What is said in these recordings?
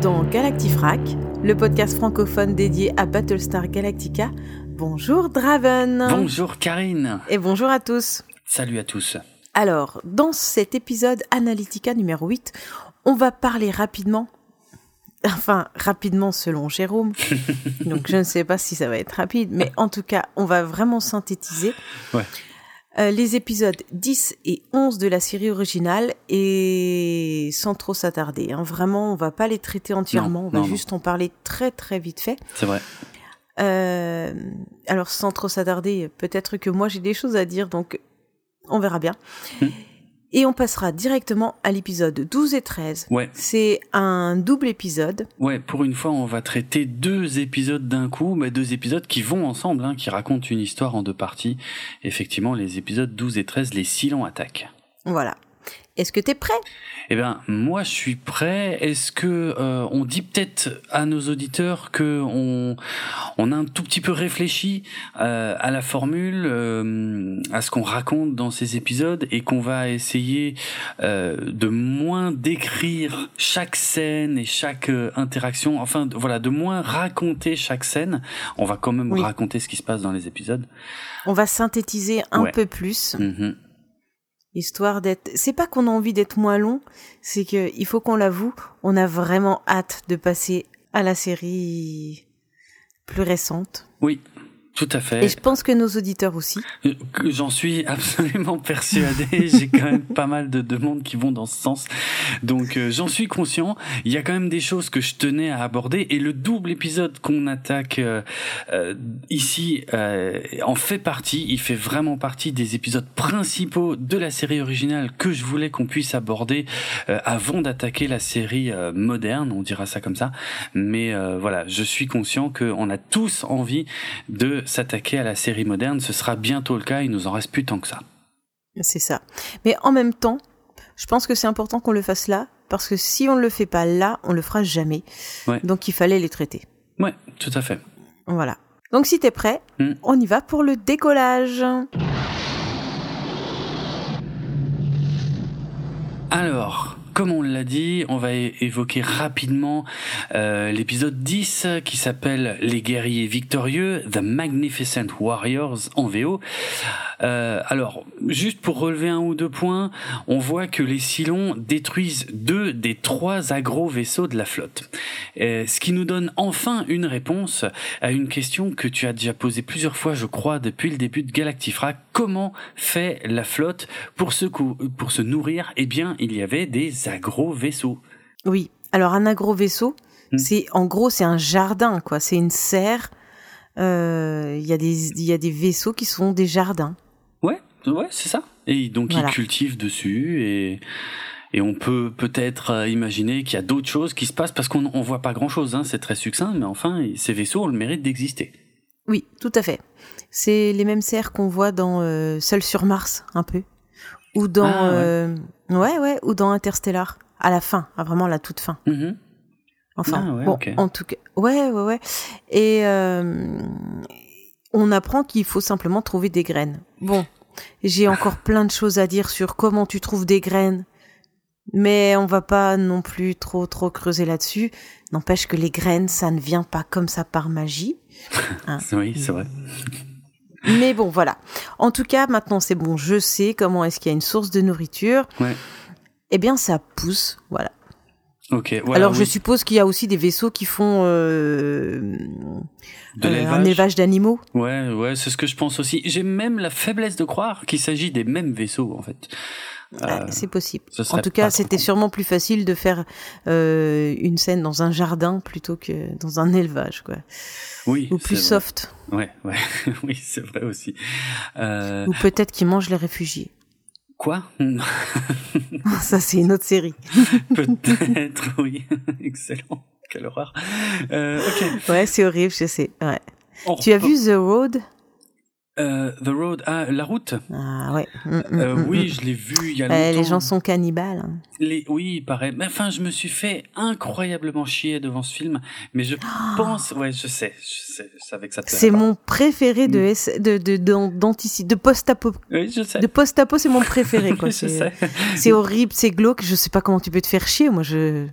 dans Galactifrac, le podcast francophone dédié à Battlestar Galactica. Bonjour Draven. Bonjour Karine. Et bonjour à tous. Salut à tous. Alors, dans cet épisode Analytica numéro 8, on va parler rapidement, enfin rapidement selon Jérôme, donc je ne sais pas si ça va être rapide, mais en tout cas, on va vraiment synthétiser. Ouais. Euh, les épisodes 10 et 11 de la série originale et sans trop s'attarder. Hein. Vraiment, on va pas les traiter entièrement, Non, on va non, juste en parler très très vite fait. C'est vrai. Euh, alors sans trop s'attarder, peut-être que moi j'ai des choses à dire, donc on verra bien. Hmm. Et on passera directement à l'épisode 12 et 13. Ouais. C'est un double épisode. Ouais, pour une fois, on va traiter deux épisodes d'un coup, mais deux épisodes qui vont ensemble, hein, qui racontent une histoire en deux parties. Effectivement, les épisodes 12 et 13, les Silents attaquent. Voilà. Est-ce que t'es prêt? Eh ben, moi, je suis prêt. Est-ce que euh, on dit peut-être à nos auditeurs que on, on a un tout petit peu réfléchi euh, à la formule, euh, à ce qu'on raconte dans ces épisodes, et qu'on va essayer euh, de moins décrire chaque scène et chaque euh, interaction. Enfin, de- voilà, de moins raconter chaque scène. On va quand même Oui. raconter ce qui se passe dans les épisodes. On va synthétiser un Ouais. peu plus, Mhm. Histoire d'être... C'est pas qu'on a envie d'être moins long, c'est que il faut qu'on l'avoue, on a vraiment hâte de passer à la série plus récente. Oui, tout à fait. Et je pense que nos auditeurs aussi. Euh, J'en suis absolument persuadé. J'ai quand même pas mal de demandes qui vont dans ce sens. Donc euh, j'en suis conscient. Il y a quand même des choses que je tenais à aborder. Et le double épisode qu'on attaque euh, euh, ici en fait partie. Il fait vraiment partie des épisodes principaux de la série originale que je voulais qu'on puisse aborder avant d'attaquer la série moderne. On dira ça comme ça. Mais voilà, je suis conscient qu'on a tous envie de s'attaquer à la série moderne. Ce sera bientôt le cas, il nous en reste plus tant que ça. C'est ça. Mais en même temps, je pense que c'est important qu'on le fasse là, parce que si on ne le fait pas là, on le fera jamais. Ouais. Donc il fallait les traiter. Ouais, tout à fait. Voilà. Donc si t'es prêt, Hmm. on y va pour le décollage. Alors, comme on l'a dit, on va évoquer rapidement euh, l'épisode 10 qui s'appelle Les guerriers victorieux, The Magnificent Warriors en VO. Euh, alors, juste pour relever un ou deux points, on voit que les Cylons détruisent deux des trois agro-vaisseaux de la flotte. Euh, ce qui nous donne enfin une réponse à une question que tu as déjà posée plusieurs fois, je crois, depuis le début de Galactifra. Comment fait la flotte pour se, pour se nourrir? Eh bien, il y avait des agro-vaisseaux. Oui. Alors un agro-vaisseau, Hmm. c'est en gros c'est un jardin quoi. C'est une serre. Euh, Il y a des il y a des vaisseaux qui sont des jardins. Ouais, ouais, c'est ça. Et donc Voilà. ils cultivent dessus et et on peut peut-être euh, imaginer qu'il y a d'autres choses qui se passent parce qu'on on voit pas grand-chose. Hein, c'est très succinct, mais enfin ces vaisseaux ont le mérite d'exister. Oui, tout à fait. C'est les mêmes serres qu'on voit dans euh, Seul sur Mars, un peu. Ou dans... Ah, ouais. euh, ouais, ouais, ou dans Interstellar. À la fin, à vraiment la toute fin. Mhm. Enfin, Ah, ouais, bon, en tout cas... Ouais, ouais, ouais. Et euh, on apprend qu'il faut simplement trouver des graines. Bon, j'ai encore plein de choses à dire sur comment tu trouves des graines. Mais on va pas non plus trop trop creuser là-dessus. N'empêche que les graines, ça ne vient pas comme ça par magie. Hein. Oui, c'est vrai. Mais bon, voilà. En tout cas, maintenant c'est bon, je sais comment est-ce qu'il y a une source de nourriture. Ouais. Eh bien, ça pousse, voilà. Ok. Voilà, Alors, je suppose qu'il y a aussi des vaisseaux qui font euh, De euh, un élevage d'animaux. Ouais, ouais, c'est ce que je pense aussi. J'ai même la faiblesse de croire qu'il s'agit des mêmes vaisseaux en fait. Ah, Euh, c'est possible. En tout cas, c'était sûrement plus facile de faire euh, une scène dans un jardin plutôt que dans un élevage, quoi. oui, Ou plus vrai. soft. Ouais, ouais, oui, c'est vrai aussi. Euh, Ou peut-être qu'ils mangent les réfugiés. quoi? Ça, c'est une autre série. Peut-être, oui. Excellent. Quelle horreur. Euh. Ouais, c'est horrible, je sais. Ouais. On Tu as vu The Road? Euh, The Road, ah, la route. Ah ouais. Mm, mm, Euh, mm, oui, je l'ai vu il y a longtemps. les gens sont cannibales. hein. Les- oui, il paraît. Mais enfin, je me suis fait incroyablement chier devant ce film. Mais je pense, ouais, je sais, je sais, je savais que ça C'est mon préféré de. S- de de d'antici- de post-apo. Oui, je sais. De post-apo, c'est mon préféré quoi. Sais. c'est horrible, c'est glauque. Je sais pas comment tu peux te faire chier. Moi, je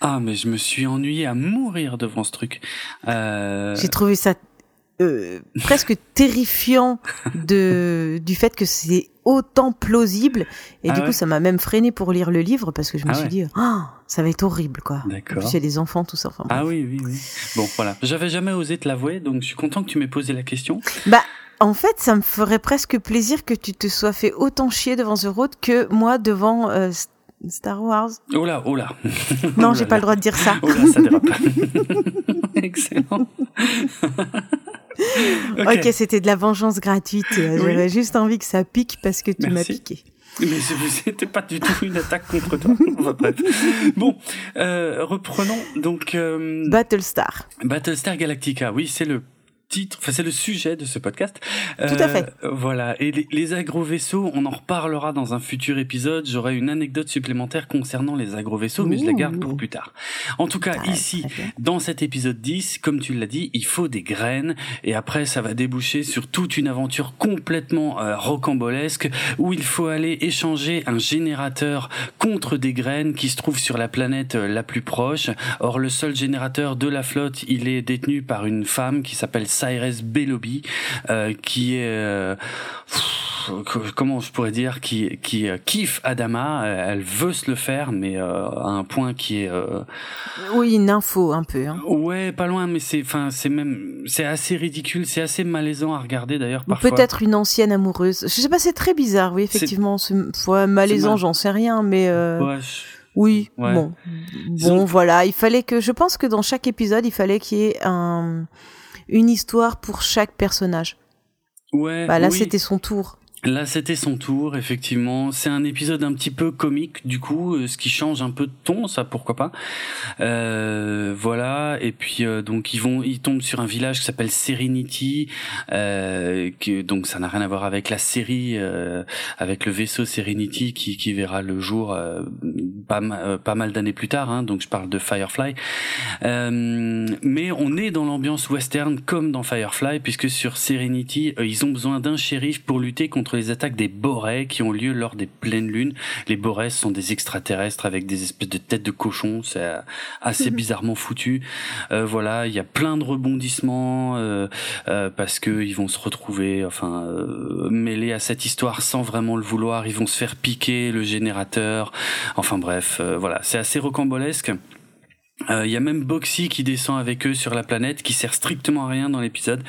Ah, mais je me suis ennuyé à mourir devant ce truc. Euh... J'ai trouvé ça euh, presque terrifiant de du fait que c'est autant plausible et Ah du ouais coup ça m'a même freiné pour lire le livre parce que je me Ah suis ouais. dit ah ça va être horrible quoi. D'accord. plus il y a des enfants tout ça. Enfin, Ah oui, oui, oui. Bon, voilà. J'avais jamais osé te l'avouer, donc je suis content que tu m'aies posé la question. Bah, en fait, ça me ferait presque plaisir que tu te sois fait autant chier devant The Road que moi devant euh, Star Wars. Oh là, oh là. Non, Oh j'ai pas là. le droit de dire ça. Oh là, ça dérape. Excellent. Ok, c'était de la vengeance gratuite. Oui. J'avais juste envie que ça pique parce que tu m'as piqué. Mais ce- c'était pas du tout une attaque contre toi. Bon, euh, reprenons donc euh, Battlestar. Battlestar Galactica. Oui, c'est le titre, enfin c'est le sujet de ce podcast. Tout à fait. Voilà. Et les, les agro-vaisseaux, on en reparlera dans un futur épisode. J'aurai une anecdote supplémentaire concernant les agro-vaisseaux, mais je la garde pour plus tard. En tout cas, Très, ici, dans cet épisode 10, comme tu l'as dit, il faut des graines et après ça va déboucher sur toute une aventure complètement euh, rocambolesque où il faut aller échanger un générateur contre des graines qui se trouvent sur la planète euh, la plus proche. Or le seul générateur de la flotte, il est détenu par une femme qui s'appelle Cyrus Belobi euh, qui est euh, pff, comment je pourrais dire qui qui euh, kiffe Adama, elle veut se le faire mais à un point qui est Oui, une info un peu. Hein. Ouais, pas loin, mais c'est, enfin, c'est même, c'est assez ridicule, c'est assez malaisant à regarder d'ailleurs parfois. peut-être une ancienne amoureuse. Je sais pas, c'est très bizarre, oui, effectivement. C'est ouais, malaisant, mal- j'en sais rien, mais Ouais, je- oui, Ouais. bon. Bon, voilà, il fallait que, je pense que dans chaque épisode, il fallait qu'il y ait un, une histoire pour chaque personnage. ouais. Bah là, oui. c'était son tour. Là, c'était son tour, effectivement. C'est un épisode un petit peu comique, du coup, euh, ce qui change un peu de ton, ça, pourquoi pas. Euh, voilà. Et puis, euh, donc, ils vont, ils tombent sur un village qui s'appelle Serenity, euh, donc, ça n'a rien à voir avec la série, euh, avec le vaisseau Serenity qui, qui verra le jour euh, pas, pas mal d'années plus tard. Hein, donc, je parle de Firefly. Mais on est dans l'ambiance western comme dans Firefly, puisque sur Serenity, ils ont besoin d'un shérif pour lutter contre les attaques des Borés qui ont lieu lors des pleines lunes. Les Borés sont des extraterrestres avec des espèces de têtes de cochon, c'est euh, assez bizarrement foutu. Euh, voilà, il y a plein de rebondissements euh, euh, parce que ils vont se retrouver, enfin, mêlés à cette histoire sans vraiment le vouloir. Ils vont se faire piquer le générateur. Enfin bref, voilà, c'est assez rocambolesque. Euh, Il y a même Boxy qui descend avec eux sur la planète, qui sert strictement à rien dans l'épisode,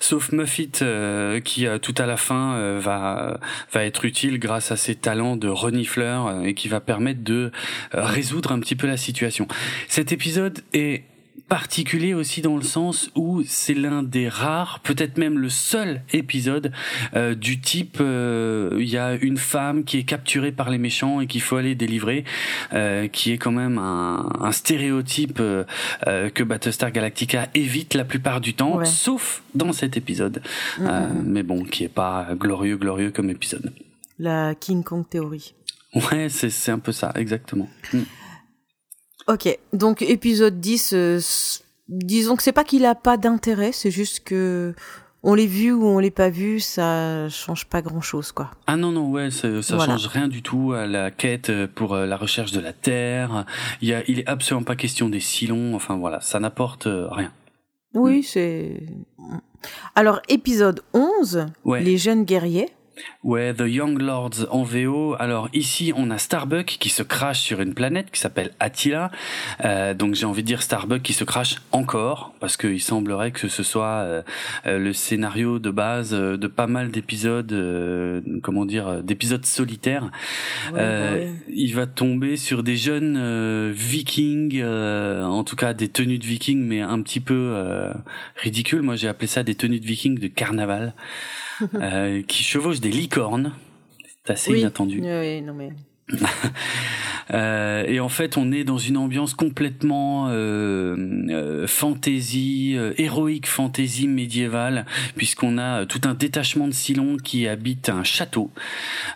sauf Muffit euh, qui euh, tout à la fin euh, va va être utile grâce à ses talents de renifleur euh, et qui va permettre de euh, résoudre un petit peu la situation. Cet épisode est particulier aussi dans le sens où c'est l'un des rares, peut-être même le seul épisode euh, du type euh, il y a une femme qui est capturée par les méchants et qu'il faut aller délivrer, euh, qui est quand même un, un stéréotype que Battlestar Galactica évite la plupart du temps, Ouais. sauf dans cet épisode. Euh, mais bon, qui est pas glorieux glorieux comme épisode. La King Kong théorie. Ouais, c'est un peu ça, exactement. Mm. Ok, donc épisode 10, euh, disons que c'est pas qu'il a pas d'intérêt, c'est juste que on l'ait vu ou on l'ait pas vu, ça change pas grand chose, quoi. Ah non non ouais ça, ça Voilà. change rien du tout à la quête euh, pour euh, la recherche de la terre. Il y a il est absolument pas question des silons. Enfin voilà ça n'apporte rien. Oui, Mm. c'est. Alors, épisode 11, Ouais. les jeunes guerriers. Ouais, The Young Lords en VO. Alors ici, on a Starbuck qui se crache sur une planète qui s'appelle Attila. Euh, donc j'ai envie de dire Starbuck qui se crache encore parce qu'il semblerait que ce soit euh, euh, le scénario de base euh, de pas mal d'épisodes, euh, comment dire, euh, d'épisodes solitaires. Euh, il va tomber sur des jeunes euh, vikings, euh, en tout cas des tenues de vikings, mais un petit peu euh, ridicules. Moi, j'ai appelé ça des tenues de vikings de carnaval, euh, qui chevauchent des licornes. C'est assez Oui. inattendu. Oui, non mais. Euh, et en fait, on est dans une ambiance complètement euh, euh, fantasy, euh, héroïque fantasy médiévale, puisqu'on a tout un détachement de Cylons qui habitent un château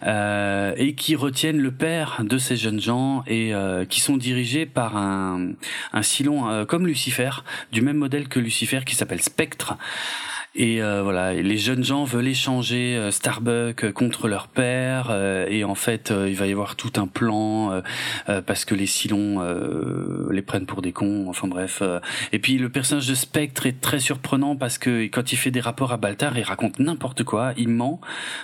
euh, et qui retiennent le père de ces jeunes gens et euh, qui sont dirigés par un, un Cylon euh, comme Lucifer, du même modèle que Lucifer qui s'appelle Spectre. Et euh, voilà, les jeunes gens veulent échanger euh, Starbucks contre leur père, euh, et en fait, il va y avoir tout un plan parce que les Silons les prennent pour des cons. Enfin bref. Et puis le personnage de Spectre est très surprenant parce que quand il fait des rapports à Baltar, il raconte n'importe quoi, il ment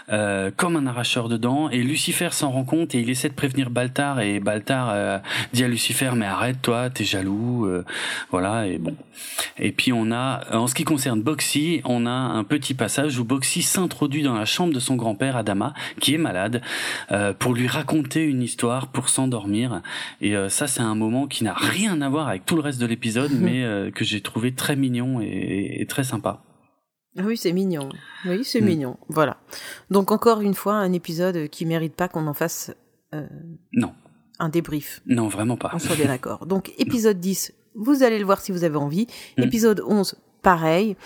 comme un arracheur de dents. Et Lucifer s'en rend compte et il essaie de prévenir Baltar, et Baltar dit à Lucifer mais arrête toi, t'es jaloux, voilà. Et bon. Et puis on a, en ce qui concerne Boxy, on on a un petit passage où Boxy s'introduit dans la chambre de son grand-père Adama, qui est malade, euh, pour lui raconter une histoire, pour s'endormir. Et euh, ça, c'est un moment qui n'a rien à voir avec tout le reste de l'épisode, mais euh, que j'ai trouvé très mignon et, très sympa. Oui, c'est mignon. Oui, c'est mm. mignon. Voilà. Donc encore une fois, un épisode qui mérite pas qu'on en fasse. non. Un débrief. Non, vraiment pas. On soit bien d'accord. Donc épisode 10, vous allez le voir si vous avez envie. Mm. Épisode 11, pareil.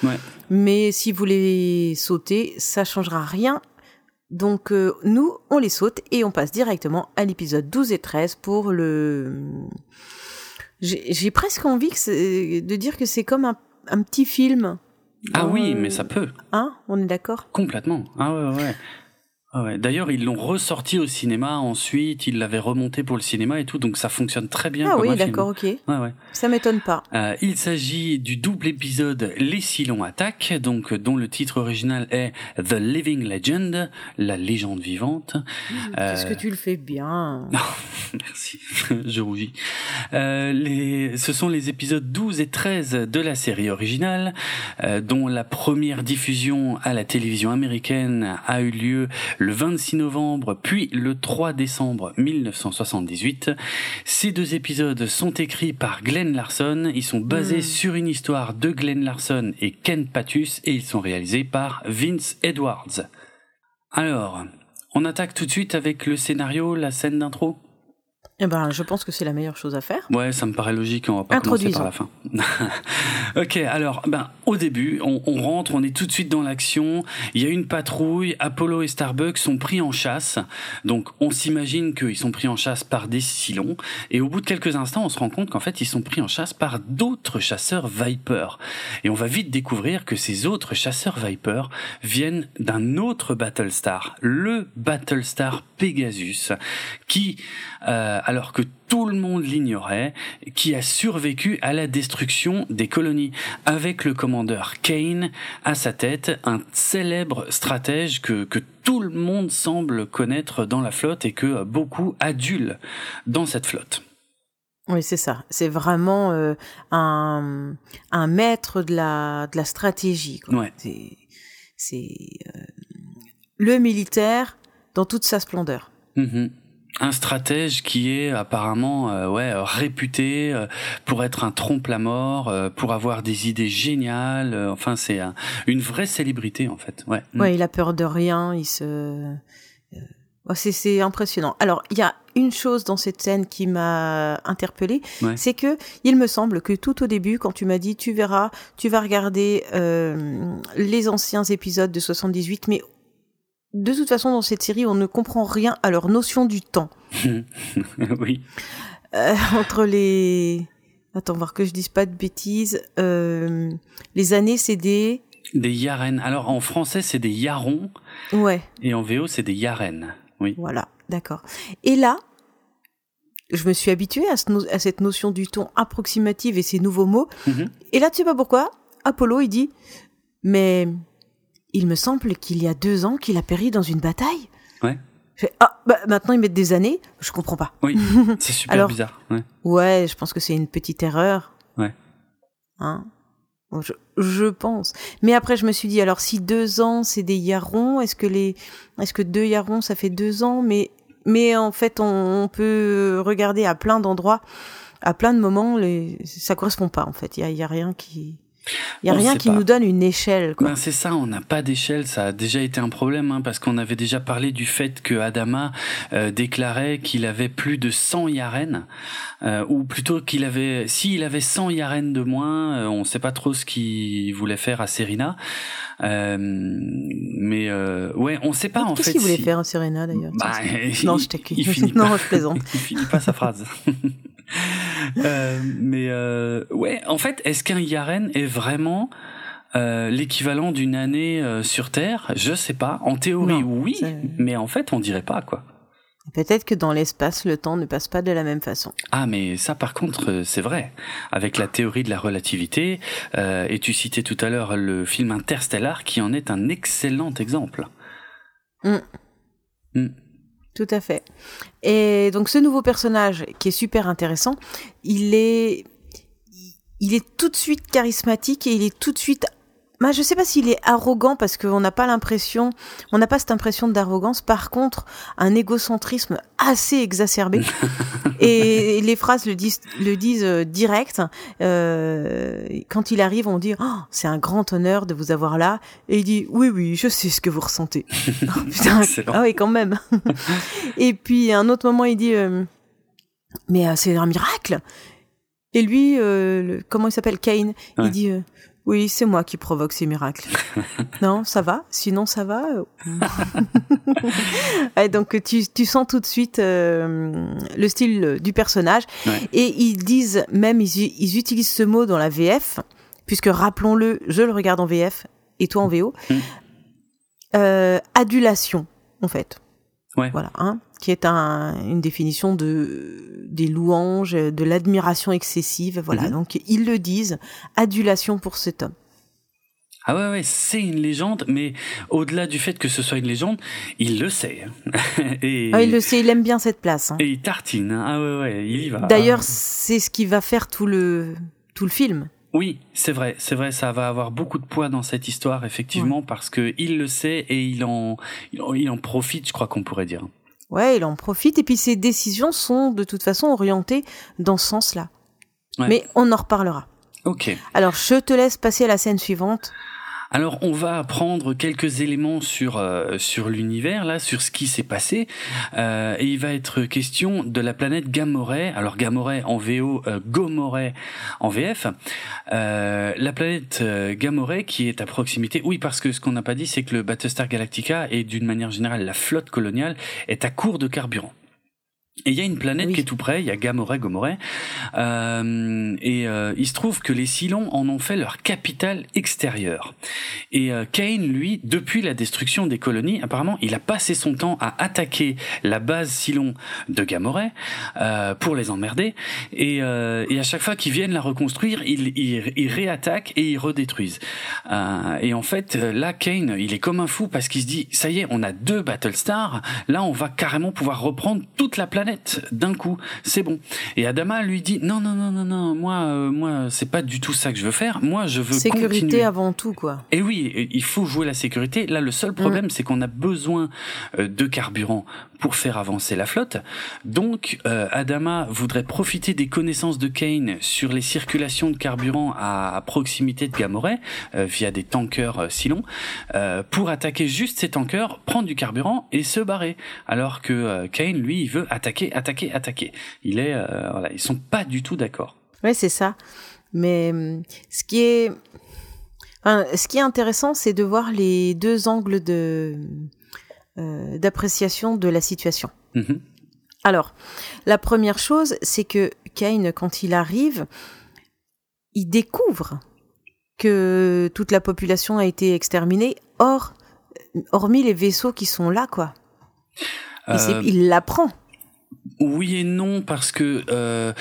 Mais si vous les sautez, ça changera rien. Donc euh, nous, on les saute et on passe directement à l'épisode 12 et 13 pour le... J'ai presque envie de dire que c'est comme un, un, petit film. Ah oui, mais ça peut. Hein On est d'accord? Complètement. Ah ouais, ouais. Ah D'ailleurs, ils l'ont ressorti au cinéma ensuite, ils l'avaient remonté pour le cinéma et tout, donc ça fonctionne très bien. Ah oui, d'accord, ok. Ouais, ouais. Ça m'étonne pas. Euh, il s'agit du double épisode Les Silons attaquent, donc dont le titre original est The Living Legend, la légende vivante. Qu'est-ce que tu le fais bien Merci, je rougis. Euh, les, ce sont les épisodes 12 et 13 de la série originale, euh, dont la première diffusion à la télévision américaine a eu lieu le 26 novembre puis le 3 décembre 1978. Ces deux épisodes sont écrits par Glenn Larson, ils sont basés hmm. sur une histoire de Glenn Larson et Ken Patus et ils sont réalisés par Vince Edwards. Alors, on attaque tout de suite avec le scénario, la scène d'intro? Eh ben, je pense que c'est la meilleure chose à faire. Ouais, ça me paraît logique. On va pas commencer par la fin. ok, alors, ben, au début, on, on, rentre, on est tout de suite dans l'action. Il y a une patrouille. Apollo et Starbucks sont pris en chasse. Donc, on s'imagine qu'ils sont pris en chasse par des silons. Et au bout de quelques instants, on se rend compte qu'en fait, ils sont pris en chasse par d'autres chasseurs Viper. Et on va vite découvrir que ces autres chasseurs Viper viennent d'un autre Battlestar, le Battlestar Pegasus, qui euh, alors que tout le monde l'ignorait, qui a survécu à la destruction des colonies, avec le commandeur Kane à sa tête, un célèbre stratège que, que tout le monde semble connaître dans la flotte et que beaucoup adulent dans cette flotte. Oui, c'est ça. C'est vraiment euh, un, un maître de la, de la stratégie. Ouais. C'est euh, le militaire dans toute sa splendeur. Mm un stratège qui est apparemment euh, ouais réputé euh, pour être un trompe-la-mort, euh, pour avoir des idées géniales. enfin, c'est une vraie célébrité en fait. Ouais. Ouais, il a peur de rien. Il se c'est impressionnant. Alors, il y a une chose dans cette scène qui m'a interpellée, c'est que il me semble que tout au début, quand tu m'as dit tu verras, tu vas regarder les anciens épisodes de 78, mais de toute façon, dans cette série, on ne comprend rien à leur notion du temps. oui. Euh, entre les... Attends, voir que je dise pas de bêtises. Euh, les années, c'est des... Des yaren. Alors, en français, c'est des yarons. Ouais. Et en VO, c'est des yaren. Oui. Voilà, d'accord. Et là, je me suis habituée à, cette notion du ton approximative et ces nouveaux mots. Mhm. Et là, tu sais pas pourquoi Apollo, il dit, mais il me semble qu'il y a deux ans qu'il a péri dans une bataille. Ouais. ah, bah, maintenant ils mettent des années, je comprends pas. Oui, c'est super bizarre. Ouais. ouais, je pense que c'est une petite erreur. Ouais. Hein? Je, je, pense. Mais après, je me suis dit, alors si deux ans, c'est des yarons, est-ce que les, est-ce que deux yarons, ça fait deux ans? Mais, mais en fait, on, peut regarder à plein d'endroits, à plein de moments, les, ça correspond pas. En fait, il y a, y a rien qui, il y a rien qui nous donne une échelle. Ben c'est ça, on n'a pas d'échelle. Ça a déjà été un problème hein, parce qu'on avait déjà parlé du fait que Adama euh, déclarait qu'il avait plus de 100 yaren, euh, ou plutôt qu'il avait, s'il avait 100 yaren de moins, euh, on ne sait pas trop ce qu'il voulait faire à Serena. mais ouais, on ne sait pas en fait. Qu'est-ce qu'il voulait faire à Serena d'ailleurs? Bah, Non, je t'ai Non, je plaisante. il finit pas sa phrase. Euh, mais euh, ouais, en fait, est-ce qu'un Yaren est vraiment euh, l'équivalent d'une année sur Terre? Je sais pas. En théorie, Non, oui, mais en fait, on dirait pas quoi. Peut-être que dans l'espace, le temps ne passe pas de la même façon. Ah, mais ça, par contre, c'est vrai. Avec la théorie de la relativité, et tu citais tout à l'heure le film Interstellar, qui en est un excellent exemple. Mm. Mm. Tout à fait. Et donc ce nouveau personnage qui est super intéressant, il est, il est tout de suite charismatique et il est tout de suite. Bah, je sais pas s'il est arrogant parce qu'on n'a pas l'impression, on n'a pas cette impression d'arrogance. Par contre, un égocentrisme assez exacerbé. et les phrases le disent, le disent euh, direct. Euh, quand il arrive, on dit oh, c'est un grand honneur de vous avoir là. Et il dit oui oui, je sais ce que vous ressentez. Oh, putain, ah oui quand même. et puis à un autre moment, il dit euh, mais euh, c'est un miracle. Et lui, euh, le- comment il s'appelle, Kane, Ouais. il dit oui, c'est moi qui provoque ces miracles. non, ça va? Sinon, ça va? Ouais, donc tu, tu sens tout de suite euh, le style du personnage. Ouais. Et ils disent même, ils, ils utilisent ce mot dans la VF, puisque rappelons-le, je le regarde en VF et toi en VO. Mm. Euh, adulation, en fait. Ouais. Voilà, hein, qui est un, une définition de des louanges, de l'admiration excessive. Voilà, Mhm. donc ils le disent, adulation pour cet homme. Ah ouais, ouais, c'est une légende, mais au-delà du fait que ce soit une légende, il le sait. et, Ah, il le sait, il aime bien cette place. hein. et il tartine. hein. Ah ouais, ouais, il y va. D'ailleurs, Ah. c'est ce qui va faire tout le tout le film. Oui, c'est vrai, c'est vrai, ça va avoir beaucoup de poids dans cette histoire, effectivement, parce que il le sait et il en, il en, il en profite, je crois qu'on pourrait dire. Ouais, il en profite et puis ses décisions sont de toute façon orientées dans ce sens-là. Ouais. Mais on en reparlera. Ok. Alors, je te laisse passer à la scène suivante. Alors, on va apprendre quelques éléments sur euh, sur l'univers là, sur ce qui s'est passé, euh, et il va être question de la planète Gamoray. Alors Gamoray en VO, euh, en VF. Euh, la planète Gamoray qui est à proximité. Oui, parce que ce qu'on n'a pas dit, c'est que le Battlestar Galactica et d'une manière générale la flotte coloniale est à court de carburant. Et il y a une planète Oui. qui est tout près, il y a Gamoray, Gomoray, euh, et euh, il se trouve que les Cylons en ont fait leur capitale extérieure. Et euh, Kane, lui, depuis la destruction des colonies, apparemment, il a passé son temps à attaquer la base Cylon de Gamoray euh, pour les emmerder. Et, euh, et à chaque fois qu'ils viennent la reconstruire, ils, ils, ils réattaquent et ils redétruisent. Euh, et en fait, là, Kane, il est comme un fou parce qu'il se dit, ça y est, on a deux Battlestars. Là, on va carrément pouvoir reprendre toute la planète d'un coup. C'est bon. Et Adama lui dit, non, non, non, non, non, moi, euh, moi, c'est pas du tout ça que je veux faire. Moi, je veux Sécurité continuer. avant tout, quoi. Et oui, il faut jouer la sécurité. Là, le seul problème, c'est qu'on a besoin euh, de carburant pour faire avancer la flotte. Donc, euh, Adama voudrait profiter des connaissances de Kane sur les circulations de carburant à, proximité de Gamoray euh, via des tankers euh, Cylon euh, pour attaquer juste ces tankers, prendre du carburant et se barrer. Alors que Kane, lui, il veut attaquer, attaquer, attaquer. Il est, ils sont pas du tout d'accord. Ouais, c'est ça. Mais hum, ce qui est, intéressant, c'est de voir les deux angles de d'appréciation de la situation. Mhm. Alors, la première chose, c'est que Kane, quand il arrive, il découvre que toute la population a été exterminée, hors, hormis les vaisseaux qui sont là, quoi. Euh, il l'apprend. Oui et non parce que euh,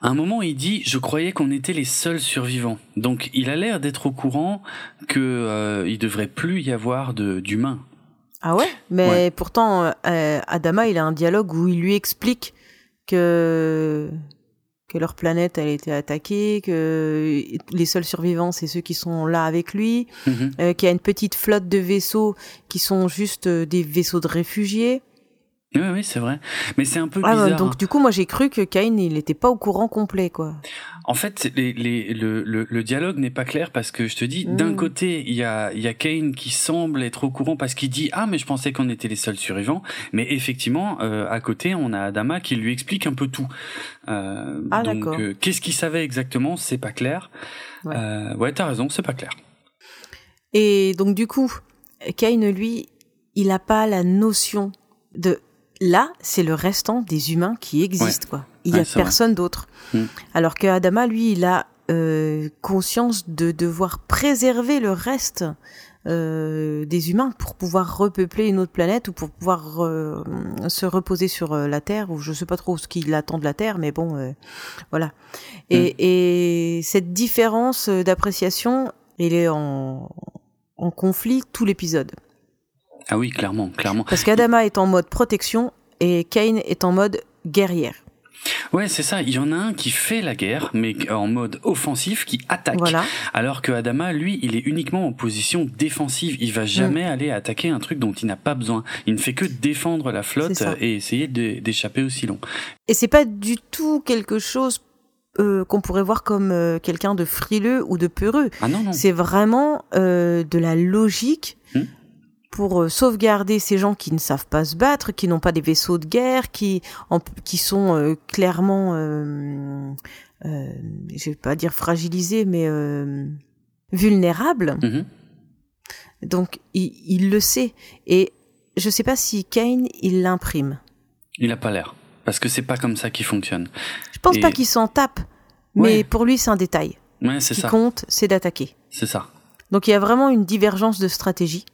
à un moment il dit je croyais qu'on était les seuls survivants. Donc il a l'air d'être au courant que euh, il devrait plus y avoir d'humains. Ah ouais? Mais Ouais. pourtant, euh, Adama, il a un dialogue où il lui explique que que leur planète elle a été attaquée, que les seuls survivants c'est ceux qui sont là avec lui, Mhm. euh, qu'il y a une petite flotte de vaisseaux qui sont juste euh, des vaisseaux de réfugiés. Oui oui c'est vrai. Mais c'est un peu Ah, bizarre. donc hein. du coup moi j'ai cru que Cain il n'était pas au courant complet quoi. En fait, les, les, le, le, le dialogue n'est pas clair parce que je te dis, d'un côté, il y a, il y a Kane qui semble être au courant parce qu'il dit ah mais je pensais qu'on était les seuls survivants, mais effectivement euh, à côté on a Adama qui lui explique un peu tout. Euh, Ah, donc d'accord. euh, qu'est-ce qu'il savait exactement, c'est pas clair. Ouais. Euh, ouais t'as raison, c'est pas clair. Et donc du coup, Cain, lui, il n'a pas la notion de là, c'est le restant des humains qui existent, quoi. Il y Ouais, a personne d'autre. Mm. Alors que Adama, lui, il a euh, conscience de devoir préserver le reste euh, des humains pour pouvoir repeupler une autre planète ou pour pouvoir euh, se reposer sur euh, la Terre ou je sais pas trop ce qu'il attend de la Terre mais bon euh, voilà et, Mm. et cette différence d'appréciation elle est en, en conflit tout l'épisode Ah oui, clairement, clairement. parce qu'Adama est en mode protection et Kane est en mode guerrière Ouais, c'est ça. Il y en a un qui fait la guerre, mais en mode offensif, qui attaque. voilà Alors que Adama, lui, il est uniquement en position défensive. Il va jamais Mm. aller attaquer un truc dont il n'a pas besoin. Il ne fait que défendre la flotte et essayer d'échapper au silon. Et c'est pas du tout quelque chose euh, qu'on pourrait voir comme euh, quelqu'un de frileux ou de peureux. Ah non, non. C'est vraiment euh, de la logique. Pour euh, sauvegarder ces gens qui ne savent pas se battre, qui n'ont pas des vaisseaux de guerre, qui, en- qui sont euh, clairement, euh, euh, je vais pas dire fragilisés, mais vulnérables. Mhm. Donc il, il le sait. Et je sais pas si Kane, il l'imprime. Il a pas l'air. Parce que c'est pas comme ça qu'il fonctionne. Je pense Et- pas qu'il s'en tape, mais Ouais. pour lui, c'est un détail. Ouais, Ce c'est qui ça. compte, c'est d'attaquer. C'est ça. Donc il y a vraiment une divergence de stratégie.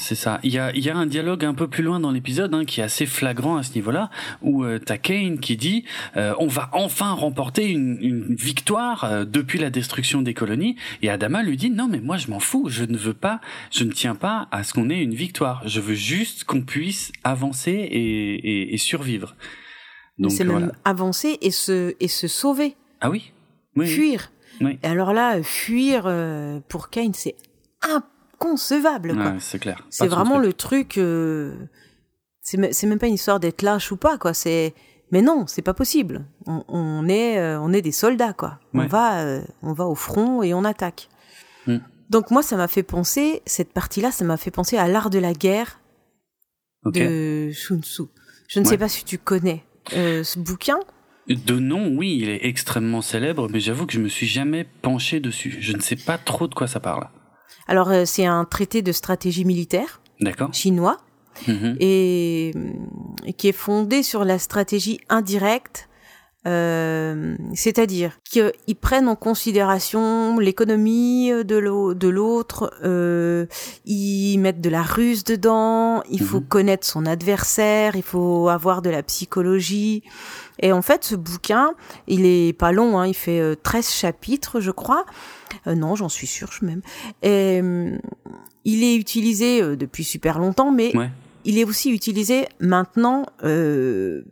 C'est ça. Il y a, y a un dialogue un peu plus loin dans l'épisode hein, qui est assez flagrant à ce niveau-là, où euh, t'as Kane qui dit euh, on va enfin remporter une, une victoire euh, depuis la destruction des colonies, et Adama lui dit non mais moi je m'en fous, je ne veux pas, je ne tiens pas à ce qu'on ait une victoire, je veux juste qu'on puisse avancer et, et, et survivre. Donc C'est voilà. même avancer et se, et se sauver, Ah oui. Fuir. Oui. Et alors là, fuir euh, pour Kane, c'est inconcevable. Ouais, c'est clair. c'est vraiment le truc. euh, c'est me- c'est même pas une histoire d'être lâche ou pas, quoi. C'est mais non, c'est pas possible. On, on est, euh, on est des soldats, quoi. On va, euh, on va au front et on attaque. Mm. Donc moi, ça m'a fait penser cette partie-là, ça m'a fait penser à l'art de la guerre de Sun Tzu. Je ne Ouais. sais pas si tu connais euh, ce bouquin. De nom, oui, il est extrêmement célèbre, mais j'avoue que je me suis jamais penché dessus. Je ne sais pas trop de quoi ça parle. Alors euh, c'est un traité de stratégie militaire chinois Mhm. et, et qui est fondé sur la stratégie indirecte, euh, c'est-à-dire qu'ils prennent en considération l'économie de l'au- de l'autre, euh, ils mettent de la ruse dedans, il faut Mhm. connaître son adversaire, il faut avoir de la psychologie. Et en fait, ce bouquin, il est pas long, hein, il fait euh, 13 chapitres, je crois. Euh, non, j'en suis sûre, je même. Et, il est utilisé euh, depuis super longtemps, mais Ouais. il est aussi utilisé maintenant euh,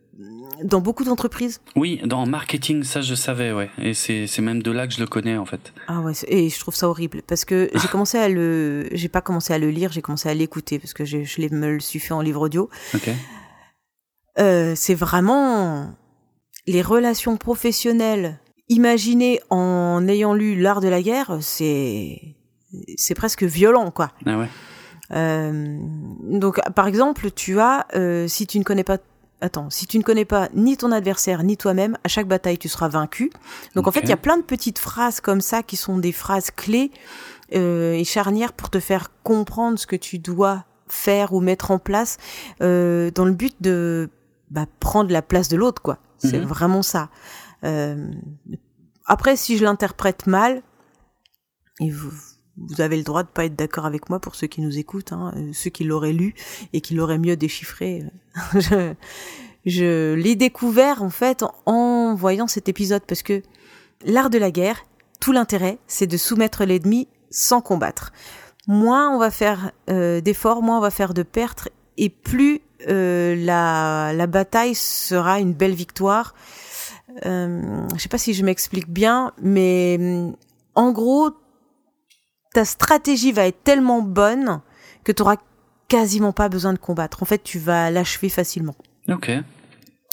dans beaucoup d'entreprises. Oui, dans marketing, ça je savais, ouais. Et c'est c'est même de là que je le connais en fait. Ah ouais, et je trouve ça horrible parce que j'ai commencé à le, j'ai pas commencé à le lire, j'ai commencé à l'écouter parce que je l'ai- me le suis fait en livre audio. Ok. Euh, c'est vraiment les relations professionnelles imaginées en ayant lu l'art de la guerre, c'est c'est presque violent quoi. Ah ouais. Euh, donc, par exemple, tu as, euh, si tu ne connais pas, attends, si tu ne connais pas ni ton adversaire ni toi-même, à chaque bataille tu seras vaincu. Donc en fait, il y a plein de petites phrases comme ça qui sont des phrases clés euh, et charnières pour te faire comprendre ce que tu dois faire ou mettre en place dans le but de bah, prendre la place de l'autre, quoi. C'est Mhm. vraiment ça. Euh, après, si je l'interprète mal, et vous, vous avez le droit de pas être d'accord avec moi pour ceux qui nous écoutent, hein, euh, ceux qui l'auraient lu et qui l'auraient mieux déchiffré. je je l'ai découvert en fait en voyant cet épisode parce que l'art de la guerre, tout l'intérêt, c'est de soumettre l'ennemi sans combattre. Moins on va faire euh, d'efforts, moins on va faire de pertes et plus euh, la, la bataille sera une belle victoire. Euh, je sais pas si je m'explique bien, mais hum, en gros, ta stratégie va être tellement bonne que tu auras quasiment pas besoin de combattre. En fait, tu vas l'achever facilement. Ok.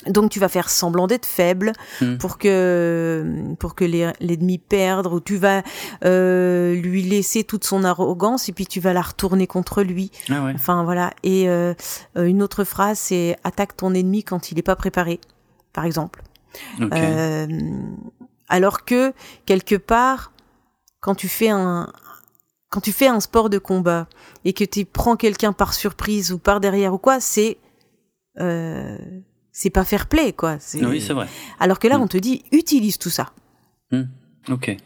Donc tu vas faire semblant d'être faible Hmm. pour que pour que l'ennemi perde ou tu vas euh, lui laisser toute son arrogance et puis tu vas la retourner contre lui. Ah ouais. Enfin voilà. Et euh, euh, une autre phrase c'est attaque ton ennemi quand il n'est pas préparé, par exemple. Euh, alors que quelque part, quand tu fais un quand tu fais un sport de combat et que tu prends quelqu'un par surprise ou par derrière ou quoi, c'est euh, c'est pas fair play quoi. Oui, c'est vrai. Alors que là, Mm. on te dit utilise tout ça. Hmm. Ok.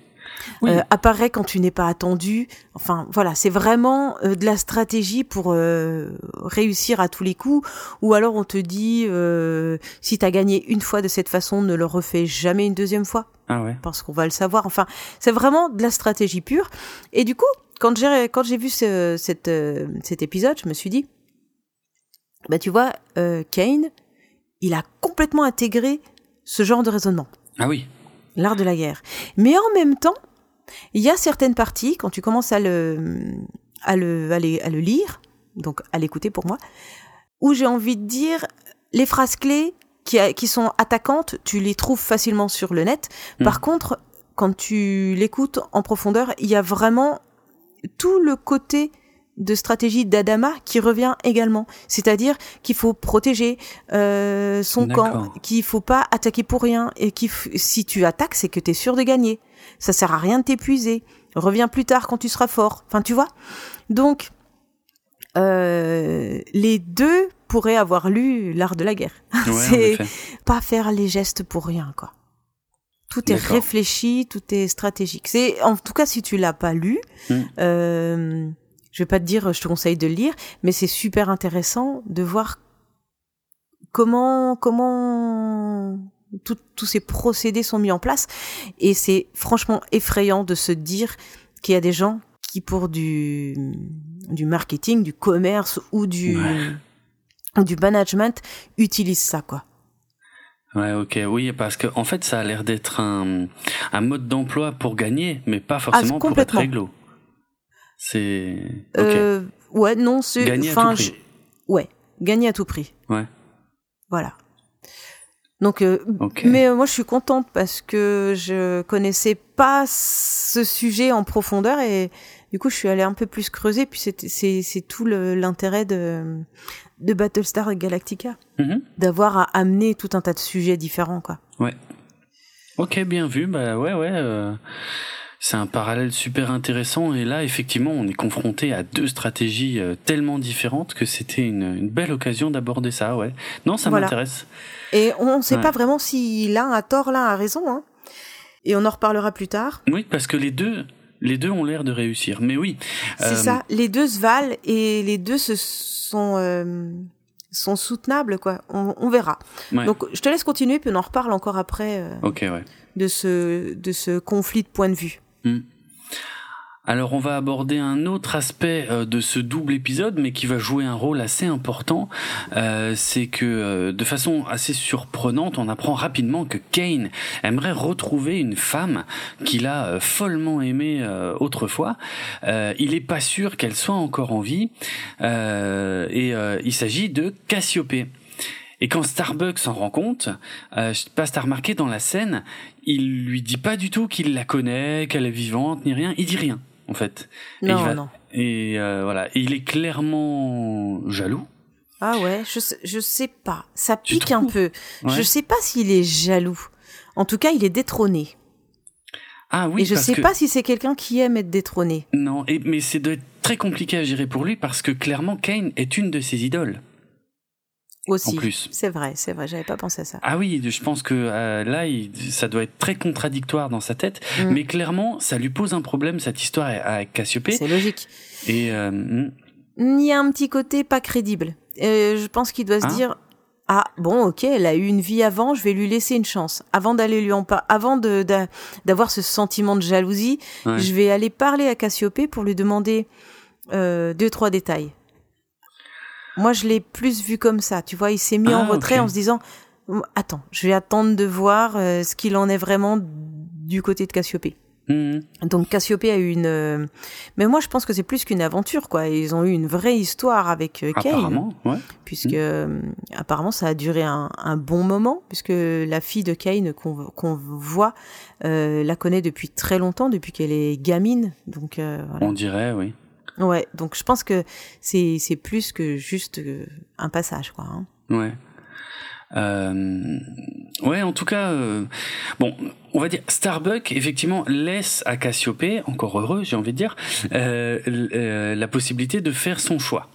Oui. Euh, apparaît quand tu n'es pas attendu. Enfin, voilà, c'est vraiment euh, de la stratégie pour euh, réussir à tous les coups. Ou alors on te dit, si t'as gagné une fois de cette façon, ne le refais jamais une deuxième fois. Ah ouais. Parce qu'on va le savoir. Enfin, c'est vraiment de la stratégie pure. Et du coup, quand j'ai quand j'ai vu ce, cette, cet épisode, je me suis dit, bah tu vois, Kane, il a complètement intégré ce genre de raisonnement. Ah oui. L'art de la guerre. Mais en même temps, il y a certaines parties, quand tu commences à le, à le, à le, lire, donc à l'écouter pour moi, où j'ai envie de dire les phrases clés qui, qui sont attaquantes, tu les trouves facilement sur le net. Hmm. Par contre, quand tu l'écoutes en profondeur, il y a vraiment tout le côté de stratégie d'Adama qui revient également. C'est-à-dire qu'il faut protéger euh, son camp, qu'il faut pas attaquer pour rien et que si tu attaques, c'est que tu es sûr de gagner. Ça sert à rien de t'épuiser. Reviens plus tard quand tu seras fort. Enfin, tu vois? Donc, euh, les deux pourraient avoir lu l'art de la guerre. c'est pas faire les gestes pour rien, quoi. Tout est réfléchi, tout est stratégique. C'est en tout cas si tu l'as pas lu, hmm. euh, je vais pas te dire, je te conseille de le lire, mais c'est super intéressant de voir comment comment tous ces procédés sont mis en place. Et c'est franchement effrayant de se dire qu'il y a des gens qui, pour du, du marketing, du commerce ou du, du management, utilisent ça, quoi. Ouais, ok, oui, parce que en fait, ça a l'air d'être un, un mode d'emploi pour gagner, mais pas forcément ah, pour être réglo. C'est. Euh, ouais, non, c'est. Gagner à tout prix. Ouais, gagner à tout prix. Ouais. Voilà. Donc, euh, mais euh, moi je suis contente parce que je connaissais pas ce sujet en profondeur et du coup je suis allée un peu plus creuser. Puis c'est c'est tout l'intérêt de de Battlestar Galactica, mm-hmm. d'avoir à amener tout un tas de sujets différents quoi. Ouais. Ok, bien vu. Bah ouais, ouais. Euh c'est un parallèle super intéressant. Et là effectivement on est confronté à deux stratégies euh, tellement différentes que c'était une, une, belle occasion d'aborder ça ouais. Non ça m'intéresse. Et on ne sait pas vraiment si l'un a tort l'un a raison hein. et on en reparlera plus tard. Oui parce que les deux les deux ont l'air de réussir. Mais oui c'est euh, ça. Les deux se valent et les deux se sont euh, sont soutenables quoi. On, on verra. Donc je te laisse continuer puis on en reparle encore après ok ouais. de ce de ce conflit de point de vue Hmm. Alors on va aborder un autre aspect euh, de ce double épisode, mais qui va jouer un rôle assez important. Euh, c'est que euh, de façon assez surprenante, on apprend rapidement que Kane aimerait retrouver une femme qu'il a follement aimée autrefois. il n'est pas sûr qu'elle soit encore en vie, et il s'agit de Cassiopée. Et quand Starbucks s'en rend compte, euh, je sais pas si t'as remarqué dans la scène, il lui dit pas du tout qu'il la connaît, qu'elle est vivante, ni rien. Il dit rien, en fait. Non, et non. Et euh, voilà, il est clairement jaloux. Ah ouais, je sais, je sais pas. Ça pique un peu. Je sais pas s'il est jaloux. En tout cas, il est détrôné. Ah oui. Et je sais pas si c'est quelqu'un qui aime être détrôné. Non, et, mais c'est très compliqué à gérer pour lui parce que clairement Kane est une de ses idoles. Aussi. C'est vrai, c'est vrai, j'avais pas pensé à ça. Ah oui, je pense que euh, là, ça doit être très contradictoire dans sa tête, mm. mais clairement, ça lui pose un problème cette histoire avec Cassiopée. C'est logique. Et euh, mm. il y a un petit côté pas crédible. Euh, je pense qu'il doit se ah. dire ah bon ok elle a eu une vie avant je vais lui laisser une chance avant d'aller lui en pas avant de d'avoir ce sentiment de jalousie je vais aller parler à Cassiopée pour lui demander euh, deux trois détails moi, je l'ai plus vu comme ça. Tu vois, il s'est mis en ah, retrait en se disant Attends, je vais attendre de voir euh, ce qu'il en est vraiment du côté de Cassiopée. Mhm. Donc Cassiopée a eu une, euh, mais moi je pense que c'est plus qu'une aventure quoi. Ils ont eu une vraie histoire avec euh, Kane, apparemment, ouais. puisque mhm. apparemment ça a duré un, un, bon moment, puisque la fille de Kane qu'on voit la connaît depuis très longtemps, depuis qu'elle est gamine. Donc voilà. on dirait oui. Ouais, donc je pense que c'est c'est plus que juste euh, un passage, quoi. Hein. Ouais. Euh, ouais, en tout cas, euh, bon, on va dire Starbucks effectivement laisse à Cassiopée, encore heureux, j'ai envie de dire, euh, la possibilité de faire son choix.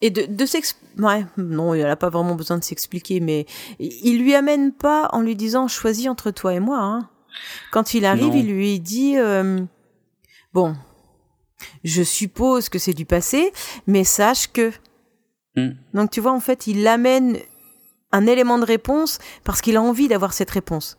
Et de, de s'expliquer, ouais, non, il n'a pas vraiment besoin de s'expliquer, mais il lui amène pas en lui disant choisis entre toi et moi. Hein. Quand il arrive, Non. il lui dit Bon, je suppose que c'est du passé, mais sache que. Hmm. Donc tu vois, en fait, il amène un élément de réponse parce qu'il a envie d'avoir cette réponse.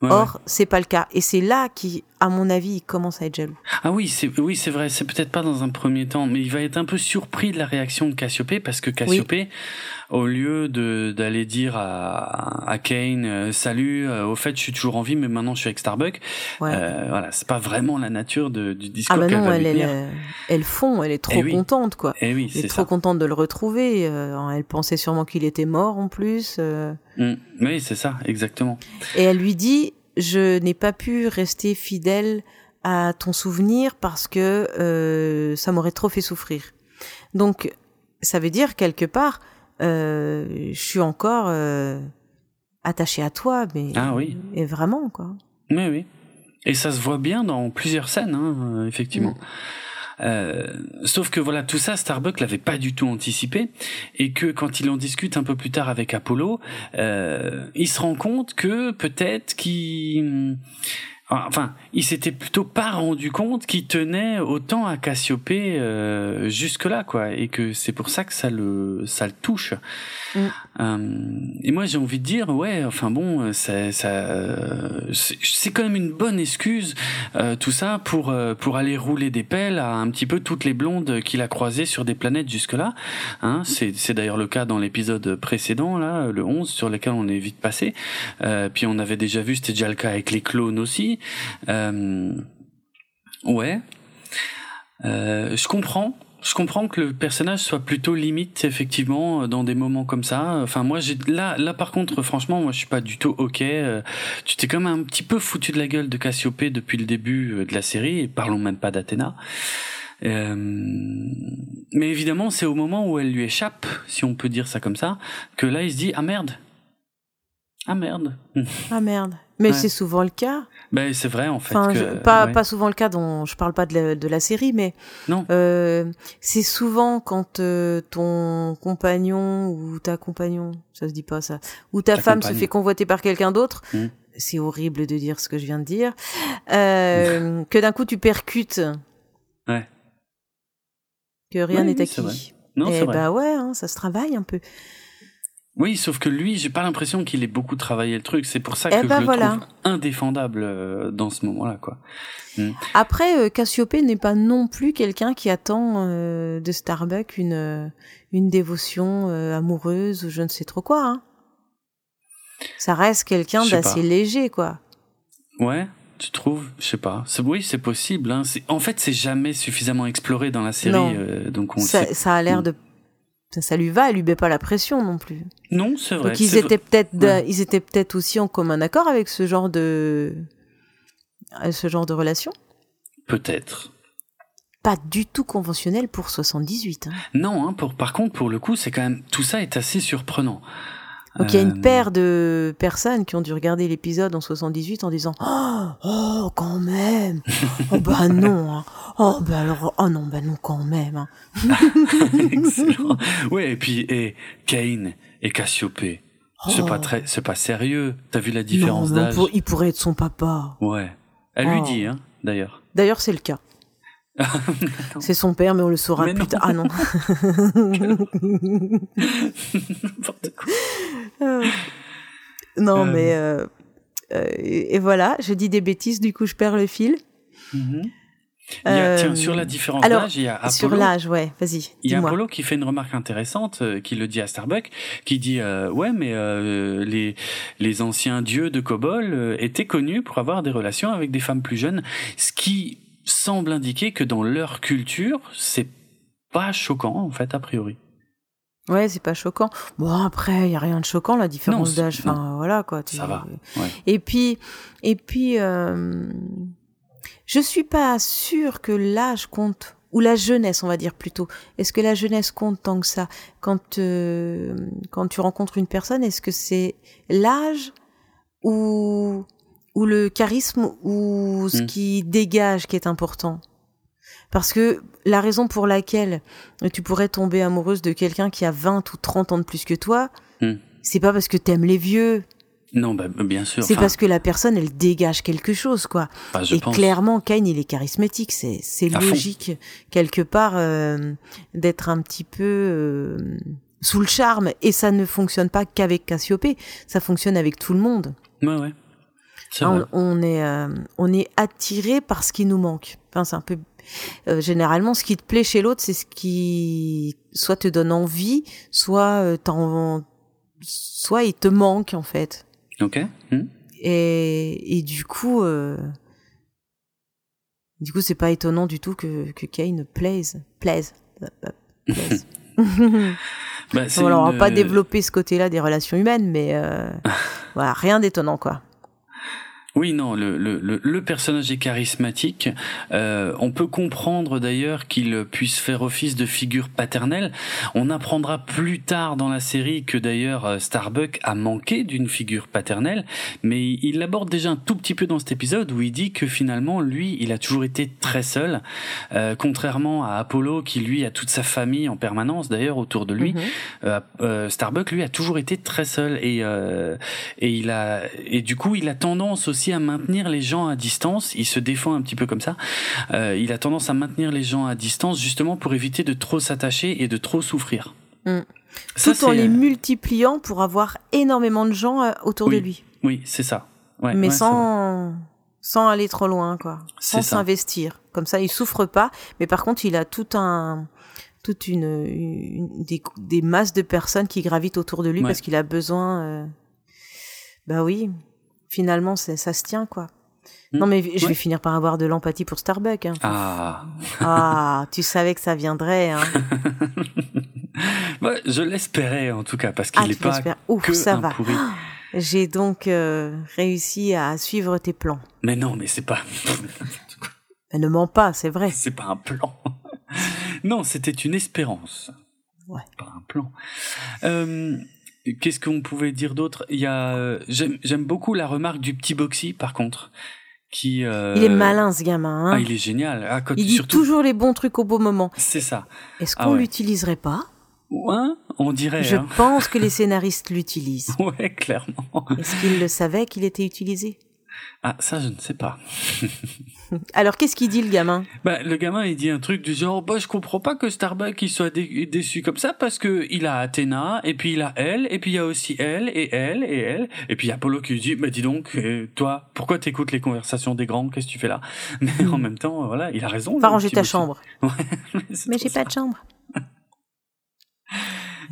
Ouais, Or, c'est pas le cas. Et c'est là qui, à mon avis, il commence à être jaloux. Ah oui, c'est oui, c'est vrai, c'est peut-être pas dans un premier temps, mais il va être un peu surpris de la réaction de Cassiopée parce que Cassiopée, au lieu de d'aller dire à, à Kane euh, salut, euh, au fait je suis toujours en vie, mais maintenant je suis avec Starbuck. Ouais. euh, voilà, c'est pas vraiment la nature de, du discours ah bah qu'elle non, va elle, lui elle, euh, elle fond, elle est trop Eh oui. contente, quoi. Eh oui, Elle est trop ça. contente de le retrouver. euh, elle pensait sûrement qu'il était mort en plus. euh. Mm. Oui, c'est ça, exactement. Et elle lui dit Je n'ai pas pu rester fidèle à ton souvenir parce que euh, ça m'aurait trop fait souffrir. Donc, ça veut dire quelque part, je suis encore euh, attachée à toi, mais Ah oui. et vraiment quoi. Oui, oui. Et ça se voit bien dans plusieurs scènes, hein, euh, effectivement. Euh, sauf que voilà, tout ça, Starbuck l'avait pas du tout anticipé, et que quand il en discute un peu plus tard avec Apollo, euh, il se rend compte que peut-être qu'il, enfin, il s'était plutôt pas rendu compte qu'il tenait autant à Cassiopée euh, jusque là, quoi, et que c'est pour ça que ça le, ça le touche. Mm. Euh, et moi, j'ai envie de dire, ouais, enfin bon, ça, ça, euh, c'est quand même une bonne excuse, euh, tout ça, pour euh, pour aller rouler des pelles à un petit peu toutes les blondes qu'il a croisées sur des planètes jusque-là. Hein, c'est c'est d'ailleurs le cas dans l'épisode précédent, là, le 11, sur lequel on est vite passé. Euh, puis on avait déjà vu, c'était déjà le cas avec les clones aussi. Euh, ouais. Euh, je comprends. Je comprends que le personnage soit plutôt limite effectivement dans des moments comme ça. Enfin moi j'ai là là par contre franchement moi je suis pas du tout ok. Euh, tu t'es quand même un petit peu foutu de la gueule de Cassiopée depuis le début euh, de la série et parlons même pas d'Athéna. Euh, mais évidemment c'est au moment où elle lui échappe, si on peut dire ça comme ça, que là il se dit ah merde. Ah merde. Ah merde. Mais Ouais. c'est souvent le cas. Ben c'est vrai en fait. Enfin, que, je- pas ouais. pas souvent le cas dont je parle pas de la, de la série, mais Non. euh, c'est souvent quand euh, ton compagnon ou ta compagnon, ça se dit pas ça, ou ta, Ta femme se fait convoiter par quelqu'un d'autre. Mm. C'est horrible de dire ce que je viens de dire. Euh, que d'un coup tu percutes. Ouais. Que rien n'est oui, acquis. Non Et c'est vrai. bah ouais, hein, ça se travaille un peu. Oui, sauf que lui, j'ai pas l'impression qu'il ait beaucoup travaillé le truc. C'est pour ça Eh que ben je voilà. le trouve indéfendable euh, dans ce moment-là, quoi. Après, euh, Cassiopée n'est pas non plus quelqu'un qui attend euh, de Starbuck une, une dévotion euh, amoureuse ou je ne sais trop quoi. Hein. Ça reste quelqu'un d'assez léger, quoi. Ouais, tu trouves? Je sais pas. Oui, c'est possible. Hein. En fait, c'est jamais suffisamment exploré dans la série, euh, donc on Ça, sait. ça a l'air de... Ça, ça lui va, elle lui met pas la pression non plus. Non, c'est vrai. Donc ils étaient peut-être, Ouais. ils étaient peut-être aussi en commun accord avec ce genre de, euh, ce genre de relation? Peut-être. Pas du tout conventionnel pour 78. Hein. Non, hein, pour, par contre, pour le coup, c'est quand même tout ça est assez surprenant. Donc il y a Euh, une paire de personnes qui ont dû regarder l'épisode en 78 en disant oh, oh quand même oh bah non hein. oh bah alors oh non bah non quand même hein. Excellent. Ouais, et puis et Kane et Cassiopée. C'est Oh. pas très, c'est pas sérieux. T'as vu la différence d'âge pour- il pourrait être son papa Ouais. Elle lui Oh. dit, hein, d'ailleurs. d'ailleurs c'est le cas c'est son père mais on le saura Mais plus tard ah non N'importe quoi. Euh, non Euh. mais euh, euh, et et voilà je dis des bêtises du coup je perds le fil Mhm. Il y a, Euh, tiens, sur la différence alors, d'âge, il y a Apollo. sur l'âge ouais vas-y Il y a Apollo qui fait une remarque intéressante, euh, qui le dit à Starbuck, qui dit euh, ouais mais euh, les les anciens dieux de Kobol euh, étaient connus pour avoir des relations avec des femmes plus jeunes, ce qui semble indiquer que dans leur culture c'est pas choquant en fait a priori. Ouais, c'est pas choquant. Bon, après, il y a rien de choquant, la différence d'âge. Enfin, voilà, quoi. tu- Ça va, ouais. Et puis, et puis, euh, je suis pas sûre que l'âge compte, ou la jeunesse, on va dire plutôt. Est-ce que la jeunesse compte tant que ça? Quand, euh, quand tu rencontres une personne, est-ce que c'est l'âge ou, ou le charisme ou ce Mm. qui dégage qui est important? Parce que la raison pour laquelle tu pourrais tomber amoureuse de quelqu'un qui a 20 ou 30 ans de plus que toi, Hmm. c'est pas parce que t'aimes les vieux. Non, bah, bien sûr. C'est parce que la personne, elle dégage quelque chose, quoi. Bah, je Et pense. clairement, Kane, il est charismatique. C'est, c'est fond. logique, quelque part, euh, d'être un petit peu euh, sous le charme. Et ça ne fonctionne pas qu'avec Cassiopée. Ça fonctionne avec tout le monde. Ouais, ouais. On, on est, euh, on est attiré par ce qui nous manque. Enfin, c'est un peu. Euh, généralement, ce qui te plaît chez l'autre, c'est ce qui soit te donne envie, soit euh, t'en, soit il te manque en fait. Ok. Hmm. Et, et du coup, euh, du coup, c'est pas étonnant du tout que, que Kane plaise, plaise, euh, plaise. Bah, alors, on va pas développer ce côté-là des relations humaines, mais voilà, rien d'étonnant quoi. Oui, non, le, le, le, personnage est charismatique. Euh, on peut comprendre d'ailleurs qu'il puisse faire office de figure paternelle. On apprendra plus tard dans la série que d'ailleurs Starbuck a manqué d'une figure paternelle, mais il l'aborde déjà un tout petit peu dans cet épisode où il dit que finalement, lui, il a toujours été très seul, euh, contrairement à Apollo qui lui a toute sa famille en permanence d'ailleurs autour de lui. Mhm. Euh, euh, Starbuck lui a toujours été très seul et euh, et il a et du coup il a tendance aussi à maintenir les gens à distance. Il se défend un petit peu comme ça. Euh, il a tendance à maintenir les gens à distance justement pour éviter de trop s'attacher et de trop souffrir. Mm. Ça, Tout en les multipliant pour avoir énormément de gens euh, autour de lui, Oui, c'est ça. Ouais, mais ouais, sans sans aller trop loin quoi, sans s'investir. Comme ça, il souffre pas, mais par contre, il a tout un toute une, une- des, des masses de personnes qui gravitent autour de lui Ouais. parce qu'il a besoin. euh, Bah oui, finalement, ça se tient quoi. Mm. Non mais je Ouais. vais finir par avoir de l'empathie pour Starbuck. Hein. Ah. Ah, tu savais que ça viendrait. Hein. Ouais, je l'espérais en tout cas parce qu'il Ah, n'est tu pas. Ouf, que ça un va. pourri. J'ai donc euh, réussi à suivre tes plans. Mais non, mais c'est pas Mais ne mens pas, c'est vrai. c'est pas un plan. non, c'était une espérance. Ouais. Pas un plan. Euh, Qu'est-ce qu'on pouvait dire d'autre? Il y a, euh, j'aime beaucoup la remarque du petit Boxy, par contre, qui. euh, Il est malin ce gamin. Hein. Ah, il est génial. Ah, quand il dit surtout, toujours les bons trucs au bon moment. c'est ça. Est-ce Ah qu'on ouais. l'utiliserait pas? Ouais, on dirait. Je hein. pense que les scénaristes l'utilisent. Ouais, clairement. Est-ce qu'ils le savaient qu'il était utilisé? Ah, ça, je ne sais pas. Alors qu'est-ce qu'il dit le gamin? Bah, le gamin, il dit un truc du genre, bah, je comprends pas que Starbuck, il soit dé- déçu comme ça parce que il a Athéna, et puis il a elle, et puis il y a aussi elle, et elle, et elle, et puis il y a Apollo qui lui dit, bah, dis donc, euh, toi, pourquoi t'écoutes les conversations des grands, qu'est-ce que tu fais là? Mais en même temps, voilà, il a raison. Va ranger ta chambre. Ouais, Mais trop j'ai pas de chambre.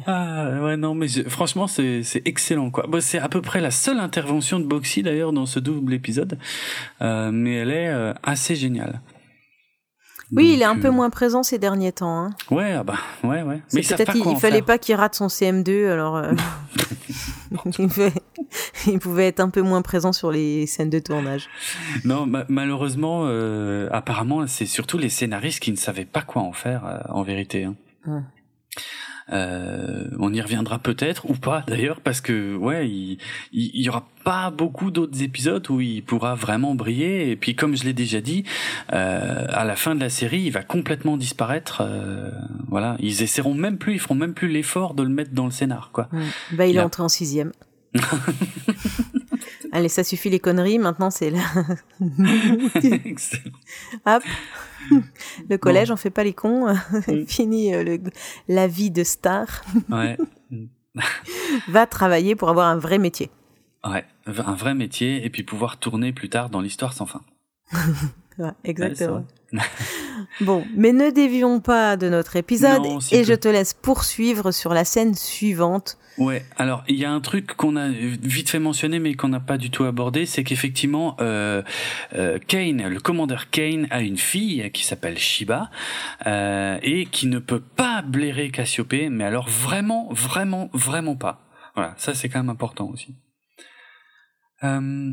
Ah, ouais, non, mais je- franchement, c'est, excellent, quoi. C'est à peu près la seule intervention de Boxy, d'ailleurs, dans ce double épisode. Euh, mais elle est euh, assez géniale. Oui, il est un peu euh, moins présent ces derniers temps. Hein. Ouais, ah bah, ouais, ouais. Mais peut-être il, il fallait faire. pas qu'il rate son CM2, alors euh, il, pouvait, il pouvait être un peu moins présent sur les scènes de tournage. Non, ma- malheureusement, euh, apparemment, c'est surtout les scénaristes qui ne savaient pas quoi en faire, euh, en vérité. hein. Euh, on y reviendra peut-être ou pas d'ailleurs parce que ouais, il, il, il y aura pas beaucoup d'autres épisodes où il pourra vraiment briller. Et puis comme je l'ai déjà dit, euh, à la fin de la série, il va complètement disparaître. euh, voilà, ils essaieront même plus, ils feront même plus l'effort de le mettre dans le scénar, quoi. Mm. Bah, il Il est a- entré en sixième. Allez, ça suffit les conneries. Maintenant, c'est. Excellent. Hop. Le collège, on fait pas les cons. Fini euh, le- la vie de star. ouais. Va travailler pour avoir un vrai métier. Ouais, un vrai métier et puis pouvoir tourner plus tard dans l'histoire sans fin. Ouais, exactement. Ouais, bon, mais ne dévions pas de notre épisode Non, et je te laisse poursuivre sur la scène suivante. Ouais, alors il y a un truc qu'on a vite fait mentionner mais qu'on n'a pas du tout abordé, c'est qu'effectivement euh, euh, Kane, le commandeur Kane, a une fille qui s'appelle Shiba euh, et qui ne peut pas blairer Cassiopée, mais alors vraiment, vraiment, vraiment pas. Voilà, ça c'est quand même important aussi. Euh,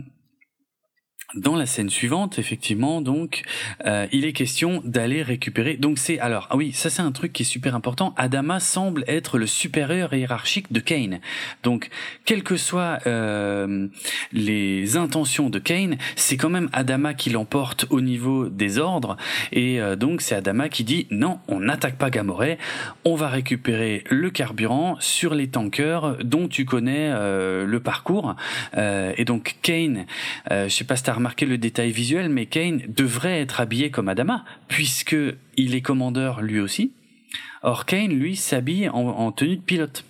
dans la scène suivante, effectivement, donc, euh, il est question d'aller récupérer. Donc c'est alors, ah oui, ça c'est un truc qui est super important. Adama semble être le supérieur hiérarchique de Kane. Donc, quelles que soient euh, les intentions de Kane, c'est quand même Adama qui l'emporte au niveau des ordres. Et euh, donc c'est Adama qui dit non, on n'attaque pas Gamoré, on va récupérer le carburant sur les tankers dont tu connais euh, le parcours. Euh, et donc Kane, je sais pas si t'as remarqué le détail visuel, mais Kane devrait être habillé comme Adama, puisque il est commandeur lui aussi. Or Kane, lui, s'habille en, tenue de pilote.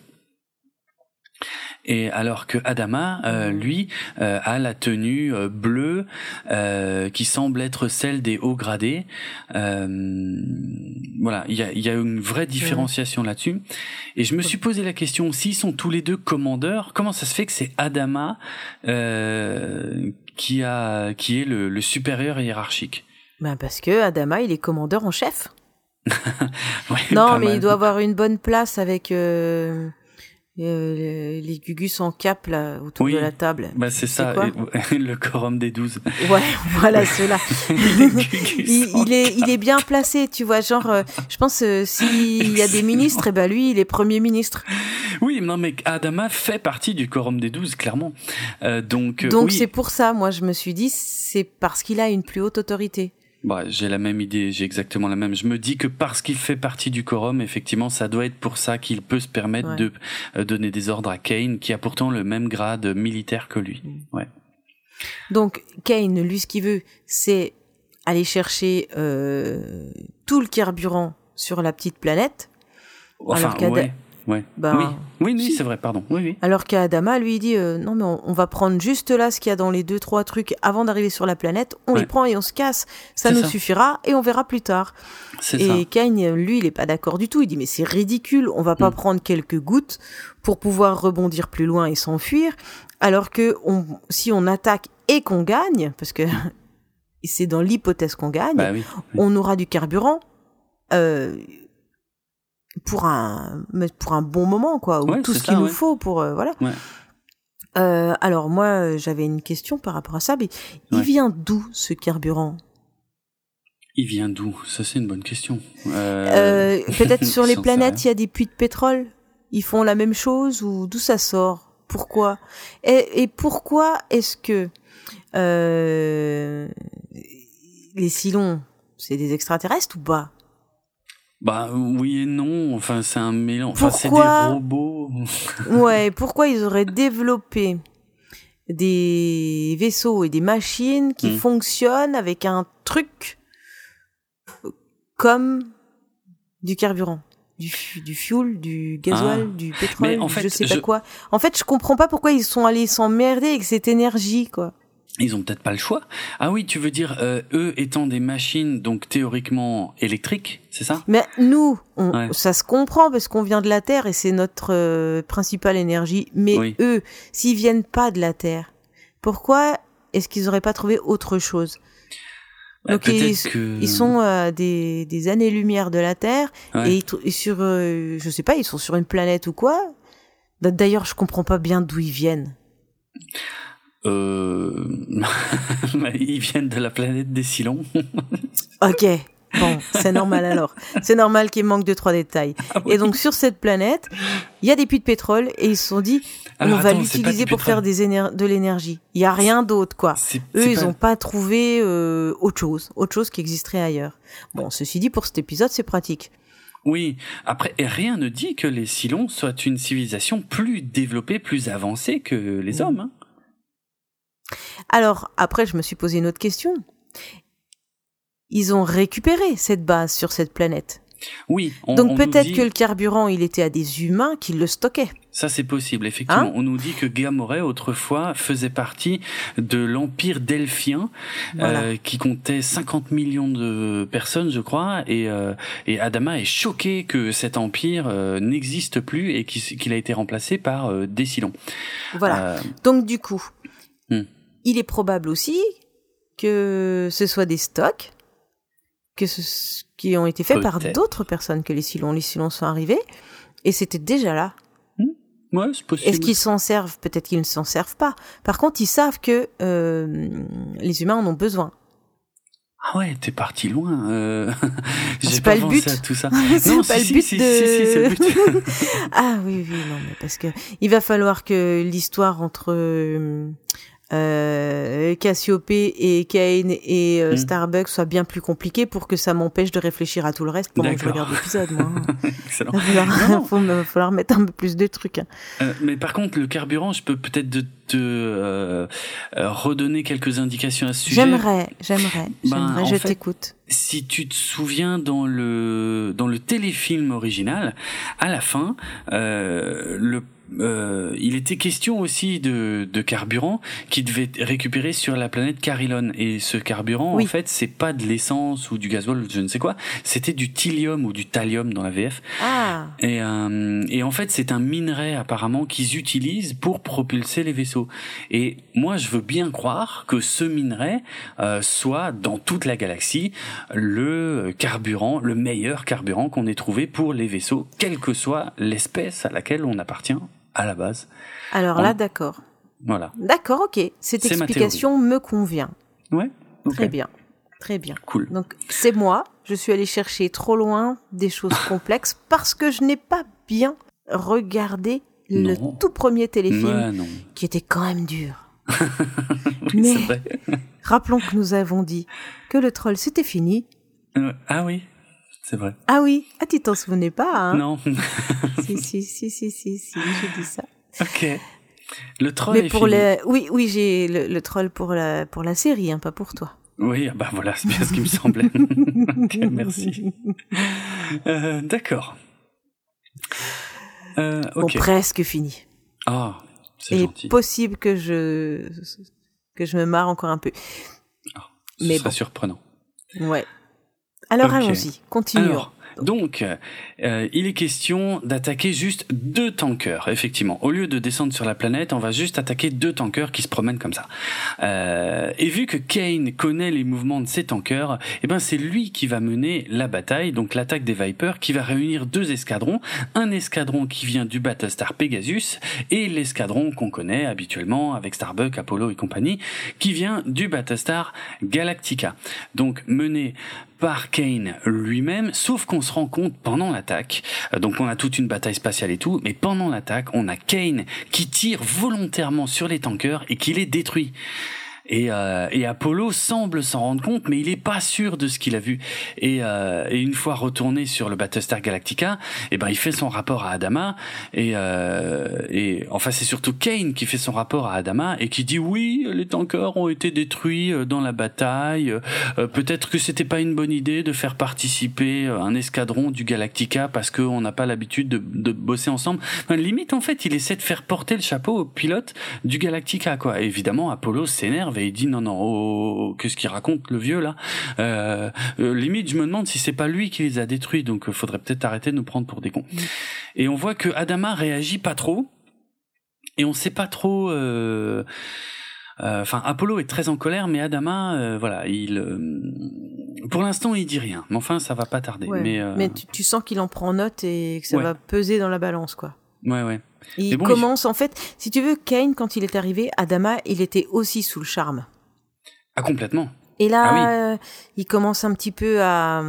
Et alors que Adama, euh, lui, euh, a la tenue euh, bleue qui semble être celle des hauts gradés. voilà, il y a, y a, une vraie différenciation là-dessus. Et je me suis posé la question s'ils sont tous les deux commandeurs, comment ça se fait que c'est Adama qui a qui est le, supérieur hiérarchique ben parce que Adama il est commandeur en chef. non mais il doit avoir une bonne place avec euh, euh, les Gugus en cap là autour de la table. Bah c'est ça, le quorum des douze. Ouais, voilà cela. il, est, il est bien placé, tu vois. Genre, euh, je pense euh, s'il y a des ministres, et eh ben lui, il est premier ministre. Oui, non mais Adama fait partie du quorum des douze, clairement. donc. Donc c'est pour ça, moi, je me suis dit, c'est parce qu'il a une plus haute autorité. Bah, j'ai la même idée, j'ai exactement la même. Je me dis que parce qu'il fait partie du quorum, effectivement, ça doit être pour ça qu'il peut se permettre de euh, donner des ordres à Kane, qui a pourtant le même grade militaire que lui. Mm. Ouais. Donc Kane, lui, ce qu'il veut, c'est aller chercher euh, tout le carburant sur la petite planète. Enfin, ouais. Ouais. Ben, oui, oui, c'est vrai, pardon. Oui, oui. Alors qu'Adama, lui, il dit euh, non, mais on, va prendre juste là ce qu'il y a dans les deux, trois trucs avant d'arriver sur la planète. On les prend et on se casse. Ça nous suffira et on verra plus tard. Et Kane, lui, il est pas d'accord du tout. Il dit mais c'est ridicule. On va pas mm. prendre quelques gouttes pour pouvoir rebondir plus loin et s'enfuir. Alors que on, si on attaque et qu'on gagne, parce que c'est dans l'hypothèse qu'on gagne, bah on aura du carburant. Euh, pour un pour un bon moment quoi ou tout ce qu'il nous faut pour euh, voilà. Euh, alors moi j'avais une question par rapport à ça mais il vient d'où ce carburant? Il vient d'où? Ça c'est une bonne question. Euh... euh peut-être sur les planètes il y a des puits de pétrole? Ils font la même chose ou d'où ça sort? Pourquoi? Et, et pourquoi est-ce que les Silons c'est des extraterrestres ou pas? Bah oui et non, enfin c'est un mélange, enfin c'est des robots. ouais, pourquoi ils auraient développé des vaisseaux et des machines qui hmm. fonctionnent avec un truc comme du carburant du, du fuel, du gasoil, ah. du pétrole, en fait, je sais pas quoi. En fait, je comprends pas pourquoi ils sont allés s'emmerder avec cette énergie, quoi. Ils ont peut-être pas le choix. Ah oui, tu veux dire euh, eux étant des machines donc théoriquement électriques, c'est ça? Mais nous, ça se comprend parce qu'on vient de la Terre et c'est notre euh, principale énergie. Mais eux, s'ils viennent pas de la Terre, pourquoi est-ce qu'ils auraient pas trouvé autre chose? Bah, Donc ils, ils, sont euh, des, des années-lumière de la Terre et, et, sur, je sais pas, ils sont sur une planète ou quoi? D'ailleurs, je comprends pas bien d'où ils viennent. Euh... Ils viennent de la planète des Silons. ok. Bon, c'est normal alors. C'est normal qu'il manque de trois détails. Ah et donc sur cette planète, il y a des puits de pétrole et ils se sont dit on va l'utiliser pour faire des de l'énergie. Il y a rien d'autre quoi. Eux, ils n'ont pas trouvé euh, autre chose, autre chose qui existerait ailleurs. Bon, ceci dit, pour cet épisode, c'est pratique. Oui, après, rien ne dit que les Silons soient une civilisation plus développée, plus avancée que les hommes. Hein. Alors, après, je me suis posé une autre question. Ils ont récupéré cette base sur cette planète. Oui. Donc peut-être que le carburant, il était à des humains qui le stockaient. Ça, c'est possible, effectivement. Hein on nous dit que Gamoret, autrefois, faisait partie de l'Empire delphien, euh, qui comptait 50 millions de personnes, je crois, et, euh, et Adama est choqué que cet empire euh, n'existe plus et qu'il a été remplacé par des Silons. Voilà. Donc, du coup, hmm il est probable aussi que ce soit des stocks que ce, qui ont été faits par d'autres personnes que les Silons. Les Silons sont arrivés et c'était déjà là. Hmm. Ouais, c'est possible. Est-ce qu'ils s'en servent? Peut-être qu'ils ne s'en servent pas. Par contre, ils savent que euh, les humains en ont besoin. Ah ouais, t'es parti loin. Euh... J'ai pas, pas le but. à tout ça. c'est pas si, le but si, de. si, si, si, c'est le but. ah oui, oui, non, mais parce que il va falloir que l'histoire entre euh, Cassiopée et Kane et euh, Mm. Starbucks soit bien plus compliquée pour que ça m'empêche de réfléchir à tout le reste pendant que je regarde l'épisode. Excellent. il va falloir, faut- mettre un peu plus de trucs. hein. Euh, mais par contre, le carburant, je peux peut-être te, euh, redonner quelques indications à ce sujet. J'aimerais, j'aimerais, Ben, j'aimerais. je t'écoute. Si tu te souviens dans le dans le téléfilm original, à la fin, le euh, il était question aussi de, de carburant qui devait être récupéré sur la planète Carilon. Et ce carburant Oui. en fait c'est pas de l'essence ou du gasoil ou je ne sais quoi. C'était du thylium ou du thallium dans la VF Ah, et, euh, et en fait, c'est un minerai apparemment qu'ils utilisent pour propulser les vaisseaux. Et moi, je veux bien croire que ce minerai euh, soit dans toute la galaxie le carburant, le meilleur carburant qu'on ait trouvé pour les vaisseaux, quelle que soit l'espèce à laquelle on appartient à la base. alors là, d'accord. Voilà. D'accord, ok. Cette explication me convient. Ouais. Très bien, très bien. Cool. Donc c'est moi, je suis allée chercher trop loin des choses complexes parce que je n'ai pas bien regardé le tout premier téléfilm Ouais, qui était quand même dur. Oui, Mais-. Rappelons que nous avons dit que le troll c'était fini. Euh, ah oui, c'est vrai. Ah oui, ah tu t'en souvenais pas hein? Non. Si si si si si si, j'ai dit ça. ok. Le troll Mais est pour fini. le oui oui, j'ai le, le troll pour la pour la série hein, pas pour toi. Oui, bah voilà, c'est bien ce qui me semblait. ok, merci. Euh, D'accord. Euh, Bon, presque fini. Ah, c'est Il gentil. est possible que je que je me marre encore un peu. Ce mais serait bon. surprenant. Ouais. Alors allons-y, continuons. Alors, donc, euh, il est question d'attaquer juste deux tankers, effectivement. Au lieu de descendre sur la planète, on va juste attaquer deux tankers qui se promènent comme ça. Euh, et vu que Kane connaît les mouvements de ces tankers, eh ben c'est lui qui va mener la bataille, donc l'attaque des Vipers, qui va réunir deux escadrons. Un escadron qui vient du Battlestar Pegasus et l'escadron qu'on connaît habituellement avec Starbuck, Apollo et compagnie, qui vient du Battlestar Galactica. Donc mené par Kane lui-même, sauf qu'on se rend compte pendant l'attaque, euh, donc on a toute une bataille spatiale et tout, mais pendant l'attaque, on a Kane qui tire volontairement sur les tankers et qui les détruit. Et, euh, et Apollo semble s'en rendre compte, mais il est pas sûr de ce qu'il a vu. Et, euh, et une fois retourné sur le Battlestar Galactica, eh ben il fait son rapport à Adama. Et, euh, et enfin c'est surtout Kane qui fait son rapport à Adama et qui dit oui, les tankers ont été détruits euh, dans la bataille. Euh, Peut-être que c'était pas une bonne idée de faire participer euh, un escadron du Galactica parce qu'on n'a pas l'habitude de, de bosser ensemble. Enfin, limite en fait, il essaie de faire porter le chapeau au pilote du Galactica quoi. Et évidemment, Apollo s'énerve et il dit non non, oh, oh, oh, qu'est-ce qu'il raconte le vieux là euh, euh, Limite, je me demande si c'est pas lui qui les a détruits. Donc, euh, faudrait peut-être arrêter de nous prendre pour des cons. Mm. Et on voit que Adama réagit pas trop. Et on sait pas trop. euh, euh, Enfin, Apollo est très en colère, mais Adama, euh, voilà, il. euh, pour l'instant, il dit rien. Mais enfin, ça va pas tarder. Ouais. Mais, Mais tu, tu sens qu'il en prend note et que ça Ouais. va peser dans la balance, quoi. ouais, ouais. Il bon, commence, en fait, si tu veux, Kane, quand il est arrivé, Adama, il était aussi sous le charme. Ah, complètement. Et là, Ah euh, il commence un petit peu à,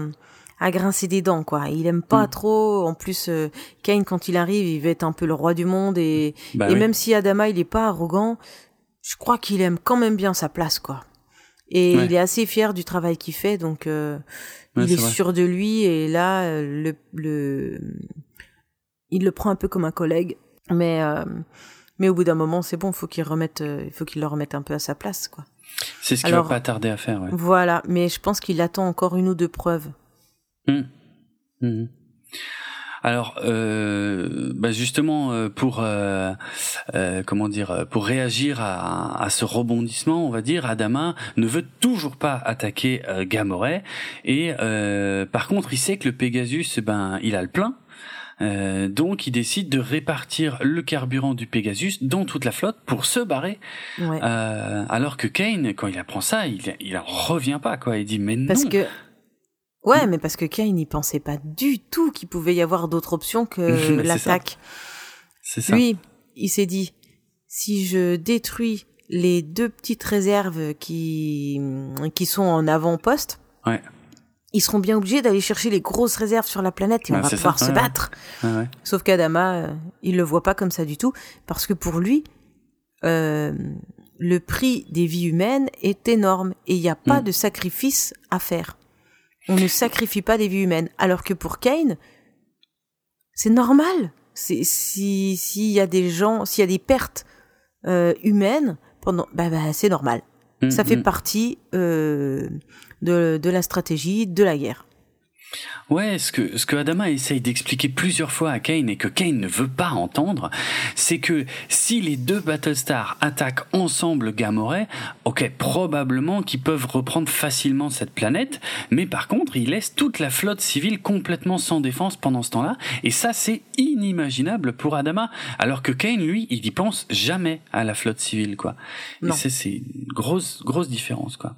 à grincer des dents, quoi. Il aime pas Mm. trop. En plus, euh, Kane, quand il arrive, il veut être un peu le roi du monde. Et, Bah et oui. même si Adama, il est pas arrogant, je crois qu'il aime quand même bien sa place, quoi. Et Ouais. il est assez fier du travail qu'il fait, donc euh, Ouais, il est vrai. sûr de lui. Et là, le, le, il le prend un peu comme un collègue, mais euh, mais au bout d'un moment, c'est bon, faut qu'il remette, euh, il faut qu'il le remette un peu à sa place, quoi. C'est ce qu'il va pas tarder à faire, ouais. Voilà, mais je pense qu'il attend encore une ou deux preuves. Mhm. Mhm. Alors, euh, bah justement, euh, pour euh, euh, comment dire, euh, pour réagir à, à ce rebondissement, on va dire, Adama ne veut toujours pas attaquer euh, Gamoré, et euh, par contre, il sait que le Pegasus, ben, il a le plein. Euh, donc il décide de répartir le carburant du Pegasus dans toute la flotte pour se barrer. Ouais. Euh, alors que Kane, quand il apprend ça, il, il en revient pas quoi. Il dit mais non. Parce que ouais, mais parce que Kane n'y pensait pas du tout qu'il pouvait y avoir d'autres options que l'attaque. C'est ça. Lui, il s'est dit, si je détruis les deux petites réserves qui, qui sont en avant-poste, Ouais. Ils seront bien obligés d'aller chercher les grosses réserves sur la planète et on va pouvoir ça, se ouais, battre. Ouais. Sauf qu'Adama, euh, il le voit pas comme ça du tout, parce que pour lui, euh, le prix des vies humaines est énorme et il n'y a pas Mm. de sacrifice à faire. On ne sacrifie pas des vies humaines, alors que pour Kane, c'est normal. Si s'il y a des gens, s'il y a des pertes euh, humaines pendant, bah, bah c'est normal. Mm, Ça fait mm. partie euh, de, la stratégie de la guerre. Ouais, ce que, ce que Adama essaye d'expliquer plusieurs fois à Kane et que Kane ne veut pas entendre, c'est que si les deux Battlestars attaquent ensemble Gamoray, ok, probablement qu'ils peuvent reprendre facilement cette planète, mais par contre, ils laissent toute la flotte civile complètement sans défense pendant ce temps-là, et ça, c'est inimaginable pour Adama, alors que Kane, lui, il y pense jamais à la flotte civile, quoi. Et Non. c'est, c'est une grosse, grosse différence, quoi.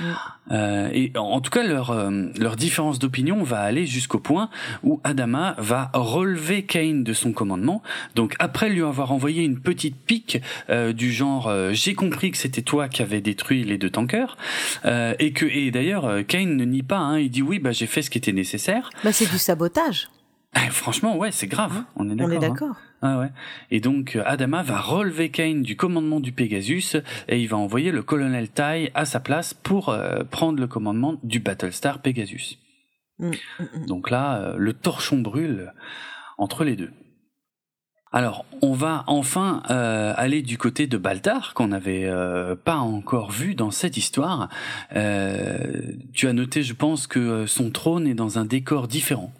Mm. Euh, et en tout cas, leur, euh, leur différence d'opinion va aller jusqu'au point où Adama va relever Kane de son commandement. Donc après lui avoir envoyé une petite pique euh, du genre euh, j'ai compris que c'était toi qui avais détruit les deux tankers euh, et que et d'ailleurs Kane ne nie pas. Hein, il dit oui bah j'ai fait ce qui était nécessaire. Bah, c'est du sabotage. Eh, franchement ouais c'est grave. On est d'accord. On est hein. d'accord. Ah ouais. Et donc Adama va relever Kane du commandement du Pegasus et il va envoyer le colonel Tai à sa place pour euh, prendre le commandement du Battlestar Pegasus. Mm, mm, mm. Donc là, euh, le torchon brûle entre les deux. Alors, on va enfin euh, aller du côté de Baltar, qu'on n'avait euh, pas encore vu dans cette histoire. Euh, tu as noté, je pense, que son trône est dans un décor différent.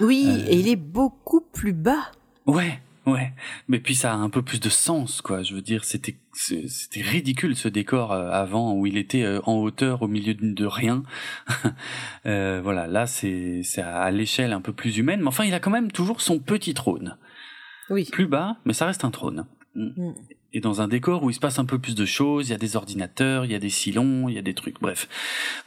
Oui, et il est beaucoup plus bas. Ouais, ouais. Mais puis ça a un peu plus de sens, quoi. Je veux dire, c'était c'était ridicule ce décor euh, avant où il était euh, en hauteur au milieu de, de rien. Euh, voilà, là c'est c'est à l'échelle un peu plus humaine, mais enfin il a quand même toujours son petit trône, Oui. plus bas, mais ça reste un trône. Mm. Et dans un décor où il se passe un peu plus de choses, il y a des ordinateurs, il y a des silons, il y a des trucs, bref.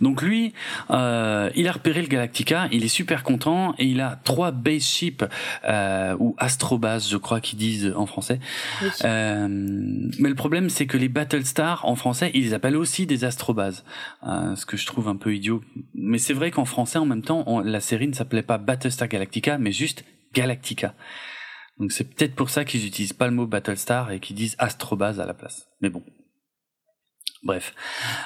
Donc lui, euh, il a repéré le Galactica, il est super content et il a trois base ships euh, ou astrobases, je crois qu'ils disent en français. Oui. Euh, mais le problème, c'est que les Battlestars en français, ils les appellent aussi des astrobases, euh, ce que je trouve un peu idiot. Mais c'est vrai qu'en français, en même temps, on- la série ne s'appelait pas Battlestar Galactica, mais juste Galactica. Donc c'est peut-être pour ça qu'ils utilisent pas le mot Battlestar et qu'ils disent astrobase à la place. Mais bon. Bref,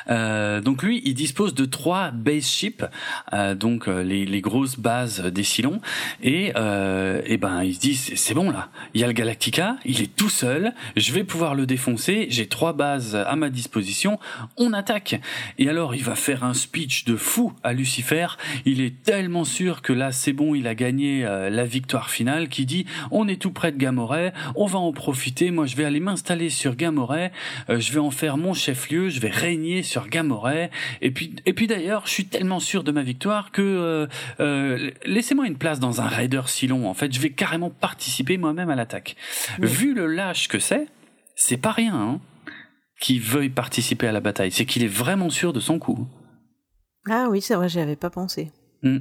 Euh, donc lui, il dispose de trois base ships, euh, donc euh, les, grosses bases des Silons, et, euh, et ben il se dit c'est bon là, il y a le Galactica, il est tout seul, je vais pouvoir le défoncer, j'ai trois bases à ma disposition, on attaque. Et alors il va faire un speech de fou à Lucifer, il est tellement sûr que là c'est bon, il a gagné euh, la victoire finale, qui dit on est tout près de Gamoray, on va en profiter, moi je vais aller m'installer sur Gamoray, je vais en faire mon chef-lieu, je vais régner sur Gamoray. Et puis, et puis d'ailleurs, je suis tellement sûr de ma victoire que euh, euh, laissez-moi une place dans un raider si long. En fait, je vais carrément participer moi-même à l'attaque. Oui. Vu le lâche que c'est, c'est pas rien hein, qui veuille participer à la bataille. C'est qu'il est vraiment sûr de son coup. Ah oui, c'est vrai, j'y avais pas pensé. Hmm.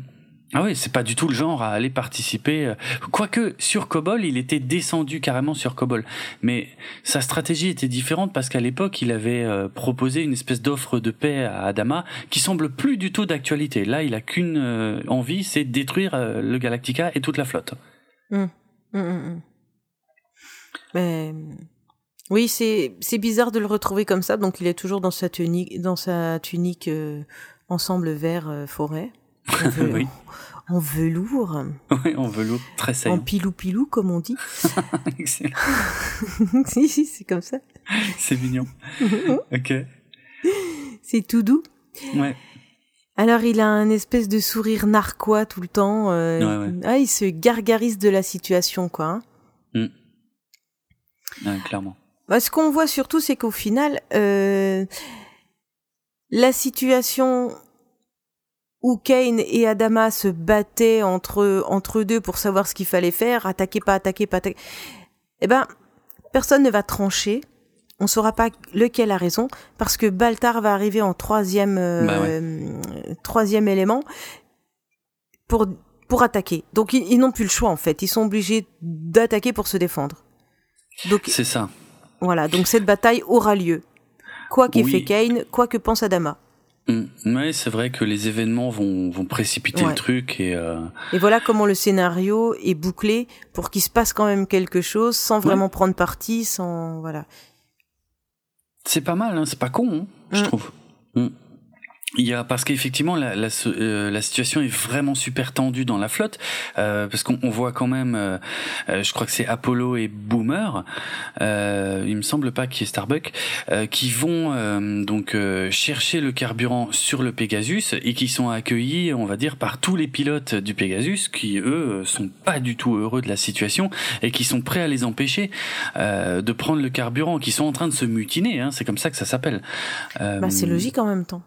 Ah oui, c'est pas du tout le genre à aller participer. euh, Quoique sur Kobol, il était descendu carrément sur Kobol, mais sa stratégie était différente parce qu'à l'époque, il avait euh, proposé une espèce d'offre de paix à Adama qui semble plus du tout d'actualité. Là, il a qu'une euh, envie, c'est détruire le Galactica et toute la flotte. Hum, hum, hum. Mais oui, c'est bizarre de le retrouver comme ça. Donc il est toujours dans sa tunique, dans sa tunique ensemble vert forêt, en, Oui. en velours, Oui, en velours très en saillant. pilou pilou comme on dit. Excellent. si si, c'est comme ça. c'est mignon. Ok. C'est tout doux. Ouais. Alors il a un espèce de sourire narquois tout le temps. euh, Ouais, ouais. Ah, il se gargarise de la situation, quoi. hein. Ouais, clairement. Bah, ce qu'on voit surtout, c'est qu'au final, euh, la situation où Kane et Adama se battaient entre entre eux deux pour savoir ce qu'il fallait faire, attaquer, pas attaquer, pas attaquer, eh ben, personne ne va trancher. On saura pas lequel a raison parce que Baltar va arriver en troisième euh, Bah euh, troisième élément pour pour attaquer. Donc ils, ils n'ont plus le choix en fait. Ils sont obligés d'attaquer pour se défendre. Donc C'est ça. voilà, donc cette bataille aura lieu. Quoi qu'ait Oui. fait Kane, quoi que pense Adama. Mm. Ouais, c'est vrai que les événements vont, vont précipiter Ouais. le truc et euh, Et voilà comment le scénario est bouclé pour qu'il se passe quand même quelque chose sans vraiment prendre parti, sans voilà. c'est pas mal, hein, c'est pas con, hein, je Mm. trouve. Mm. Il y a parce qu'effectivement la, la, euh, la situation est vraiment super tendue dans la flotte euh, parce qu'on on voit quand même, euh, euh, je crois que c'est Apollo et Boomer, euh, il me semble pas qu'il y ait Starbuck, euh, qui vont euh, donc euh, chercher le carburant sur le Pegasus et qui sont accueillis, on va dire, par tous les pilotes du Pegasus qui eux sont pas du tout heureux de la situation et qui sont prêts à les empêcher euh, de prendre le carburant, qui sont en train de se mutiner, hein, c'est comme ça que ça s'appelle. Bah, c'est logique en même temps.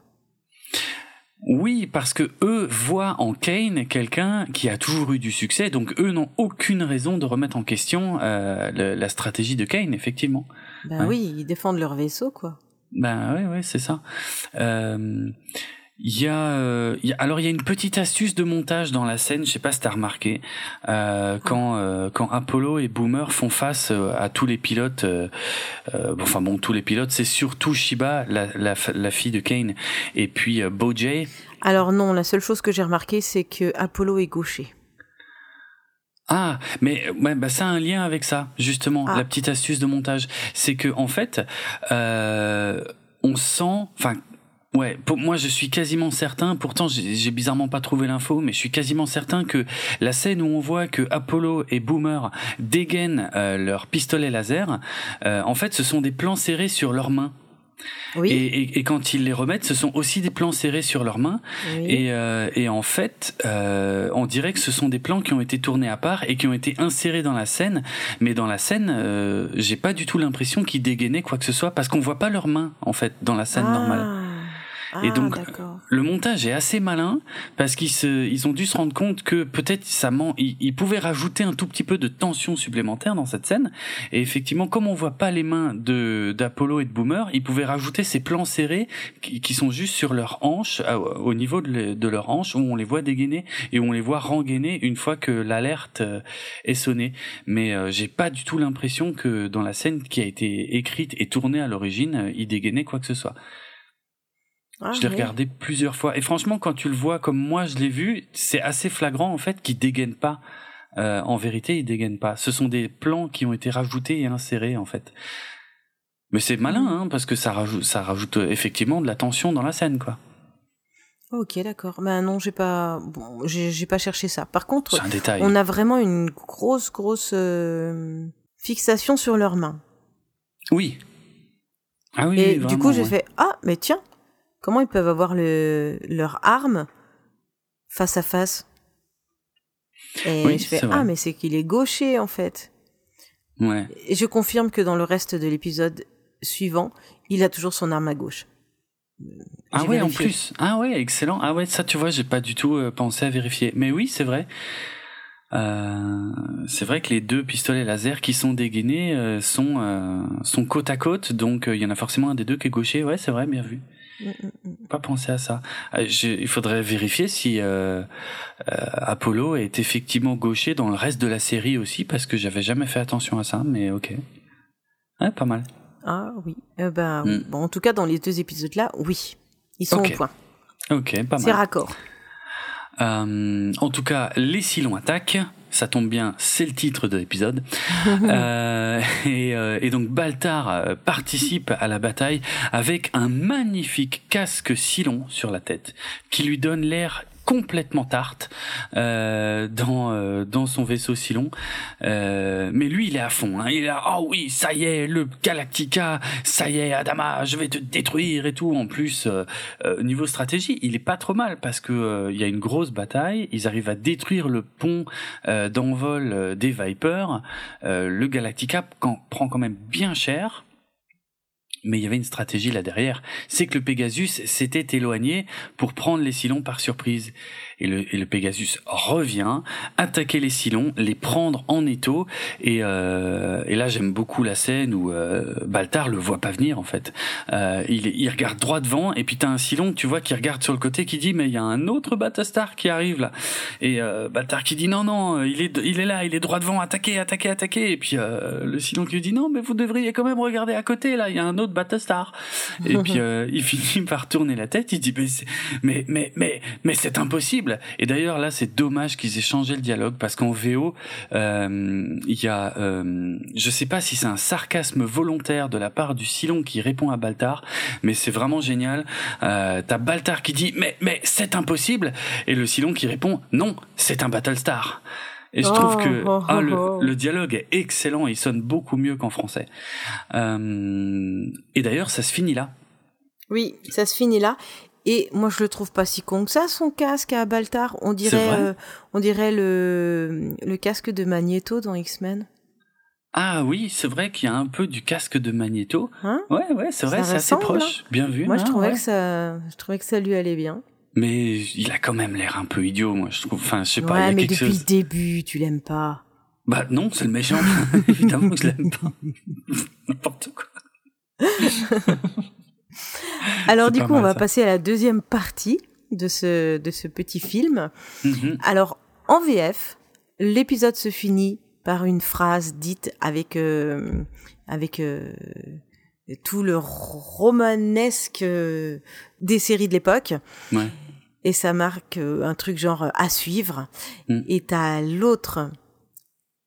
Oui, parce que eux voient en Kane quelqu'un qui a toujours eu du succès, donc eux n'ont aucune raison de remettre en question euh, le- la stratégie de Kane, effectivement. Ouais. oui, ils défendent leur vaisseau quoi. Ben ouais, ouais, c'est ça. Euh, Il y a, euh, il y a- alors il y a une petite astuce de montage dans la scène, je sais pas si t'as remarqué, euh, quand euh, quand Apollo et Boomer font face à tous les pilotes, bon, enfin bon tous les pilotes, c'est surtout Shiba, la, la, la fille de Kane, et puis Bojay. Alors non, la seule chose que j'ai remarqué, c'est que Apollo est gaucher. Ah, mais ouais, bah, ça a un lien avec ça, justement, Ah. la petite astuce de montage. C'est que en fait, on sent, enfin, ouais, pour moi je suis quasiment certain, pourtant j'ai bizarrement pas trouvé l'info, mais je suis quasiment certain que la scène où on voit que Apollo et Boomer dégainent euh, leur pistolet laser, euh, en fait ce sont des plans serrés sur leurs mains. Oui. Et, et, et quand ils les remettent, ce sont aussi des plans serrés sur leurs mains. oui. Et, euh, et en fait, euh, on dirait que ce sont des plans qui ont été tournés à part et qui ont été insérés dans la scène. Mais dans la scène, euh, j'ai pas du tout l'impression qu'ils dégainaient quoi que ce soit parce qu'on voit pas leurs mains en fait dans la scène ah. normale. Et Ah, donc. Le montage est assez malin parce qu'ils se, ils ont dû se rendre compte que peut-être ça ment, ils, ils pouvaient rajouter un tout petit peu de tension supplémentaire dans cette scène. Et effectivement, comme on voit pas les mains de d'Apollo et de Boomer, ils pouvaient rajouter ces plans serrés qui, qui sont juste sur leur hanche, à- au niveau de, le- de leur hanche, où on les voit dégainer et où on les voit rengainer une fois que l'alerte euh, est sonnée. Mais euh, j'ai pas du tout l'impression que dans la scène qui a été écrite et tournée à l'origine, euh, ils dégainaient quoi que ce soit. Ah, Je l'ai oui. regardé plusieurs fois. Et franchement, quand tu le vois comme moi je l'ai vu, c'est assez flagrant en fait qu'il dégaine pas. Euh, en vérité, il dégaine pas. Ce sont des plans qui ont été rajoutés et insérés en fait. Mais c'est malin, hein, parce que ça rajoute, ça rajoute euh, effectivement de la tension dans la scène, quoi. Ok, d'accord. Bah non, j'ai pas, bon, j'ai pas cherché ça. Par contre, un détail. on a vraiment une grosse, grosse euh, fixation sur leurs mains. Oui. Ah oui. Et du coup, j'ai ouais. fait ah, mais tiens, comment ils peuvent avoir le leur arme face à face? Et Oui, je fais ah, mais c'est qu'il est gaucher en fait. Ouais. Et je confirme que dans le reste de l'épisode suivant, il a toujours son arme à gauche. Ah J'ai ouais, en plus. Ah ouais, excellent. Ah ouais, ça, tu vois, j'ai pas du tout euh, pensé à vérifier. Mais oui, c'est vrai. Euh, c'est vrai que les deux pistolets laser qui sont dégainés euh, sont euh, sont côte à côte, donc euh, il y en a forcément un des deux qui est gaucher. Ouais, c'est vrai, bien vu. Mm, mm, mm. Pas pensé à ça. Euh, il faudrait vérifier si euh, euh, Apollo est effectivement gaucher dans le reste de la série aussi, parce que j'avais jamais fait attention à ça. Mais ok. Ouais, pas mal. Ah oui. Euh. Mm. Bon, en tout cas, dans les deux épisodes là, oui. Ils sont Ok. au point. Ok, pas C'est mal. raccord. Euh, en tout cas, les Silons attaquent. Ça tombe bien, c'est le titre de l'épisode. Euh, et, euh, et donc Baltar euh, participe à la bataille avec un magnifique casque Silon sur la tête qui lui donne l'air complètement tarte euh, dans euh, dans son vaisseau Silon. Euh, mais lui, il est à fond. Hein. Il est là, oh oui, ça y est, le Galactica, ça y est, Adama, je vais te détruire et tout. En plus, euh, euh, niveau stratégie, il est pas trop mal parce que il y a une grosse bataille. Ils arrivent à détruire le pont d'envol des Vipers. Le Galactica prend quand même bien cher. Mais il y avait une stratégie là derrière, c'est que le Pegasus s'était éloigné pour prendre les Cylons par surprise et le, et le Pegasus revient, attaquer les Cylons, les prendre en étau, et, euh, et là j'aime beaucoup la scène où euh, Baltar le voit pas venir en fait. Euh, il, il regarde droit devant, et puis t'as un Cylon, tu vois, qui regarde sur le côté, qui dit mais il y a un autre Battlestar qui arrive là, et euh, Baltar qui dit non non, il est il est là, il est droit devant, attaquer, attaquer, attaquer, et puis euh, le Cylon qui lui dit non mais vous devriez quand même regarder à côté là, il y a un autre Battlestar, et puis euh, il finit par tourner la tête, il dit mais mais mais mais, mais c'est impossible et d'ailleurs là, c'est dommage qu'ils aient changé le dialogue parce qu'en VO, euh, il y a, euh, je sais pas si c'est un sarcasme volontaire de la part du Silon qui répond à Baltar, mais c'est vraiment génial. Euh, T'as Baltar qui dit mais mais c'est impossible et le Silon qui répond non, c'est un Battlestar. Et je trouve que Oh, oh, ah, le, oh. le dialogue est excellent, il sonne beaucoup mieux qu'en français. Euh, et d'ailleurs, ça se finit là. Oui, ça se finit là. Et moi, je le trouve pas si con que ça, son casque à Baltar. On dirait, euh, on dirait le, le casque de Magneto dans X-Men. Ah oui, c'est vrai qu'il y a un peu du casque de Magneto. Hein Ouais, ouais, c'est vrai, c'est assez proche. Bien vu. Moi, je hein, trouvais ouais. que ça, je trouvais que ça lui allait bien. Mais il a quand même l'air un peu idiot, moi, je trouve. Enfin, je sais pas, il y a mais quelque depuis chose. le début, tu l'aimes pas. Bah non, c'est le méchant. Évidemment que je l'aime pas. N'importe quoi. Alors, du coup, on va ça. passer à la deuxième partie de ce, de ce petit film. Mhm. Alors, en VF, l'épisode se finit par une phrase dite avec, euh, avec euh, tout le romanesque euh, des séries de l'époque. Ouais. Et ça marque un truc genre à suivre. Mm. Et t'as l'autre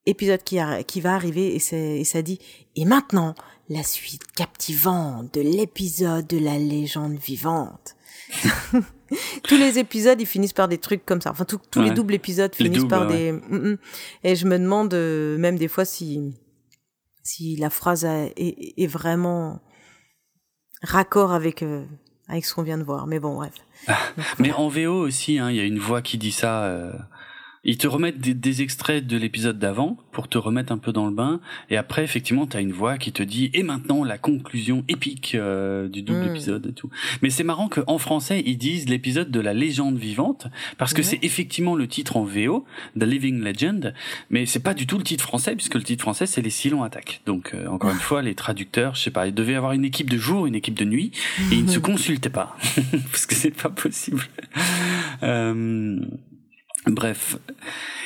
épisode qui, a- qui va arriver et ça dit Et maintenant, la suite captivante de l'épisode de la légende vivante. tous les épisodes, ils finissent par des trucs comme ça. Enfin, tous- les doubles épisodes finissent doubles, par ouais. des. Mm, mm. Et je me demande euh, même des fois si si la phrase a- est, est vraiment raccord avec euh, avec ce qu'on vient de voir. Mais bon, bref. Mais en VO aussi, hein, il y a une voix qui dit ça. euh, Ils te remettent des, des extraits de l'épisode d'avant pour te remettre un peu dans le bain, et après effectivement t'as une voix qui te dit et maintenant la conclusion épique euh, du double Mm. épisode et tout. Mais c'est marrant qu'en français ils disent l'épisode de la légende vivante parce que c'est effectivement le titre en VO, The Living Legend, mais c'est pas du tout le titre français puisque le titre français c'est les Silons attaquent. Donc euh, encore une fois les traducteurs, je sais pas, ils devaient avoir une équipe de jour, une équipe de nuit et ils ne se consultaient pas parce que c'est pas possible. Euh, Bref,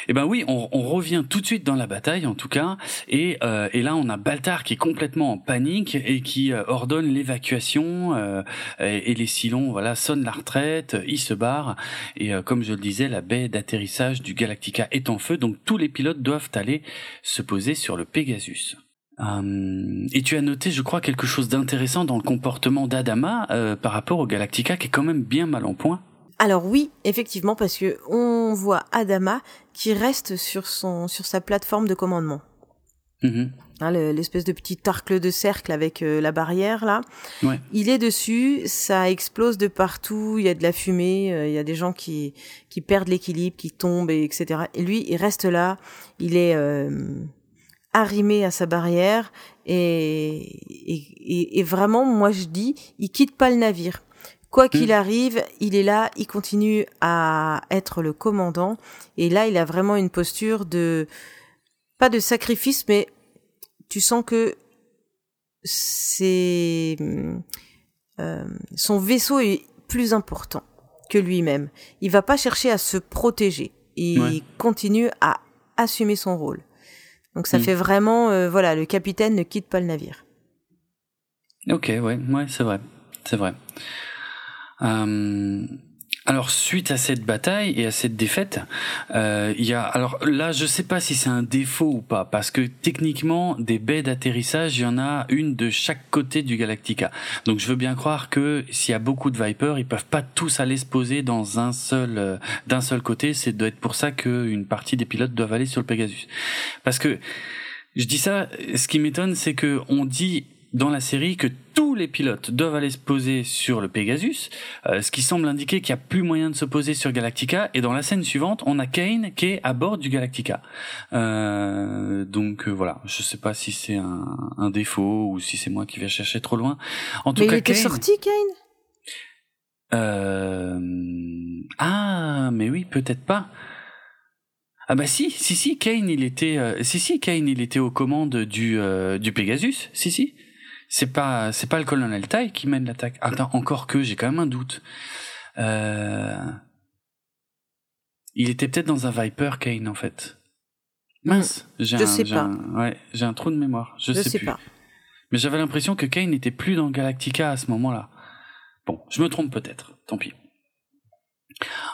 eh ben oui, on, on revient tout de suite dans la bataille en tout cas, et, euh, et là on a Baltar qui est complètement en panique et qui euh, ordonne l'évacuation euh, et, les Cylons voilà sonnent la retraite, ils se barrent et euh, comme je le disais, la baie d'atterrissage du Galactica est en feu, donc tous les pilotes doivent aller se poser sur le Pegasus. Euh, et tu as noté, je crois, quelque chose d'intéressant dans le comportement d'Adama euh, par rapport au Galactica qui est quand même bien mal en point. Alors oui, effectivement, parce que on voit Adama qui reste sur son sur sa plateforme de commandement. Mhm. Hein, le- l'espèce de petit arcle de cercle avec euh, la barrière là. Ouais. Il est dessus, ça explose de partout, il y a de la fumée, euh, il y a des gens qui qui perdent l'équilibre, qui tombent, et etc. Et lui, il reste là, il est euh, arrimé à sa barrière et, et, et- et vraiment, moi je dis, il quitte pas le navire. Quoi qu'il arrive, il est là, il continue à être le commandant. Et là, il a vraiment une posture de, pas de sacrifice, mais tu sens que c'est, euh, son vaisseau est plus important que lui-même. Il va pas chercher à se protéger. Il Ouais. continue à assumer son rôle. Donc ça Mm. fait vraiment, euh, voilà, le capitaine ne quitte pas le navire. Ok, ouais, ouais, c'est vrai, c'est vrai. Euh, alors suite à cette bataille et à cette défaite, euh, il y a alors là je sais pas si c'est un défaut ou pas parce que techniquement des baies d'atterrissage il y en a une de chaque côté du Galactica. Donc je veux bien croire que s'il y a beaucoup de Vipers ils peuvent pas tous aller se poser dans un seul euh, d'un seul côté. C'est doit être pour ça qu'une partie des pilotes doivent aller sur le Pegasus. Parce que je dis ça, ce qui m'étonne c'est que on dit dans la série que tous les pilotes doivent aller se poser sur le Pegasus, euh, ce qui semble indiquer qu'il n'y a plus moyen de se poser sur Galactica. Et dans la scène suivante, on a Kane qui est à bord du Galactica. Euh, donc euh, voilà, je sais pas si c'est un, un, défaut ou si c'est moi qui vais chercher trop loin. En tout Mais cas, il était sorti, Kane? Euh... Ah, mais oui, peut-être pas. Ah bah si, si, si, Kane, il était, euh, si, si, Kane, il était aux commandes du euh, du Pegasus, si, si. C'est pas, c'est pas le colonel Tai qui mène l'attaque. Attends, encore que, j'ai quand même un doute. Euh... Il était peut-être dans un Viper, Kane, en fait. Mince, j'ai un, sais pas. Un, ouais, j'ai un trou de mémoire. Je, je sais, sais plus. pas. Mais j'avais l'impression que Kane n'était plus dans Galactica à ce moment-là. Bon, je me trompe peut-être. Tant pis.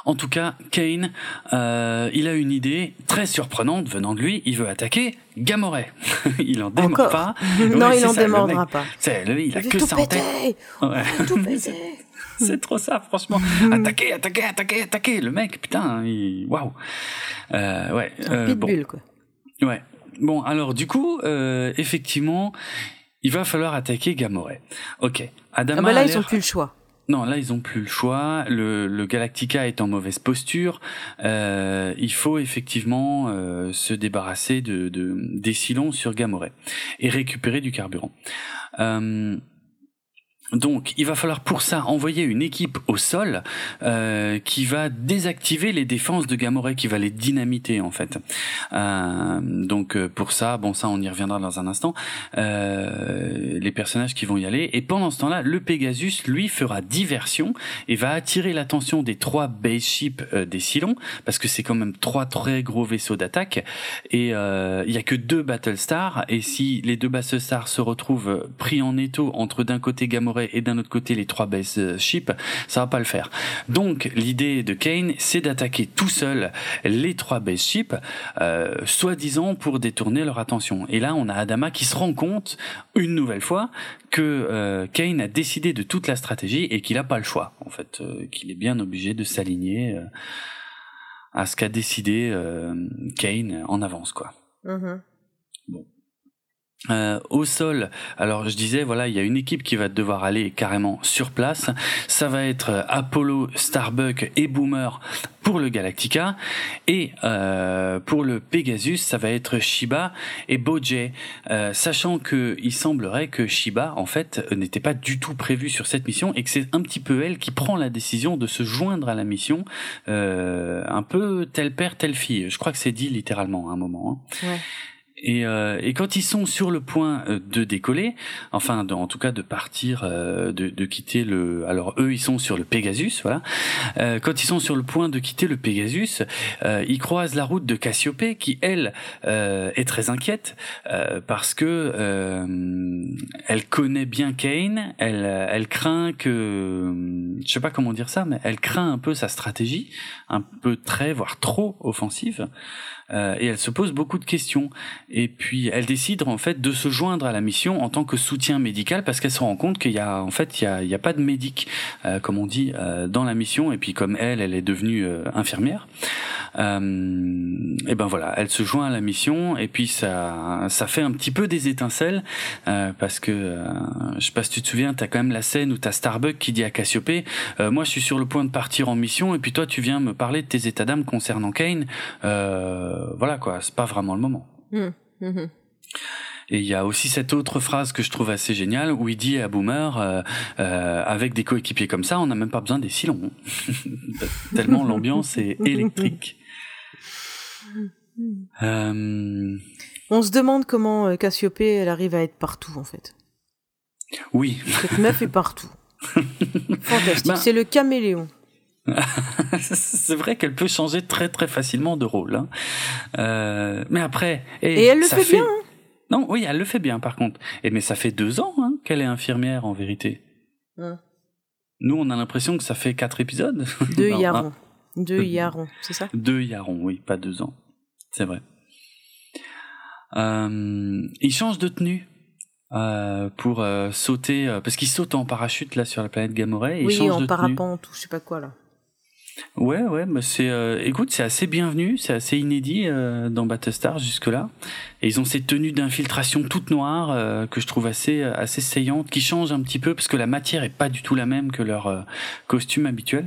En tout cas, Kane, euh, il a une idée très surprenante venant de lui. Il veut attaquer Gamoray. il en démord pas. non, Ouais, il en démordra pas. C'est lui, il a Il que tout ça en tête. Ouais. tout C'est trop ça, franchement. attaquer, attaquer, attaquer, attaquer. Le mec, putain, il... waouh. Euh, ouais. Un euh, bon. pitbull, quoi. Ouais. Bon, alors du coup, euh, effectivement, il va falloir attaquer Gamoray. Ok. Adama Ah bah là, ils ont l'air- plus le choix. Non, là ils ont plus le choix. Le, le Galactica est en mauvaise posture. Euh, il faut effectivement euh, se débarrasser de, de des silons sur Gamoray et récupérer du carburant. Euh, donc, il va falloir pour ça envoyer une équipe au sol euh, qui va désactiver les défenses de Gamoray, qui va les dynamiter en fait. Euh, donc euh, pour ça, bon ça on y reviendra dans un instant. Euh, les personnages qui vont y aller et pendant ce temps-là, le Pegasus lui fera diversion et va attirer l'attention des trois base ships euh, des Cylons parce que c'est quand même trois très gros vaisseaux d'attaque et euh, il y a que deux Battlestars et si les deux Battlestars se retrouvent pris en étau entre d'un côté Et d'un autre côté les trois base euh, ships, ça va pas le faire. Donc l'idée de Kane, c'est d'attaquer tout seul les trois base ships, euh, soi-disant pour détourner leur attention. Et là, on a Adama qui se rend compte une nouvelle fois que euh, Kane a décidé de toute la stratégie et qu'il a pas le choix, en fait, euh, qu'il est bien obligé de s'aligner à ce qu'a décidé Kane en avance, quoi. Mhm. Euh, au sol, alors je disais voilà, il y a une équipe qui va devoir aller carrément sur place. Ça va être euh, Apollo, Starbuck et Boomer pour le Galactica et euh, pour le Pegasus, ça va être Shiba et Bojay. Euh, sachant que il semblerait que Shiba en fait n'était pas du tout prévu sur cette mission et que c'est un petit peu elle qui prend la décision de se joindre à la mission, euh, un peu tel père telle fille. Je crois que c'est dit littéralement à un moment. hein. Ouais. Et, euh, et quand ils sont sur le point euh, de décoller, enfin en tout cas de partir, euh, de, de quitter le, alors eux ils sont sur le Pegasus, voilà. Euh, quand ils sont sur le point de quitter le Pegasus, euh, ils croisent la route de Cassiopée qui elle euh, est très inquiète parce que elle connaît bien Kane, elle, elle craint que, je sais pas comment dire ça, mais elle craint un peu sa stratégie, un peu très voire trop offensive. Euh, et elle se pose beaucoup de questions. Et puis elle décide en fait de se joindre à la mission en tant que soutien médical parce qu'elle se rend compte qu'il y a en fait il y a, il y a pas de médic euh, comme on dit euh, dans la mission. Et puis comme elle, elle est devenue euh, infirmière. Euh, et ben voilà, elle se joint à la mission et puis ça ça fait un petit peu des étincelles euh, parce que je sais pas si tu te souviens, t'as quand même la scène où t'as Starbuck qui dit à Cassiopée, moi je suis sur le point de partir en mission et puis toi tu viens me parler de tes états d'âme concernant Kane. Euh, voilà quoi, c'est pas vraiment le moment. Mhm. Mhm. Et il y a aussi cette autre phrase que je trouve assez géniale où il dit à Boomer, euh, euh, avec des coéquipiers comme ça, on n'a même pas besoin des silons. Tellement l'ambiance est électrique. Euh, On se demande comment euh, Cassiopée, elle arrive à être partout, en fait. oui, Cette meuf est partout. Fantastique. Ben- C'est le caméléon. c'est vrai qu'elle peut changer très très facilement de rôle. hein. Euh, mais après, Et elle le fait bien, hein. Non, oui, elle le fait bien par contre. Et mais ça fait deux ans hein, qu'elle est infirmière en vérité. Ouais. Nous, on a l'impression que ça fait quatre épisodes. Deux Non, Yaron. Deux Yaron, c'est ça? Deux Yaron, oui, pas deux ans. C'est vrai. Euh, il change de tenue euh, pour euh, sauter, euh, parce qu'il saute en parachute là sur la planète Gamoray. Et il Oui, change en de tenue. parapente ou je sais pas quoi, là. Ouais, ouais, bah c'est, euh, écoute, c'est assez bienvenu, c'est assez inédit euh, dans Battlestar jusque-là. Et ils ont ces tenues d'infiltration toutes noires euh, que je trouve assez, assez saillantes, qui changent un petit peu parce que la matière est pas du tout la même que leur costume habituel.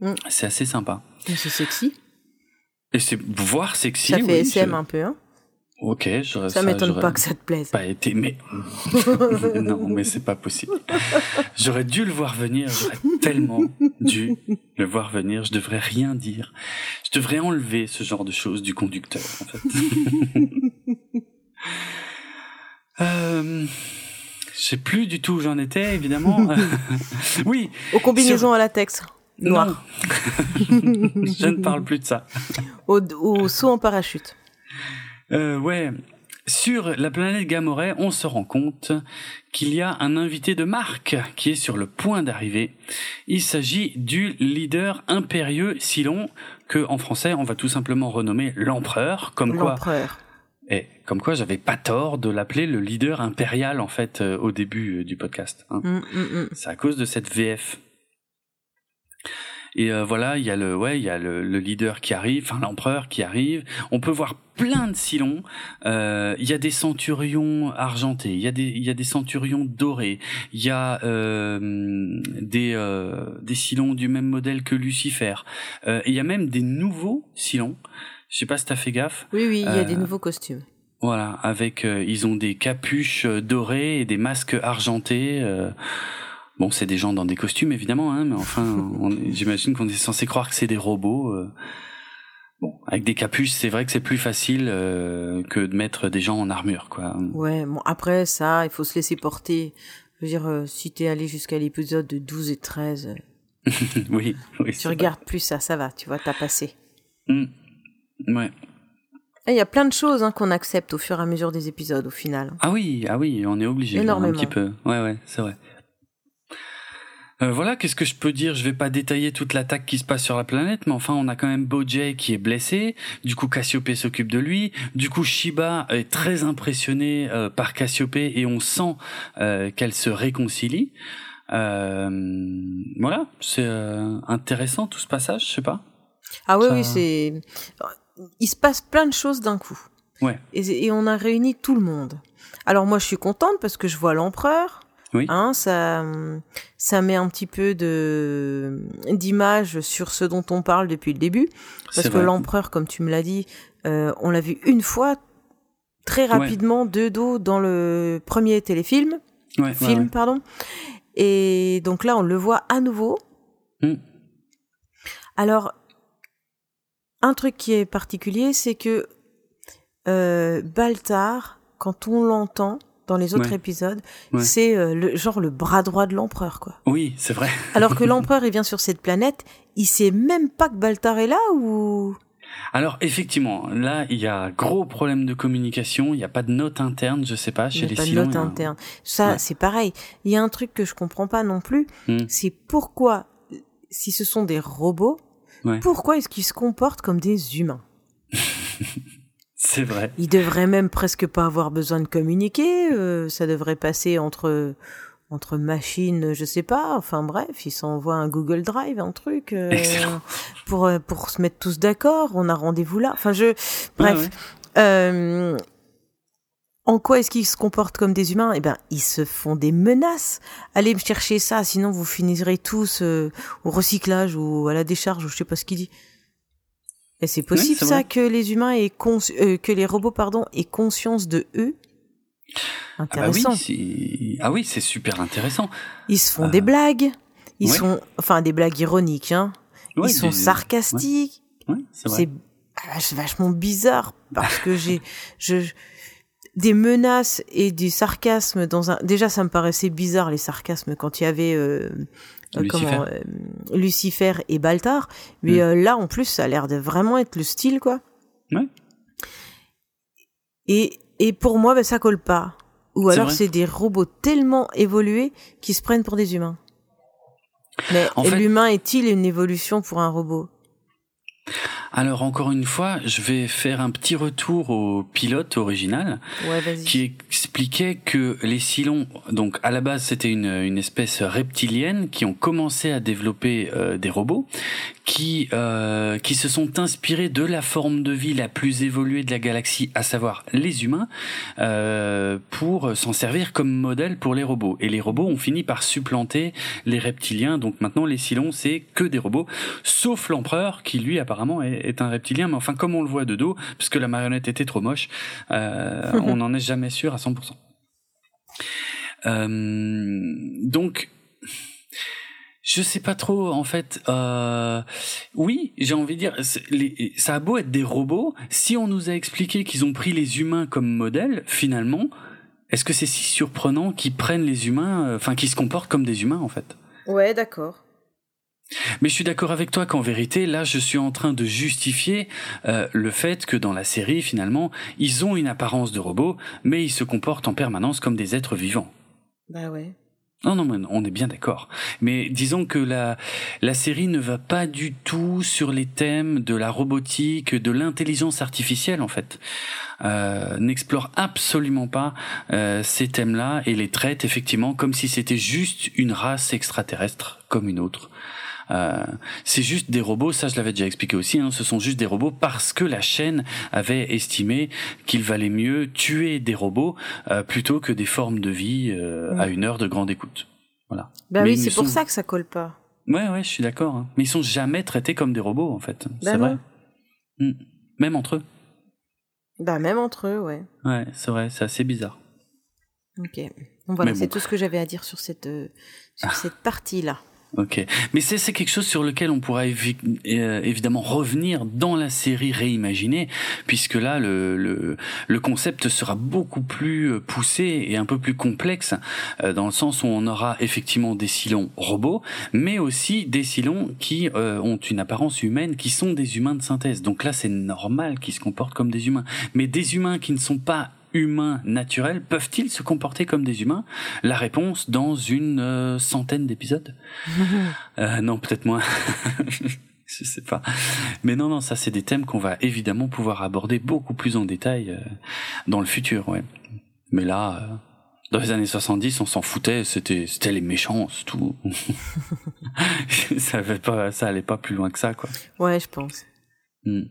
Mm. C'est assez sympa. C'est sexy. Et c'est voir sexy. Ça fait oui, SM un peu, hein. Ok, j'aurais Ça m'étonne pas que ça te plaise. Pas été, mais non, mais c'est pas possible. J'aurais dû le voir venir. J'aurais tellement dû le voir venir. Je devrais rien dire. Je devrais enlever ce genre de choses du conducteur. En fait. euh, je sais plus du tout où j'en étais, évidemment. oui. Aux combinaisons à latex. Noir. Je ne parle plus de ça. Au, au saut en parachute. Euh, ouais. Sur la planète Gamoray, on se rend compte qu'il y a un invité de marque qui est sur le point d'arriver. Il s'agit du leader impérieux Silon, que en français on va tout simplement renommer l'empereur, comme quoi, L'empereur. et comme quoi j'avais pas tort de l'appeler le leader impérial en fait euh, au début euh, du podcast. hein. Mm, mm, mm. C'est à cause de cette VF. Et euh, voilà, il y a le ouais, il y a le, le leader qui arrive, enfin l'empereur qui arrive. On peut voir plein de silons. Euh, Il y a des centurions argentés, il y a des il y a des centurions dorés, il y a euh, des euh, des silons du même modèle que Lucifer. Euh, il y a même des nouveaux silons. Je sais pas si t'as fait gaffe. Oui, oui, il y a des nouveaux costumes. Voilà, avec euh, ils ont des capuches dorées et des masques argentés. Bon, c'est des gens dans des costumes évidemment, hein, mais enfin, j'imagine qu'on est censé croire que c'est des robots. euh. Bon, avec des capuches, c'est vrai que c'est plus facile euh, que de mettre des gens en armure, quoi. Ouais, bon, après, ça, il faut se laisser porter. Je veux dire, euh, si t'es allé jusqu'à l'épisode de 12 et 13, euh, oui, oui. tu regardes plus ça, ça va, tu vois, t'as passé. Mm. Ouais. Il y a plein de choses hein, qu'on accepte au fur et à mesure des épisodes, au final. Ah oui, ah oui, on est obligé. Un petit peu. Ouais, ouais, c'est vrai. Euh, voilà, qu'est-ce que je peux dire? Je vais pas détailler toute l'attaque qui se passe sur la planète, mais enfin, on a quand même Bojay qui est blessé. Du coup, Cassiopée s'occupe de lui. Du coup, Shiba est très impressionné euh, par Cassiopée et on sent euh, qu'elle se réconcilie. Euh, voilà, c'est euh, intéressant tout ce passage, je sais pas. Ah oui, Ça- oui, c'est... Il se passe plein de choses d'un coup. Ouais. Et, et on a réuni tout le monde. Alors moi, je suis contente parce que je vois l'empereur. Oui. Hein, ça, ça met un petit peu de d'image sur ce dont on parle depuis le début. Parce que l'empereur, comme tu me l'as dit, euh, on l'a vu une fois, très rapidement, de dos dans le premier téléfilm, Ouais, ouais, film, ouais. pardon. Et donc là, on le voit à nouveau. Mm. Alors, un truc qui est particulier, c'est que euh, Baltar, quand on l'entend dans les autres Ouais. épisodes, Ouais. c'est euh, le genre le bras droit de l'empereur, quoi. Oui, c'est vrai. Alors que l'empereur, il vient sur cette planète, il sait même pas que Baltar est là ou? Alors effectivement, là il y a gros problème de communication, il n'y a pas de note interne, je sais pas, il chez n'y a les pas de note y a interne. Ça, Ouais. c'est pareil. Il y a un truc que je comprends pas non plus, Hmm. c'est pourquoi, si ce sont des robots, Ouais. pourquoi est-ce qu'ils se comportent comme des humains? C'est vrai. Ils devraient même presque pas avoir besoin de communiquer. euh, ça devrait passer entre entre machines, je sais pas. Enfin bref, ils s'envoient un Google Drive, un truc euh, pour euh, pour se mettre tous d'accord. On a rendez-vous là. Enfin je bref. Ouais, ouais. Euh, en quoi est-ce qu'ils se comportent comme des humains? Eh ben, ils se font des menaces. Allez me chercher ça, sinon vous finirez tous euh, au recyclage ou à la décharge ou je sais pas ce qu'il dit. Et c'est possible ça vrai. que les humains aient euh, que les robots pardon aient conscience de eux? Ah bah oui, Intéressant. ah oui, c'est super intéressant. Ils se font Euh, des blagues. Ils ouais. sont enfin des blagues ironiques hein. Ouais, ils sont des- sarcastiques. Ouais, c'est vachement bizarre parce que j'ai je des menaces et du sarcasme dans un déjà ça me paraissait bizarre les sarcasmes quand il y avait euh, Lucifer. comment euh, Lucifer et Baltar mais Mm. euh, là en plus ça a l'air de vraiment être le style quoi Ouais. et et pour moi ben, ça colle pas ou alors c'est des robots tellement évolués qui se prennent pour des humains mais En fait- l'humain est-il une évolution pour un robot? Alors encore une fois, je vais faire un petit retour au pilote original qui expliquait que les Silons, donc à la base c'était une, une espèce reptilienne qui ont commencé à développer euh, des robots qui euh, qui se sont inspirés de la forme de vie la plus évoluée de la galaxie, à savoir les humains, euh, pour s'en servir comme modèle pour les robots. Et les robots ont fini par supplanter les reptiliens. Donc maintenant les Silons c'est que des robots, sauf l'empereur qui lui apparemment est, est, un reptilien. Mais enfin comme on le voit de dos, puisque la marionnette était trop moche, euh, on n'en est jamais sûr à 100%. Euh, donc je sais pas trop en fait. Euh, oui, j'ai envie de dire, les, ça a beau être des robots, si on nous a expliqué qu'ils ont pris les humains comme modèle, finalement, est-ce que c'est si surprenant qu'ils prennent les humains, euh, enfin qu'ils se comportent comme des humains en fait? Ouais, d'accord. Mais je suis d'accord avec toi qu'en vérité, là, je suis en train de justifier euh, le fait que dans la série, finalement, ils ont une apparence de robots, mais ils se comportent en permanence comme des êtres vivants. Bah ouais. Non, non, on est bien d'accord. Mais disons que la, la série ne va pas du tout sur les thèmes de la robotique, de l'intelligence artificielle, en fait. Euh, N'explore absolument pas euh, ces thèmes-là et les traite effectivement comme si c'était juste une race extraterrestre comme une autre. Euh, c'est juste des robots, ça je l'avais déjà expliqué aussi, hein, ce sont juste des robots parce que la chaîne avait estimé qu'il valait mieux tuer des robots euh, plutôt que des formes de vie euh, à une heure de grande écoute. Voilà. Ben oui, c'est pour ça que ça colle pas. Ouais, ouais, je suis d'accord. Hein. Mais ils sont jamais traités comme des robots en fait. Ben c'est vrai. Hmm. Même entre eux. Bah même entre eux, ouais. Ouais, c'est vrai, c'est assez bizarre. Ok. Bon, voilà, c'est tout ce que j'avais à dire sur cette, sur cette partie-là. Ok, mais c'est quelque chose sur lequel on pourra euh, évidemment revenir dans la série réimaginée, puisque là le, le, le, concept sera beaucoup plus euh, poussé et un peu plus complexe, euh, dans le sens où on aura effectivement des silons robots, mais aussi des silons qui ont une apparence humaine, qui sont des humains de synthèse. Donc là c'est normal qu'ils se comportent comme des humains, mais des humains qui ne sont pas humains naturels peuvent-ils se comporter comme des humains? La réponse dans une euh, centaine d'épisodes. euh, non, peut-être moins. je sais pas. Mais non, non, ça c'est des thèmes qu'on va évidemment pouvoir aborder beaucoup plus en détail euh, dans le futur, ouais. Mais là, euh, dans les années 70, on s'en foutait, c'était c'était les méchants, c'est tout. ça avait pas, ça allait pas plus loin que ça, quoi. Ouais, je pense. Hmm.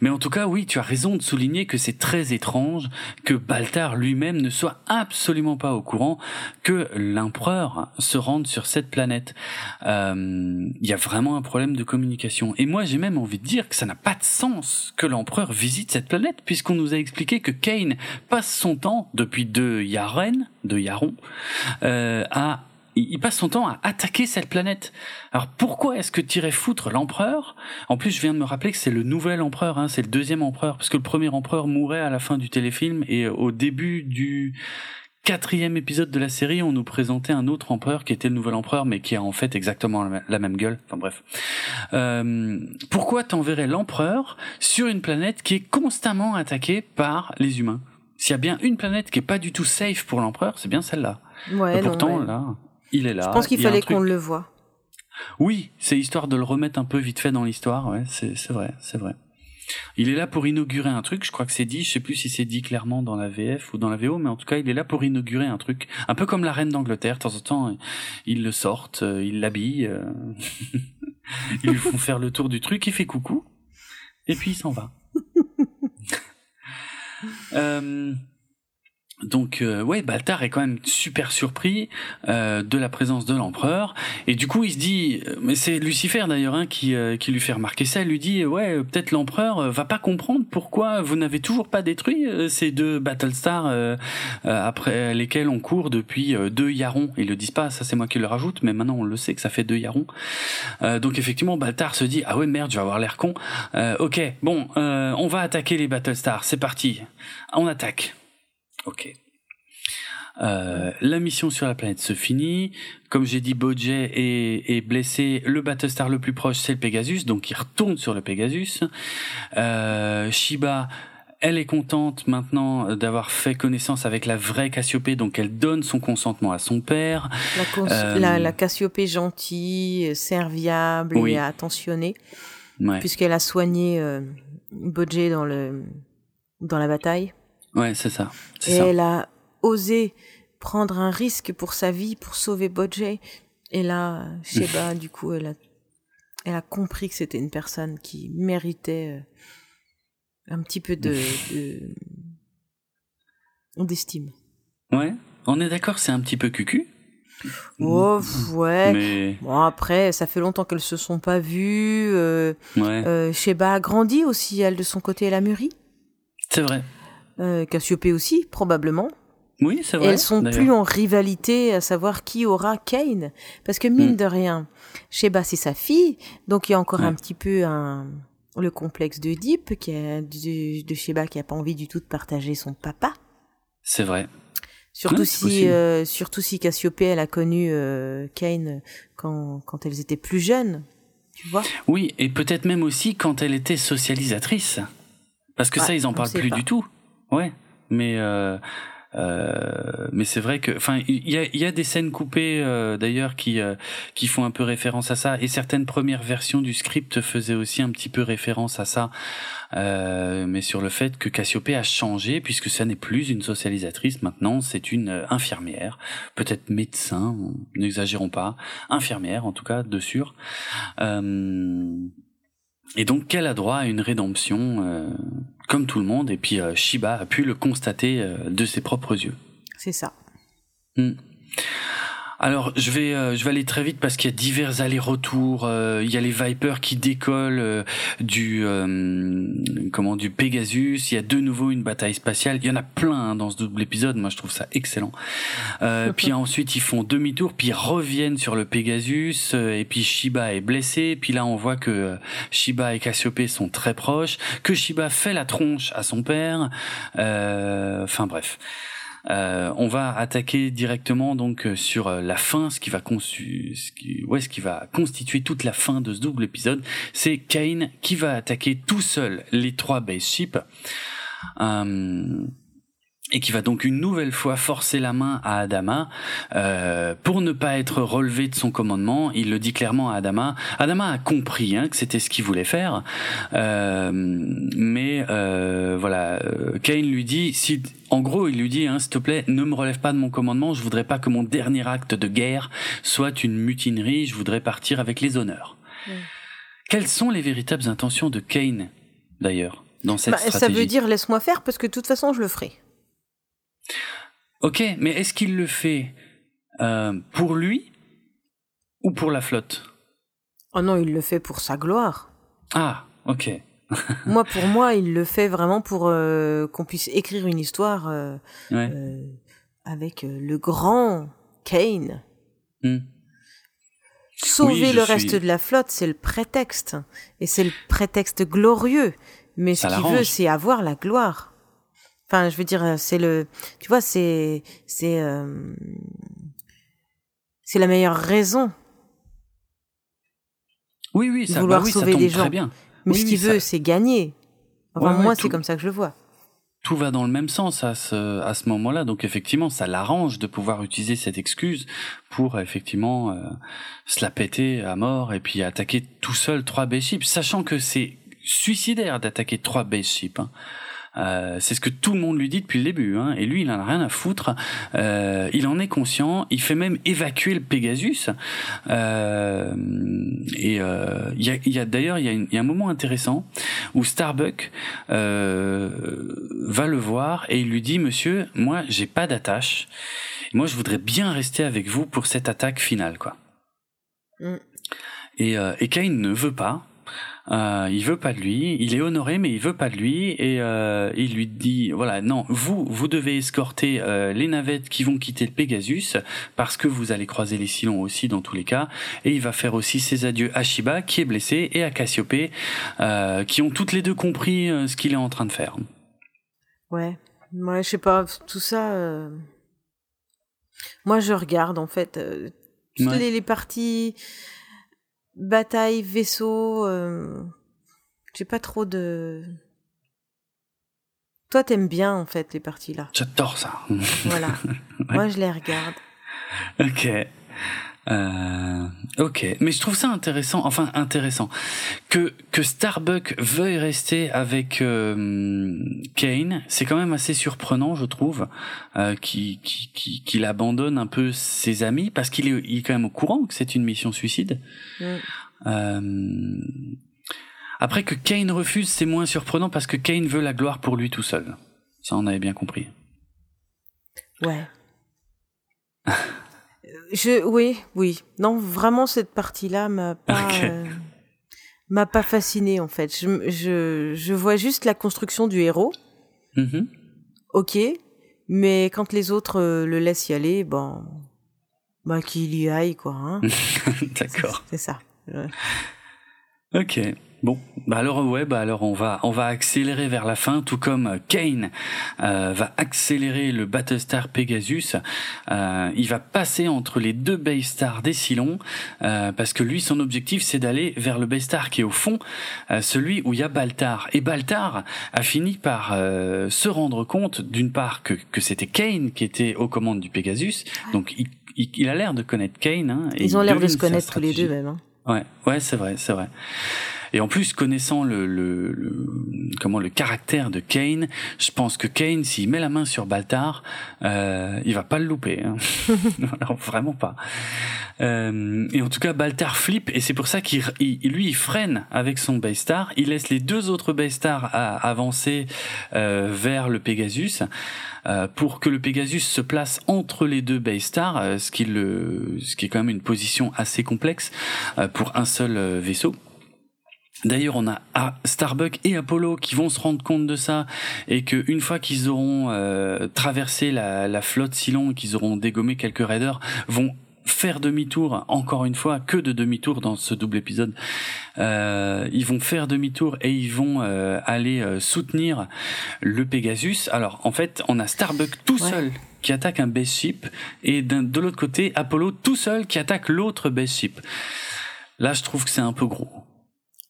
Mais en tout cas, oui, tu as raison de souligner que c'est très étrange que Baltar lui-même ne soit absolument pas au courant que l'empereur se rende sur cette planète. Il euh, y a vraiment un problème de communication. Et moi, j'ai même envie de dire que ça n'a pas de sens que l'empereur visite cette planète, puisqu'on nous a expliqué que Kane passe son temps, depuis deux Yaren, de Yaron, euh, à il passe son temps à attaquer cette planète. Alors pourquoi est-ce que tirer foutre l'empereur? En plus, je viens de me rappeler que c'est le nouvel empereur, hein, c'est le deuxième empereur, parce que le premier empereur mourait à la fin du téléfilm et au début du quatrième épisode de la série, on nous présentait un autre empereur qui était le nouvel empereur, mais qui a en fait exactement la même gueule. Enfin bref. Euh, pourquoi t'enverrais l'empereur sur une planète qui est constamment attaquée par les humains? S'il y a bien une planète qui est pas du tout safe pour l'empereur, c'est bien celle-là. Ouais, pourtant, là. Il est là. Je pense qu'il fallait qu'on le voit. Oui, c'est histoire de le remettre un peu vite fait dans l'histoire. Ouais, c'est vrai, c'est vrai. Il est là pour inaugurer un truc. Je crois que c'est dit. Je sais plus si c'est dit clairement dans la VF ou dans la VO, mais en tout cas, il est là pour inaugurer un truc. Un peu comme la reine d'Angleterre. De temps en temps, ils le sortent, euh, ils l'habillent, euh, ils lui font faire le tour du truc. Il fait coucou, et puis il s'en va. euh, donc euh, ouais, Baltar est quand même super surpris euh, de la présence de l'empereur et du coup il se dit, euh, mais c'est Lucifer d'ailleurs hein, qui euh, qui lui fait remarquer ça, il lui dit ouais peut-être l'empereur va pas comprendre pourquoi vous n'avez toujours pas détruit ces deux Battlestars après lesquels on court depuis deux Yarons. Ils le disent pas, ça c'est moi qui le rajoute, mais maintenant on le sait que ça fait deux Yarons. donc effectivement Baltar se dit ah ouais merde je vais avoir l'air con. ok bon on va attaquer les Battlestars, c'est parti, on attaque. Ok. Euh, la mission sur la planète se finit. Comme j'ai dit, Bojet est, est, blessé. Le Battlestar le plus proche, c'est le Pegasus, donc il retourne sur le Pegasus. Euh, Shiba, elle est contente maintenant d'avoir fait connaissance avec la vraie Cassiopée, donc elle donne son consentement à son père. La, euh, la, Cassiopée gentille, serviable et attentionnée. Ouais. puisqu'elle a soigné euh, Bodje dans le dans la bataille. Ouais, c'est ça. Et ça. elle a osé prendre un risque pour sa vie, pour sauver Bodje. Et là, Sheba, du coup, elle a, elle a compris que c'était une personne qui méritait euh, un petit peu de, de- d'estime. Ouais. On est d'accord, c'est un petit peu cucu. Oh, ouais. Mais Bon, après, ça fait longtemps qu'elles se sont pas vues. Euh, ouais, euh, Sheba a grandi aussi, elle, de son côté, elle a mûri. c'est vrai. Euh, Cassiopée aussi, probablement. Oui, c'est Et vrai. elles sont plus en rivalité à savoir qui aura Kane. Parce que mine Mm. de rien, Sheba c'est sa fille, donc il y a encore Ouais. un petit peu un, le complexe de Deep, qui a, de, de Sheba qui a pas envie du tout de partager son papa. C'est vrai. Surtout si, euh, surtout si Cassiopée elle a connu euh, Kane quand, quand elles étaient plus jeunes. Tu vois Oui, et peut-être même aussi quand elle était socialisatrice. Parce que Ouais, ça, ils en parlent plus pas. du tout. Ouais. Mais euh, euh, mais c'est vrai que, enfin, il y a, y a des scènes coupées euh, d'ailleurs qui euh, qui font un peu référence à ça, et certaines premières versions du script faisaient aussi un petit peu référence à ça, euh, mais sur le fait que Cassiopée a changé puisque ça n'est plus une socialisatrice maintenant, c'est une euh, infirmière, peut-être médecin, n'exagérons pas, infirmière en tout cas de sûr. Euh, et donc qu'elle a droit à une rédemption euh, comme tout le monde, et puis euh, Shiba a pu le constater euh, de ses propres yeux. C'est ça. Hmm. Alors, je vais, euh, je vais aller très vite parce qu'il y a divers allers-retours. euh, il y a les Vipers qui décollent euh, du, euh, comment, du Pegasus. Il y a de nouveau une bataille spatiale. Il y en a plein hein, dans ce double épisode. Moi, je trouve ça excellent. Euh, puis ensuite, ils font demi-tour, puis ils reviennent sur le Pegasus. euh, et puis Shiba est blessé. Puis là, on voit que Shiba et Cassiopée sont très proches. Que Shiba fait la tronche à son père. Euh, Enfin bref. Euh, on va attaquer directement donc euh, sur euh, la fin, ce qui va constituer toute la fin de ce double épisode. C'est Kane qui va attaquer tout seul les trois base et qui va donc une nouvelle fois forcer la main à Adama euh, pour ne pas être relevé de son commandement. Il le dit clairement à Adama. Adama a compris hein, que c'était ce qu'il voulait faire, euh, mais euh, voilà, Kane lui dit, si, en gros, il lui dit, hein, s'il te plaît, ne me relève pas de mon commandement. Je voudrais pas que mon dernier acte de guerre soit une mutinerie. Je voudrais partir avec les honneurs. Quelles sont les véritables intentions de Kane, d'ailleurs, dans cette Bah, ça stratégie? veut dire laisse-moi faire parce que de toute façon je le ferai. Ok, mais est-ce qu'il le fait euh, pour lui ou pour la flotte? Oh non, il le fait pour sa gloire. Ah, ok. moi, pour moi, il le fait vraiment pour euh, qu'on puisse écrire une histoire euh, Ouais. avec le grand Kane. Hmm. Sauver Oui, le suis- reste de la flotte, c'est le prétexte. Et c'est le prétexte glorieux. Mais Ça ce qu'il veut, c'est avoir la gloire. Enfin, je veux dire, euh, c'est le... Tu vois, c'est... C'est... euh, c'est la meilleure raison. Oui, oui, ça, Vouloir bah oui, ça tombe très bien. Mais Oui, ce oui, qu'il ça- veut, c'est gagner. Enfin, Ouais, ouais, moi, tout- c'est comme ça que je le vois. Tout va dans le même sens à ce, à ce moment-là. Donc effectivement, ça l'arrange de pouvoir utiliser cette excuse pour effectivement euh, se la péter à mort et puis attaquer tout seul trois base ships, sachant que c'est suicidaire d'attaquer trois base ships. hein. Euh, c'est ce que tout le monde lui dit depuis le début, hein. et lui il en a rien à foutre. Euh, il en est conscient. Il fait même évacuer le Pegasus. Euh, et euh, il y a, y a d'ailleurs il y, a une- il y a un moment intéressant où Starbuck euh, va le voir et il lui dit Monsieur, moi j'ai pas d'attache. Moi je voudrais bien rester avec vous pour cette attaque finale, quoi. Mm. Et, euh, et Kane ne veut pas. Euh, il veut pas de lui. Il est honoré, mais il veut pas de lui. Et euh, il lui dit voilà, non, vous, vous devez escorter euh, les navettes qui vont quitter le Pegasus parce que vous allez croiser les Silons aussi dans tous les cas. Et il va faire aussi ses adieux à Shiba qui est blessé et à Cassiopée euh, qui ont toutes les deux compris euh, ce qu'il est en train de faire. Ouais. Ouais, je sais pas, tout ça. euh, Moi, je regarde, en fait. euh, toutes Ouais. les, les parties. Bataille, vaisseau. euh, J'ai pas trop de. Toi, t'aimes bien, en fait, les parties là. J'adore ça. Voilà. Moi, je les regarde. ok. Euh, ok, mais je trouve ça intéressant, enfin intéressant, que que Starbuck veuille rester avec euh, Kane, c'est quand même assez surprenant, je trouve, euh, qu'il qui, qui, abandonne un peu ses amis parce qu'il est, il est quand même au courant que c'est une mission suicide. Mm. Euh, après que Kane refuse, c'est moins surprenant parce que Kane veut la gloire pour lui tout seul. Ça, on avait bien compris. Ouais. Je, oui, oui. Non, vraiment, cette partie-là m'a pas, euh, m'a pas fasciné en fait. Je, je, je, vois juste la construction du héros. Mm-hmm. Ok, mais quand les autres euh, le laissent y aller, bon, bah qu'il y aille quoi. Hein. D'accord. C'est ça. Ok. Bon, bah alors ouais, bah alors on va on va accélérer vers la fin, tout comme Kane euh, va accélérer le Battlestar Pegasus. Euh, il va passer entre les deux Baystars des Silons euh, parce que lui son objectif c'est d'aller vers le Baystar qui est au fond, euh, celui où il y a Baltar. Et Baltar a fini par euh, se rendre compte d'une part que que c'était Kane qui était aux commandes du Pegasus, donc il, il, a l'air de connaître Kane. Hein, Ils ont l'air de se connaître tous les deux même. Hein. Ouais, ouais, c'est vrai, c'est vrai. Et en plus, connaissant le, le, comment le caractère de Kane, je pense que Kane, s'il met la main sur Baltar, euh, il va pas le louper. Hein. vraiment pas. Euh, et en tout cas, Baltar flippe et c'est pour ça qu'il lui il freine avec son Baystar. Il laisse les deux autres Baystars avancer euh, vers le Pegasus. Euh, pour que le Pegasus se place entre les deux Baystars, euh, ce qui le, ce qui est quand même une position assez complexe pour un seul vaisseau. D'ailleurs, on a Starbuck et Apollo qui vont se rendre compte de ça et que une fois qu'ils auront euh, traversé la, la flotte Silon et qu'ils auront dégommé quelques raiders, vont faire demi-tour, encore une fois, que de demi-tour dans ce double épisode. Euh, ils vont faire demi-tour et ils vont euh, aller soutenir le Pegasus. Alors, en fait, on a Starbuck tout seul qui attaque un base ship et de l'autre côté, Apollo tout seul qui attaque l'autre base ship. Là, je trouve que c'est un peu gros.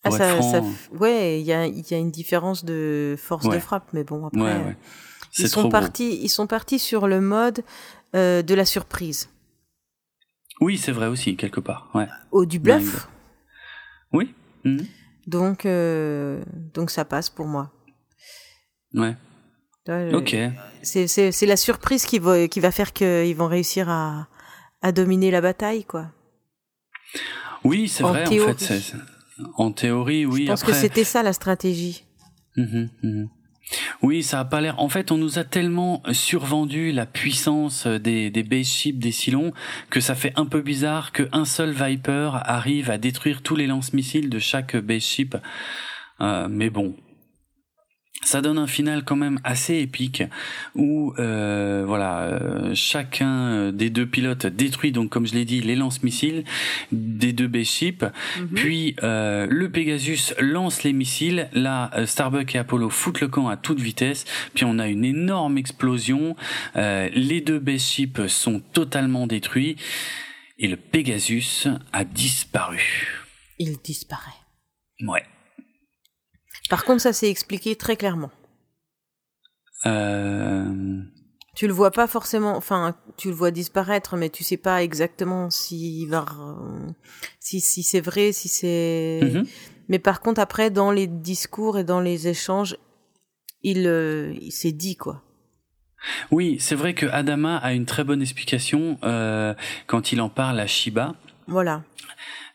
Ah, ça, ouais, il y a, y a une différence de force de frappe, mais bon après, ouais, ils sont partis, ils sont partis sur le mode euh, de la surprise. Oui, c'est vrai aussi quelque part. Ouais. Au du bluff. Oui. Mhm. Donc, euh, donc ça passe pour moi. Ouais. ok. C'est la surprise qui va, qui va faire qu'ils vont réussir à, à dominer la bataille, quoi. Oui, c'est vrai. En fait, en théorie, oui. Je pense que c'était ça la stratégie. Mhm, mhm. Oui, ça a pas l'air. En fait, on nous a tellement survendu la puissance des, des base ships, des Silons, que ça fait un peu bizarre qu'un seul Viper arrive à détruire tous les lance-missiles de chaque base ship. Euh, mais bon, ça donne un final quand même assez épique où euh, voilà euh, chacun des deux pilotes détruit donc comme je l'ai dit les lance-missiles des deux base ships mhm. puis euh, le Pegasus lance les missiles. Là Starbuck et Apollo foutent le camp à toute vitesse. Puis on a une énorme explosion. Les deux base ships sont totalement détruits et le Pegasus a disparu. Il disparaît. Ouais par contre, ça s'est expliqué très clairement. Euh... Tu le vois pas forcément, enfin, tu le vois disparaître, mais tu sais pas exactement s'il va, si, si c'est vrai, si c'est. Mm-hmm. Mais par contre, après, dans les discours et dans les échanges, il, euh, il s'est dit quoi. Oui, c'est vrai que Adama a une très bonne explication euh, quand il en parle à Shiba. Voilà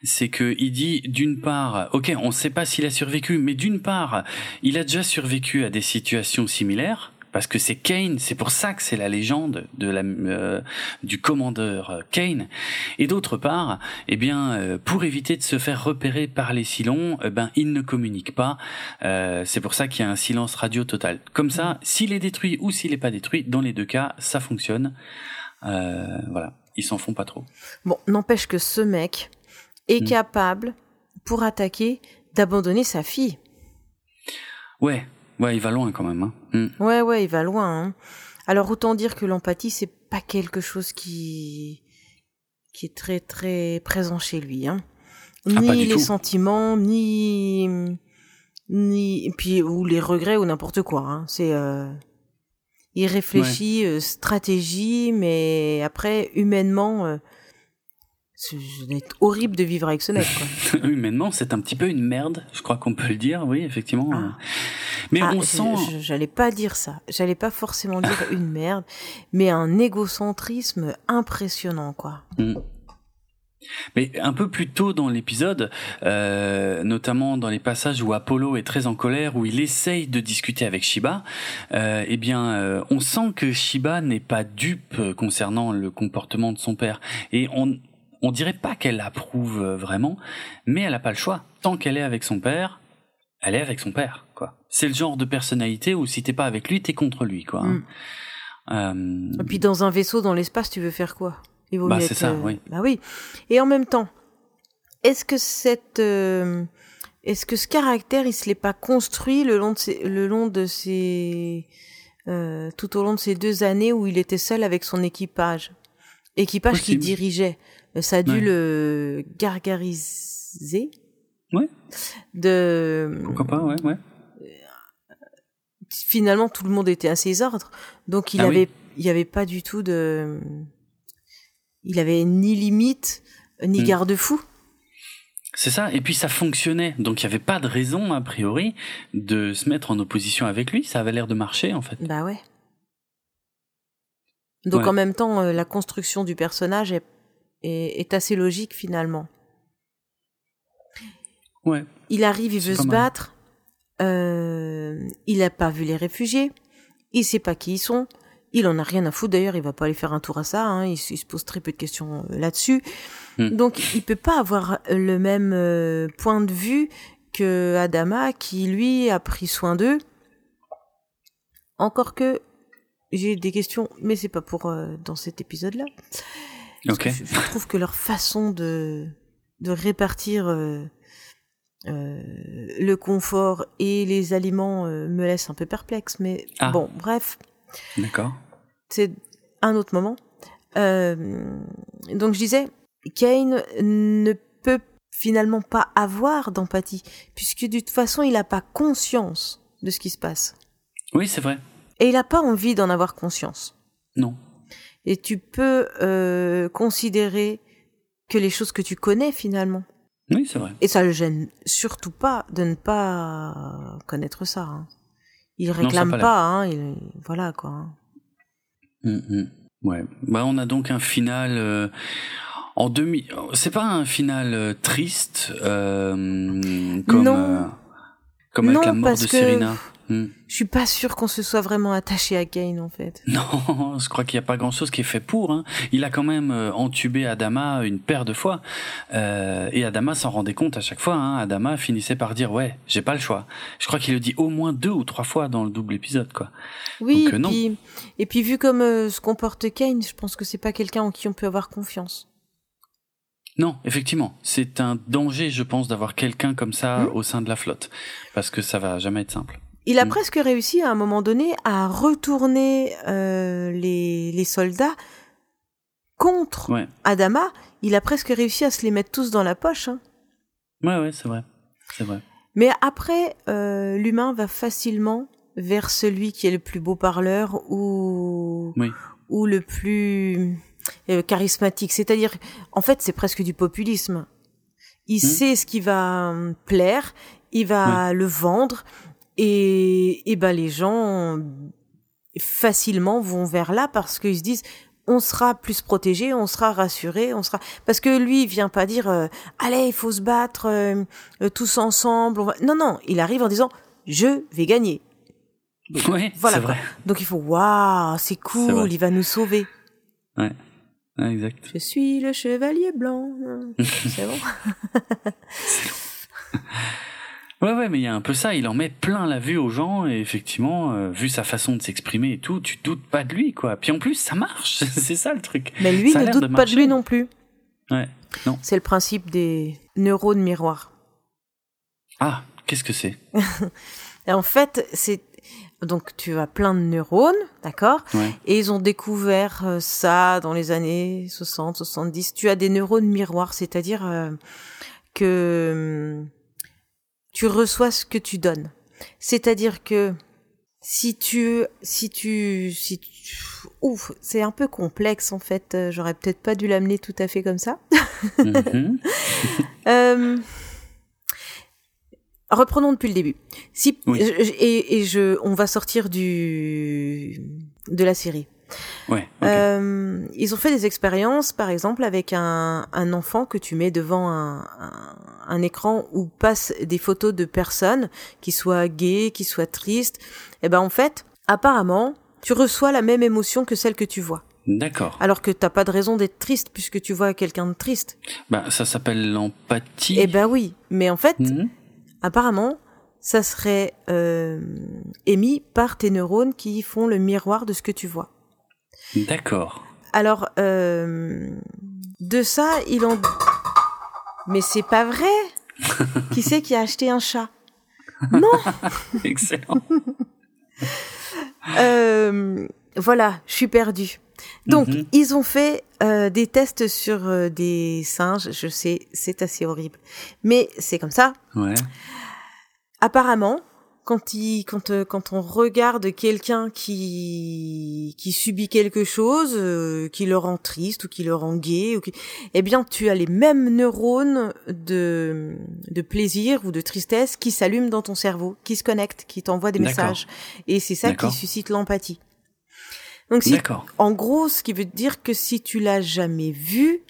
c'est que il dit d'une part, ok, on ne sait pas s'il a survécu, mais d'une part, il a déjà survécu à des situations similaires. Parce que c'est Kane, c'est pour ça que c'est la légende de la, euh, du commandeur Kane. Et d'autre part, eh bien, euh, pour éviter de se faire repérer par les Silons, eh ben, il ne communique pas. Euh, c'est pour ça qu'il y a un silence radio total. Comme ça, s'il est détruit ou s'il n'est pas détruit, dans les deux cas, ça fonctionne. voilà, ils s'en font pas trop. Bon, n'empêche que ce mec, est mm. capable, pour attaquer, d'abandonner sa fille. Ouais, ouais, il va loin quand même. Hein. Mm. Ouais, ouais, il va loin. Hein. Alors autant dire que l'empathie, c'est pas quelque chose qui qui est très très présent chez lui. Hein. Ah, ni les sentiments, ni ni et puis ou les regrets ou n'importe quoi. Hein. C'est euh... il réfléchit euh, stratégie, mais après humainement. Euh, Être horrible de vivre avec ce mec. Quoi. Humainement, c'est un petit peu une merde, je crois qu'on peut le dire, oui, effectivement. Ah. Mais Ah, on je- sent... J'allais pas dire ça. J'allais pas forcément dire une merde, mais un égocentrisme impressionnant, quoi. Mm. Mais un peu plus tôt dans l'épisode, euh, notamment dans les passages où Apollo est très en colère, où il essaye de discuter avec Shiba, euh, eh bien, euh, on sent que Shiba n'est pas dupe concernant le comportement de son père. Et on, on dirait pas qu'elle approuve euh, vraiment, mais elle a pas le choix. Tant qu'elle est avec son père, elle est avec son père, quoi. C'est le genre de personnalité où si t'es pas avec lui, t'es contre lui, quoi. hein. Euh, Et puis dans un vaisseau dans l'espace, tu veux faire quoi? Il vaut Bah, mieux être, ça, euh, oui. Bah oui. Et en même temps, est-ce que cette, euh, est-ce que ce caractère, il se l'est pas construit le long de ses, le long de ses, euh, tout au long de ces deux années où il était seul avec son équipage, équipage qu'il dirigeait. Euh, Ça a dû Ouais. le gargariser. Ouais. De pourquoi pas, ouais, ouais. finalement tout le monde était à ses ordres, donc il Ah oui. avait, il y avait pas du tout de, il avait ni limite ni Mm. garde-fou. C'est ça, et puis ça fonctionnait, donc il n'y avait pas de raison, a priori, de se mettre en opposition avec lui, ça avait l'air de marcher en fait. Bah ouais. Donc Ouais. en même temps, euh, la construction du personnage est, est, est assez logique finalement. Ouais, Il arrive, il veut se mal. battre. Euh, il n'a pas vu les réfugiés. Il sait pas qui ils sont. Il en a rien à foutre. D'ailleurs, il va pas aller faire un tour à ça. hein. Il, se- il se pose très peu de questions euh, là-dessus. Hmm. Donc, il peut pas avoir le même euh, point de vue que Adama, qui lui a pris soin d'eux. Encore que j'ai des questions, mais c'est pas pour euh, dans cet épisode-là. Je, je trouve que leur façon de, de répartir euh, euh, le confort et les aliments euh, me laisse un peu perplexe. Mais Ah. bon, bref, D'accord. c'est un autre moment. Donc je disais, Kane ne peut finalement pas avoir d'empathie, puisque de toute façon, il n'a pas conscience de ce qui se passe. Oui, c'est vrai. Et il n'a pas envie d'en avoir conscience. Non. Et tu peux euh, considérer que les choses que tu connais finalement. Oui, c'est vrai. Et ça le gêne surtout pas de ne pas connaître ça. hein. Il réclame pas hein, il, voilà quoi. hein. Mm, mm. Ouais. Bah, on a donc un final euh, en demi. C'est pas un final euh, triste euh, comme Non. comme avec Non, la mort parce de que- Serena. Mm. Je suis pas sûre qu'on se soit vraiment attaché à Kane en fait. Non, je crois qu'il n'y a pas grand-chose qui est fait pour. Hein. Il a quand même euh, entubé Adama une paire de fois. Euh, et Adama s'en rendait compte à chaque fois. Hein. Adama finissait par dire « Ouais, j'ai pas le choix ». Je crois qu'il le dit au moins deux ou trois fois dans le double épisode. quoi. Oui, Donc, euh, et, non. puis, et puis vu comme euh, se comporte Kane, je pense que c'est pas quelqu'un en qui on peut avoir confiance. Non, effectivement, c'est un danger, je pense, d'avoir quelqu'un comme ça Hmm. au sein de la flotte. Parce que ça va jamais être simple. Il a Mm. presque réussi à un moment donné à retourner euh, les, les soldats contre Ouais, Adama. Il a presque réussi à se les mettre tous dans la poche. hein. ouais, ouais c'est vrai. C'est vrai. Mais après, euh, l'humain va facilement vers celui qui est le plus beau parleur ou, Oui. ou le plus euh, charismatique. C'est-à-dire, en fait, c'est presque du populisme. Il Hmm. sait ce qui va plaire, il va le vendre, et, et ben les gens facilement vont vers là parce qu'ils se disent on sera plus protégé, on sera rassuré, on sera parce que lui il vient pas dire euh, allez il faut se battre euh, euh, tous ensemble. on va- Non non, il arrive en disant je vais gagner. Ouais, Voilà vrai. Donc il faut waouh c'est cool, il va nous sauver. Ouais. Ouais, exact. Je suis le chevalier blanc. C'est bon. Ouais, ouais, mais il y a un peu ça. Il en met plein la vue aux gens et effectivement, euh, vu sa façon de s'exprimer et tout, tu doutes pas de lui, quoi. Puis en plus, ça marche. c'est ça le truc. Mais lui Ça ne doute de pas de lui non plus. Ouais. Non. C'est le principe des neurones miroirs. Ah, qu'est-ce que c'est? En fait, c'est donc tu as plein de neurones, d'accord? Ouais. Et ils ont découvert euh, ça dans les années 60, 70. Tu as des neurones miroirs, c'est-à-dire euh, que hum, tu reçois ce que tu donnes. C'est-à-dire que si tu si tu si tu, ouf, c'est un peu complexe en fait. Euh, J'aurais peut-être pas dû l'amener tout à fait comme ça. Mhm. Euh, reprenons depuis le début. Si Oui. et, et je, on va sortir du de la série. Ouais. Euh, ils ont fait des expériences, par exemple, avec un, un enfant que tu mets devant un, un, un écran où passent des photos de personnes, qui soient gays, qui soient tristes. Et ben en fait, apparemment, tu reçois la même émotion que celle que tu vois. D'accord. Alors que t'as pas de raison d'être triste puisque tu vois quelqu'un de triste. Bah, ça s'appelle l'empathie. Eh ben oui, mais en fait, Mhm. apparemment, ça serait euh, émis par tes neurones qui font le miroir de ce que tu vois. D'accord. Alors, euh, de ça, il en... Mais c'est pas vrai Qui c'est qui a acheté un chat? Non Excellent. Euh, Voilà, je suis perdue. Donc, Mhm. ils ont fait euh, des tests sur euh, des singes. Je sais, c'est assez horrible. Mais c'est comme ça. Ouais. Apparemment, quand, il, quand, euh, quand on regarde quelqu'un qui, qui subit quelque chose, euh, qui le rend triste ou qui le rend gai, ou qui, eh bien, tu as les mêmes neurones de, de plaisir ou de tristesse qui s'allument dans ton cerveau, qui se connectent, qui t'envoient des messages. Et c'est ça qui suscite l'empathie. Donc, si, en gros, ce qui veut dire que si tu l'as jamais vu,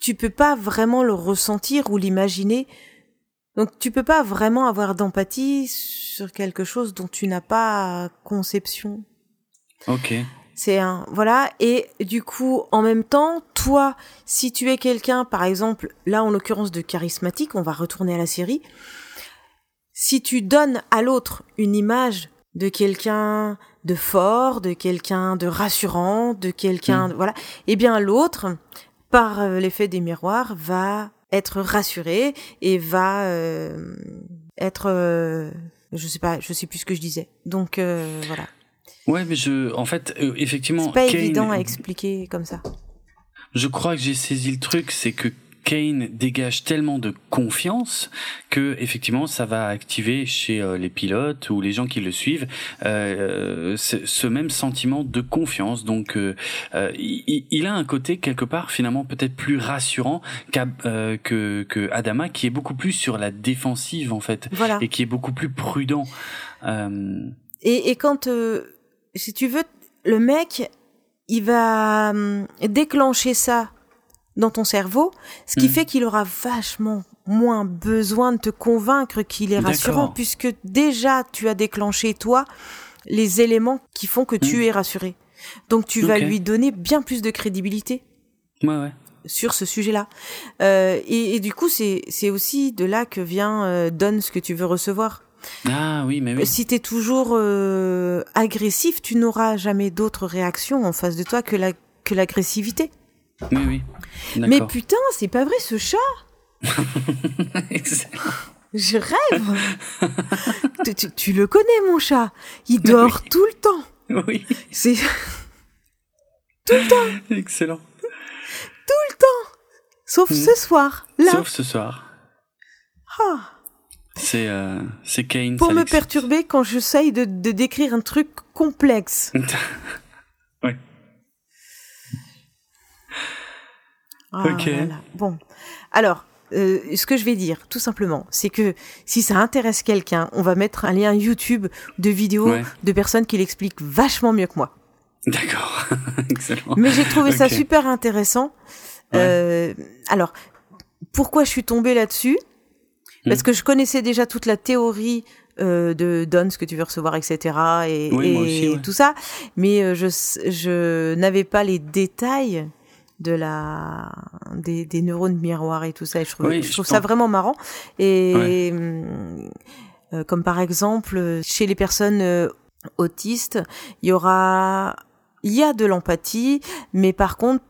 tu peux pas vraiment le ressentir ou l'imaginer. Donc tu peux pas vraiment avoir d'empathie sur quelque chose dont tu n'as pas conception. Ok. C'est un voilà et du coup en même temps toi si tu es quelqu'un par exemple là en l'occurrence de charismatique on va retourner à la série si tu donnes à l'autre une image de quelqu'un de fort de quelqu'un de rassurant de quelqu'un voilà eh bien l'autre par euh, l'effet des miroirs va être rassuré et va euh, être euh, je sais pas je sais plus ce que je disais donc euh, voilà Ouais, mais je, en fait, effectivement, c'est pas Kane- évident à expliquer comme ça. Je crois que j'ai saisi le truc, c'est que Kane dégage tellement de confiance que effectivement ça va activer chez euh, les pilotes ou les gens qui le suivent euh, ce, ce même sentiment de confiance. Donc euh, euh, il, il a un côté quelque part finalement peut-être plus rassurant euh, que, que Adama qui est beaucoup plus sur la défensive en fait Voilà. et qui est beaucoup plus prudent. Euh, Et, et quand, euh, si tu veux, le mec, il va hum, déclencher ça dans ton cerveau, ce qui Mm. fait qu'il aura vachement moins besoin de te convaincre qu'il est rassurant, puisque déjà tu as déclenché toi les éléments qui font que tu Mm. es rassuré. Donc tu vas lui donner bien plus de crédibilité. ouais, ouais. sur ce sujet-là. Euh, et, et du coup, c'est aussi de là que vient euh, donne ce que tu veux recevoir. Ah oui, mais oui. Si t'es toujours euh, agressif, tu n'auras jamais d'autre réaction en face de toi que la que l'agressivité. Oui, oui. Mais putain, c'est pas vrai ce chat. Je rêve. tu, tu- tu le connais mon chat. Il dort tout le temps. Oui, C'est excellent. sauf Mhm. ce soir là. Sauf ce soir. Ah. C'est euh, c'est Kane. pour me perturber quand j'essaye de, de décrire un truc complexe. Ah, Ok. voilà. Bon, alors, euh, ce que je vais dire, tout simplement, c'est que si ça intéresse quelqu'un, on va mettre un lien YouTube de vidéos Ouais. de personnes qui l'expliquent vachement mieux que moi. D'accord. excellent. Mais j'ai trouvé ça super intéressant. Ouais. Euh, alors, pourquoi je suis tombée là-dessus? Parce Hmm. que je connaissais déjà toute la théorie euh, de donne ce que tu veux recevoir, etc. Et, Oui, moi et aussi, ouais. tout ça, mais je, je n'avais pas les détails de la des, des neurones miroirs et tout ça. Et je trouve, Oui, je je trouve ça vraiment marrant. Et Ouais. hum, euh, comme par exemple euh, chez les personnes euh, autistes, il y aura il y a de l'empathie, mais par contre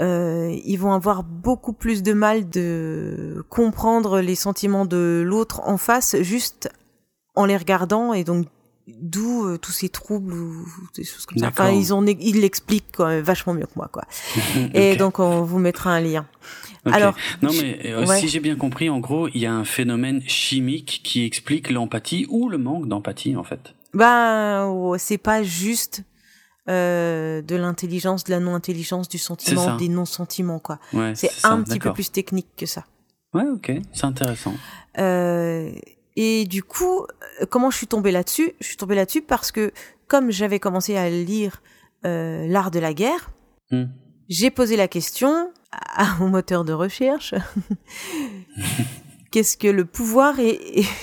euh, ils vont avoir beaucoup plus de mal de comprendre les sentiments de l'autre en face juste en les regardant et donc d'où euh, tous ces troubles ou des choses comme ça. Enfin, ils ont ils l'expliquent quand même vachement mieux que moi quoi. Et donc on vous mettra un lien. Alors, non mais euh, ouais. si j'ai bien compris, en gros, il y a un phénomène chimique qui explique l'empathie ou le manque d'empathie en fait. Ben, ouais, c'est pas juste euh, de l'intelligence, de la non-intelligence, du sentiment, des non-sentiments, quoi. Ouais, c'est un petit peu plus technique que ça. Ouais, ok, c'est intéressant. Euh, et du coup, euh, comment je suis tombée là-dessus? Je suis tombée là-dessus parce que comme j'avais commencé à lire euh, l'art de la guerre, Hmm. j'ai posé la question à mon moteur de recherche. Qu'est-ce que le pouvoir et,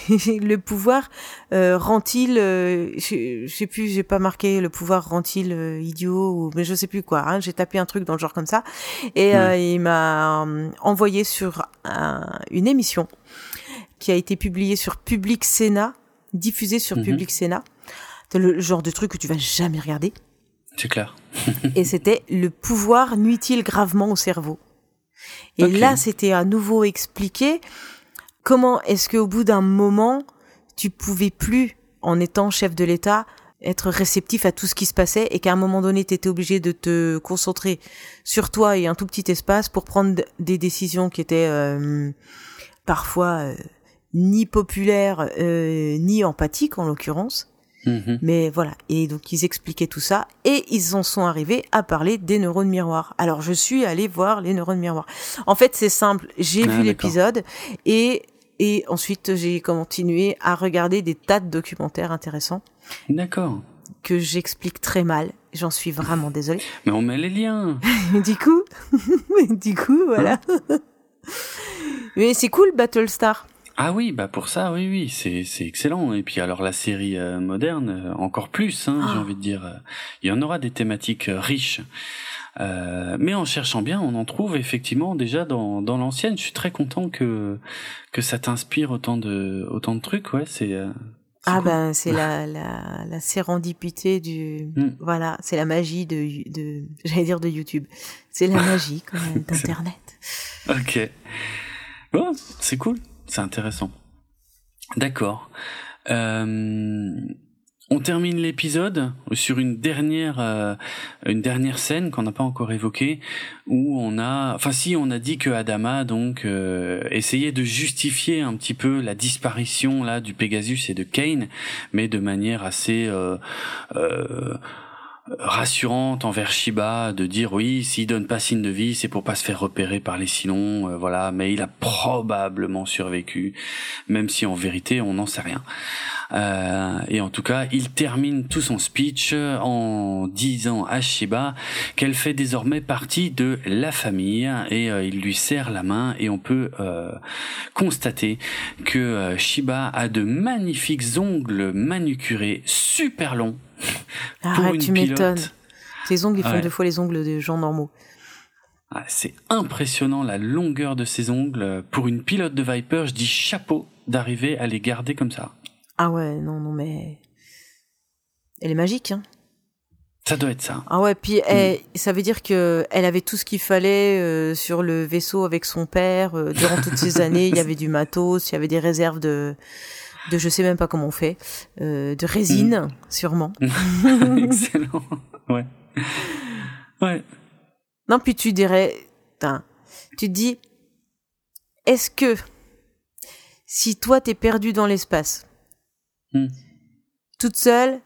et le pouvoir euh, rend-il euh, je, je sais plus j'ai pas marqué le pouvoir rend-il euh, idiot ou mais je sais plus quoi hein, j'ai tapé un truc dans le genre comme ça. Et euh, il m'a envoyé sur un- une émission qui a été publiée sur Public Sénat diffusée sur Mhm. Public Sénat c'est le genre de truc que tu vas jamais regarder C'est clair. et c'était le pouvoir nuit-il gravement au cerveau. Et là, c'était à nouveau expliqué comment est-ce qu'au bout d'un moment, tu pouvais plus, en étant chef de l'État, être réceptif à tout ce qui se passait et qu'à un moment donné, tu étais obligé de te concentrer sur toi et un tout petit espace pour prendre des décisions qui étaient euh, parfois euh, ni populaires euh, ni empathiques en l'occurrence. Mhm. Mais voilà, et donc ils expliquaient tout ça, et ils en sont arrivés à parler des neurones miroirs. Alors je suis allée voir les neurones miroirs. En fait c'est simple, j'ai Ah, vu l'épisode, et, et ensuite j'ai continué à regarder des tas de documentaires intéressants D'accord. que j'explique très mal, j'en suis vraiment désolée. Mais on met les liens. du coup, du coup, voilà. Mais c'est cool Battlestar. Ah oui, bah pour ça, oui, oui, c'est c'est excellent. Et puis alors la série euh, moderne, euh, encore plus, hein, j'ai Ah. envie de dire. euh, Il y en aura des thématiques riches. Euh, mais en cherchant bien, on en trouve effectivement déjà dans, dans l'ancienne. Je suis très content que que ça t'inspire autant de autant de trucs. Ouais, c'est. euh, Ah cool. ben c'est la, la, la sérendipité du Mm. voilà c'est la magie de de j'allais dire de YouTube c'est la magie quand même d'internet Ok. Bon, c'est cool, c'est intéressant. D'accord. Euh, on termine l'épisode sur une dernière, euh, une dernière scène qu'on n'a pas encore évoquée, où on a, enfin si, on a dit que Adama donc euh, essayait de justifier un petit peu la disparition là du Pegasus et de Kane, mais de manière assez euh, rassurante envers Shiba de dire oui s'il donne pas signe de vie c'est pour pas se faire repérer par les Silons euh, voilà. Mais il a probablement survécu même si en vérité on n'en sait rien Euh, et en tout cas il termine tout son speech en disant à Shiba qu'elle fait désormais partie de la famille et euh, il lui serre la main et on peut euh, constater que euh, Shiba a de magnifiques ongles manucurés super longs pour arrête une tu m'étonnes tes ongles ils font Ouais. deux fois les ongles des gens normaux Ah, c'est impressionnant la longueur de ses ongles. Pour une pilote de Viper, je dis chapeau d'arriver à les garder comme ça. Ah ouais non non mais elle est magique hein Ça doit être ça. ah ouais puis elle- ça veut dire que elle avait tout ce qu'il fallait euh, sur le vaisseau avec son père euh, durant toutes ces années il y avait du matos il y avait des réserves de de je sais même pas comment on fait euh, de résine sûrement Excellent. Ouais. Ouais. Non, puis tu dirais, tu te dis, est-ce que si toi t'es perdu dans l'espace, Hmm. toute seule,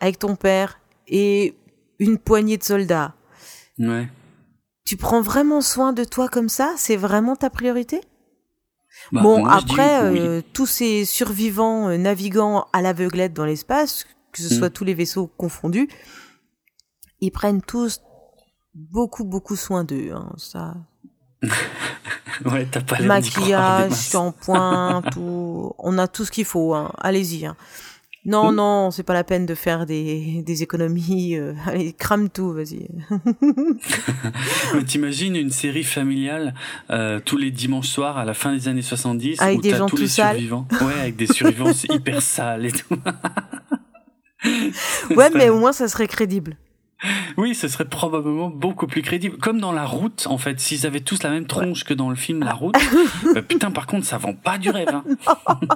avec ton père et une poignée de soldats, Ouais. tu prends vraiment soin de toi comme ça? C'est vraiment ta priorité? Bah, Bon, moi, après, oui. euh, tous ces survivants euh, naviguant à l'aveuglette dans l'espace, que ce Hmm. soit tous les vaisseaux confondus, ils prennent tous beaucoup, beaucoup soin d'eux. Hein, ça. Ouais, t'as pas maquillage, shampoing, tout. On a tout ce qu'il faut. Hein. Allez-y. Hein. Non, Mm. non, c'est pas la peine de faire des, des économies. euh, allez, crame tout, vas-y. Mais T'imagines une série familiale euh, tous les dimanches soirs à la fin des années 70 Avec où des gens tous tout les sales. survivants? Ouais, avec des survivants hyper sales et tout. Ouais, mais au moins ça serait crédible. Oui, ce serait probablement beaucoup plus crédible. Comme dans La Route, en fait, s'ils avaient tous la même tronche que dans le film La Route, bah, putain, par contre, ça vend pas du rêve. Hein.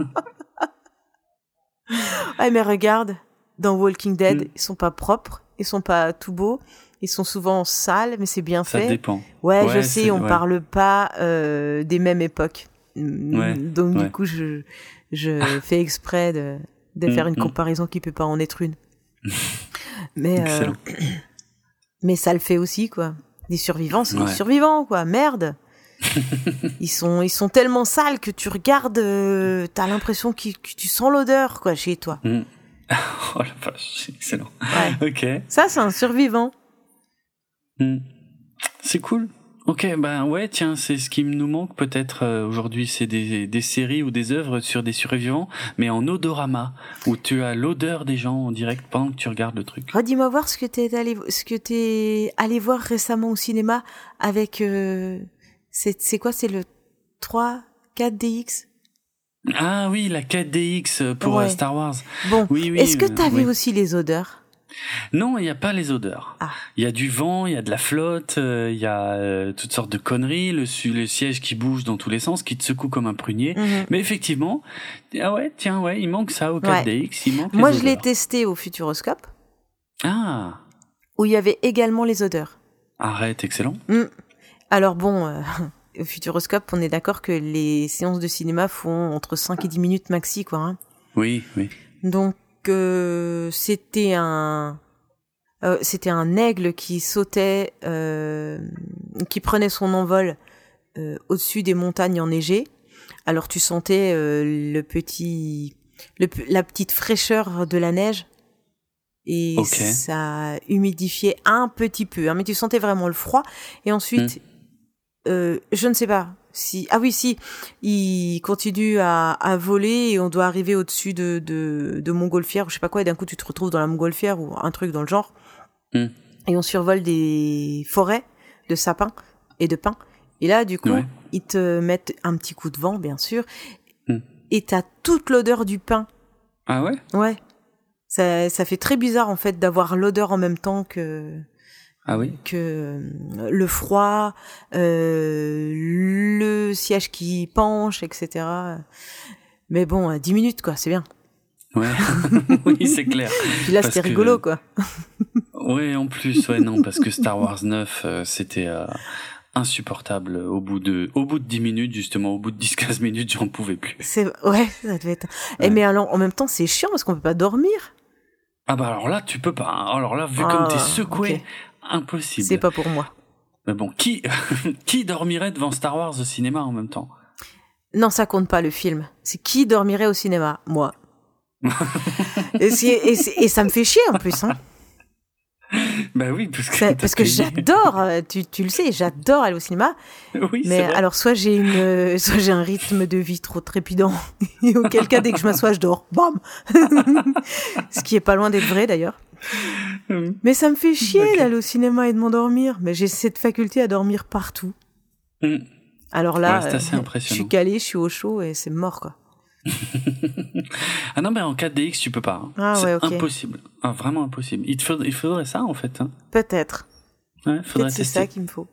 Ouais, mais regarde, dans Walking Dead, Mm. ils sont pas propres, ils sont pas tout beaux, ils sont souvent sales, mais c'est bien Ça fait. dépend. Ouais, Ouais, je sais, on ouais. parle pas euh, des mêmes époques. Mm, Ouais, Donc du coup, je, je fais exprès de, de Mm, faire une mm. comparaison qui peut pas en être une. Mais, euh, mais ça le fait aussi, quoi. Les survivants, c'est Ouais. les survivants, quoi. Merde. ils sont, ils sont tellement sales que tu regardes, euh, t'as l'impression que tu sens l'odeur, quoi, chez toi. Mm. oh la vache, c'est excellent. Ouais. Ok. Ça, c'est un survivant. Mm. C'est cool. Ok, ben ouais, tiens, c'est ce qui nous manque peut-être euh, aujourd'hui, c'est des, des séries ou des œuvres sur des survivants, mais en odorama, où tu as l'odeur des gens en direct pendant que tu regardes le truc. Redis-moi voir ce que t'es allé, ce que t'es allé voir récemment au cinéma avec, euh, c'est, c'est quoi, c'est le 3, 4 DX? Ah oui, la 4DX pour Ouais. euh, Star Wars. Bon. Oui, oui. Est-ce que euh, vu oui. aussi les odeurs? Non, il n'y a pas les odeurs. Ah. Il y a du vent, il y a de la flotte, euh, il y a euh, toutes sortes de conneries, le, siège qui bouge dans tous les sens, qui te secoue comme un prunier. Mhm. Mais effectivement, ah ouais, tiens, ouais, il manque ça au Ouais. 4DX, il manque les Moi, je l'ai testé au Futuroscope, Ah, où il y avait également les odeurs. arrête, excellent. Hmm. Alors bon, euh, au Futuroscope, on est d'accord que les séances de cinéma font entre 5 et 10 minutes maxi, quoi. hein. Oui, oui. Donc, euh, c'était un... euh, c'était un aigle qui sautait, euh, qui prenait son envol euh, au-dessus des montagnes enneigées. Alors tu sentais euh, le petit, le, la petite fraîcheur de la neige. Et ça humidifiait un petit peu, hein, mais tu sentais vraiment le froid. Et ensuite, euh, je ne sais pas si ah oui si il continue à, à voler et on doit arriver au-dessus de, de, de montgolfière ou je sais pas quoi et d'un coup tu te retrouves dans la montgolfière ou un truc dans le genre Hmm. et on survole des forêts de sapins et de pins et là du coup Ouais. ils te mettent un petit coup de vent bien sûr Hmm. et t'as toute l'odeur du pain Ah ouais? Ouais ça, ça fait très bizarre en fait d'avoir l'odeur en même temps que Ah oui que euh, le froid, euh, le siège qui penche, etc. Mais bon, euh, 10 minutes, quoi, c'est bien. Ouais. oui, c'est clair. Puis là, c'était que- rigolo, quoi. Ouais, en plus, ouais, non, parce que Star Wars 9, euh, c'était euh, insupportable. Au bout de, au bout de 10 minutes, justement, au bout de 10-15 minutes, j'en pouvais plus. C'est ouais, ça devait être. Ouais. Et mais alors, en même temps, c'est chiant parce qu'on peut pas dormir. Ah bah alors là, tu peux pas. hein. Alors là, vu Ah, comme t'es secoué. Impossible. C'est pas pour moi. Mais bon, qui, qui dormirait devant Star Wars au cinéma en même temps? Non, ça compte pas le film. C'est qui dormirait au cinéma? Moi. et, et ça me fait chier en plus, hein. Bah oui, parce que parce j'adore, euh, tu, tu le sais, j'adore aller au cinéma. Oui, Mais alors, soit j'ai une, euh, soit j'ai un rythme de vie trop trépidant, et auquel cas, dès que je m'assois, je dors. Bam! Ce qui est pas loin d'être vrai, d'ailleurs. Mais ça me fait chier d'aller au cinéma et de m'endormir. Mais j'ai cette faculté à dormir partout. Hum. Alors là, Ouais, euh, je suis calée, je suis au chaud et c'est mort, quoi. Ah non, mais en 4DX, tu peux pas. hein. Ah c'est ouais, ok. impossible. Ah, vraiment impossible. Il, te faudrait, il faudrait ça, en fait. Hein. Peut-être. Ouais, faudrait Peut-être c'est ça qu'il me faut.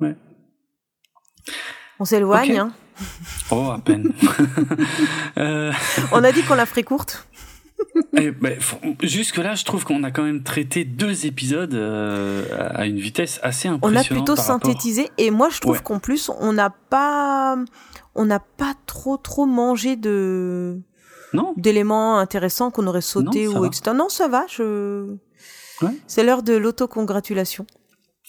Ouais. On s'éloigne, hein. Oh, à peine. euh, On a dit qu'on la ferait courte. eh ben, Jusque-là, je trouve qu'on a quand même traité deux épisodes euh, à une vitesse assez On a impressionnante. plutôt rapport- synthétisé et moi je trouve Ouais. qu'en plus on n'a pas on n'a pas trop trop mangé de Non d'éléments intéressants qu'on aurait sauté Non, ça ou va. etc. Non, ça va, je Ouais. C'est l'heure de l'autocongratulation.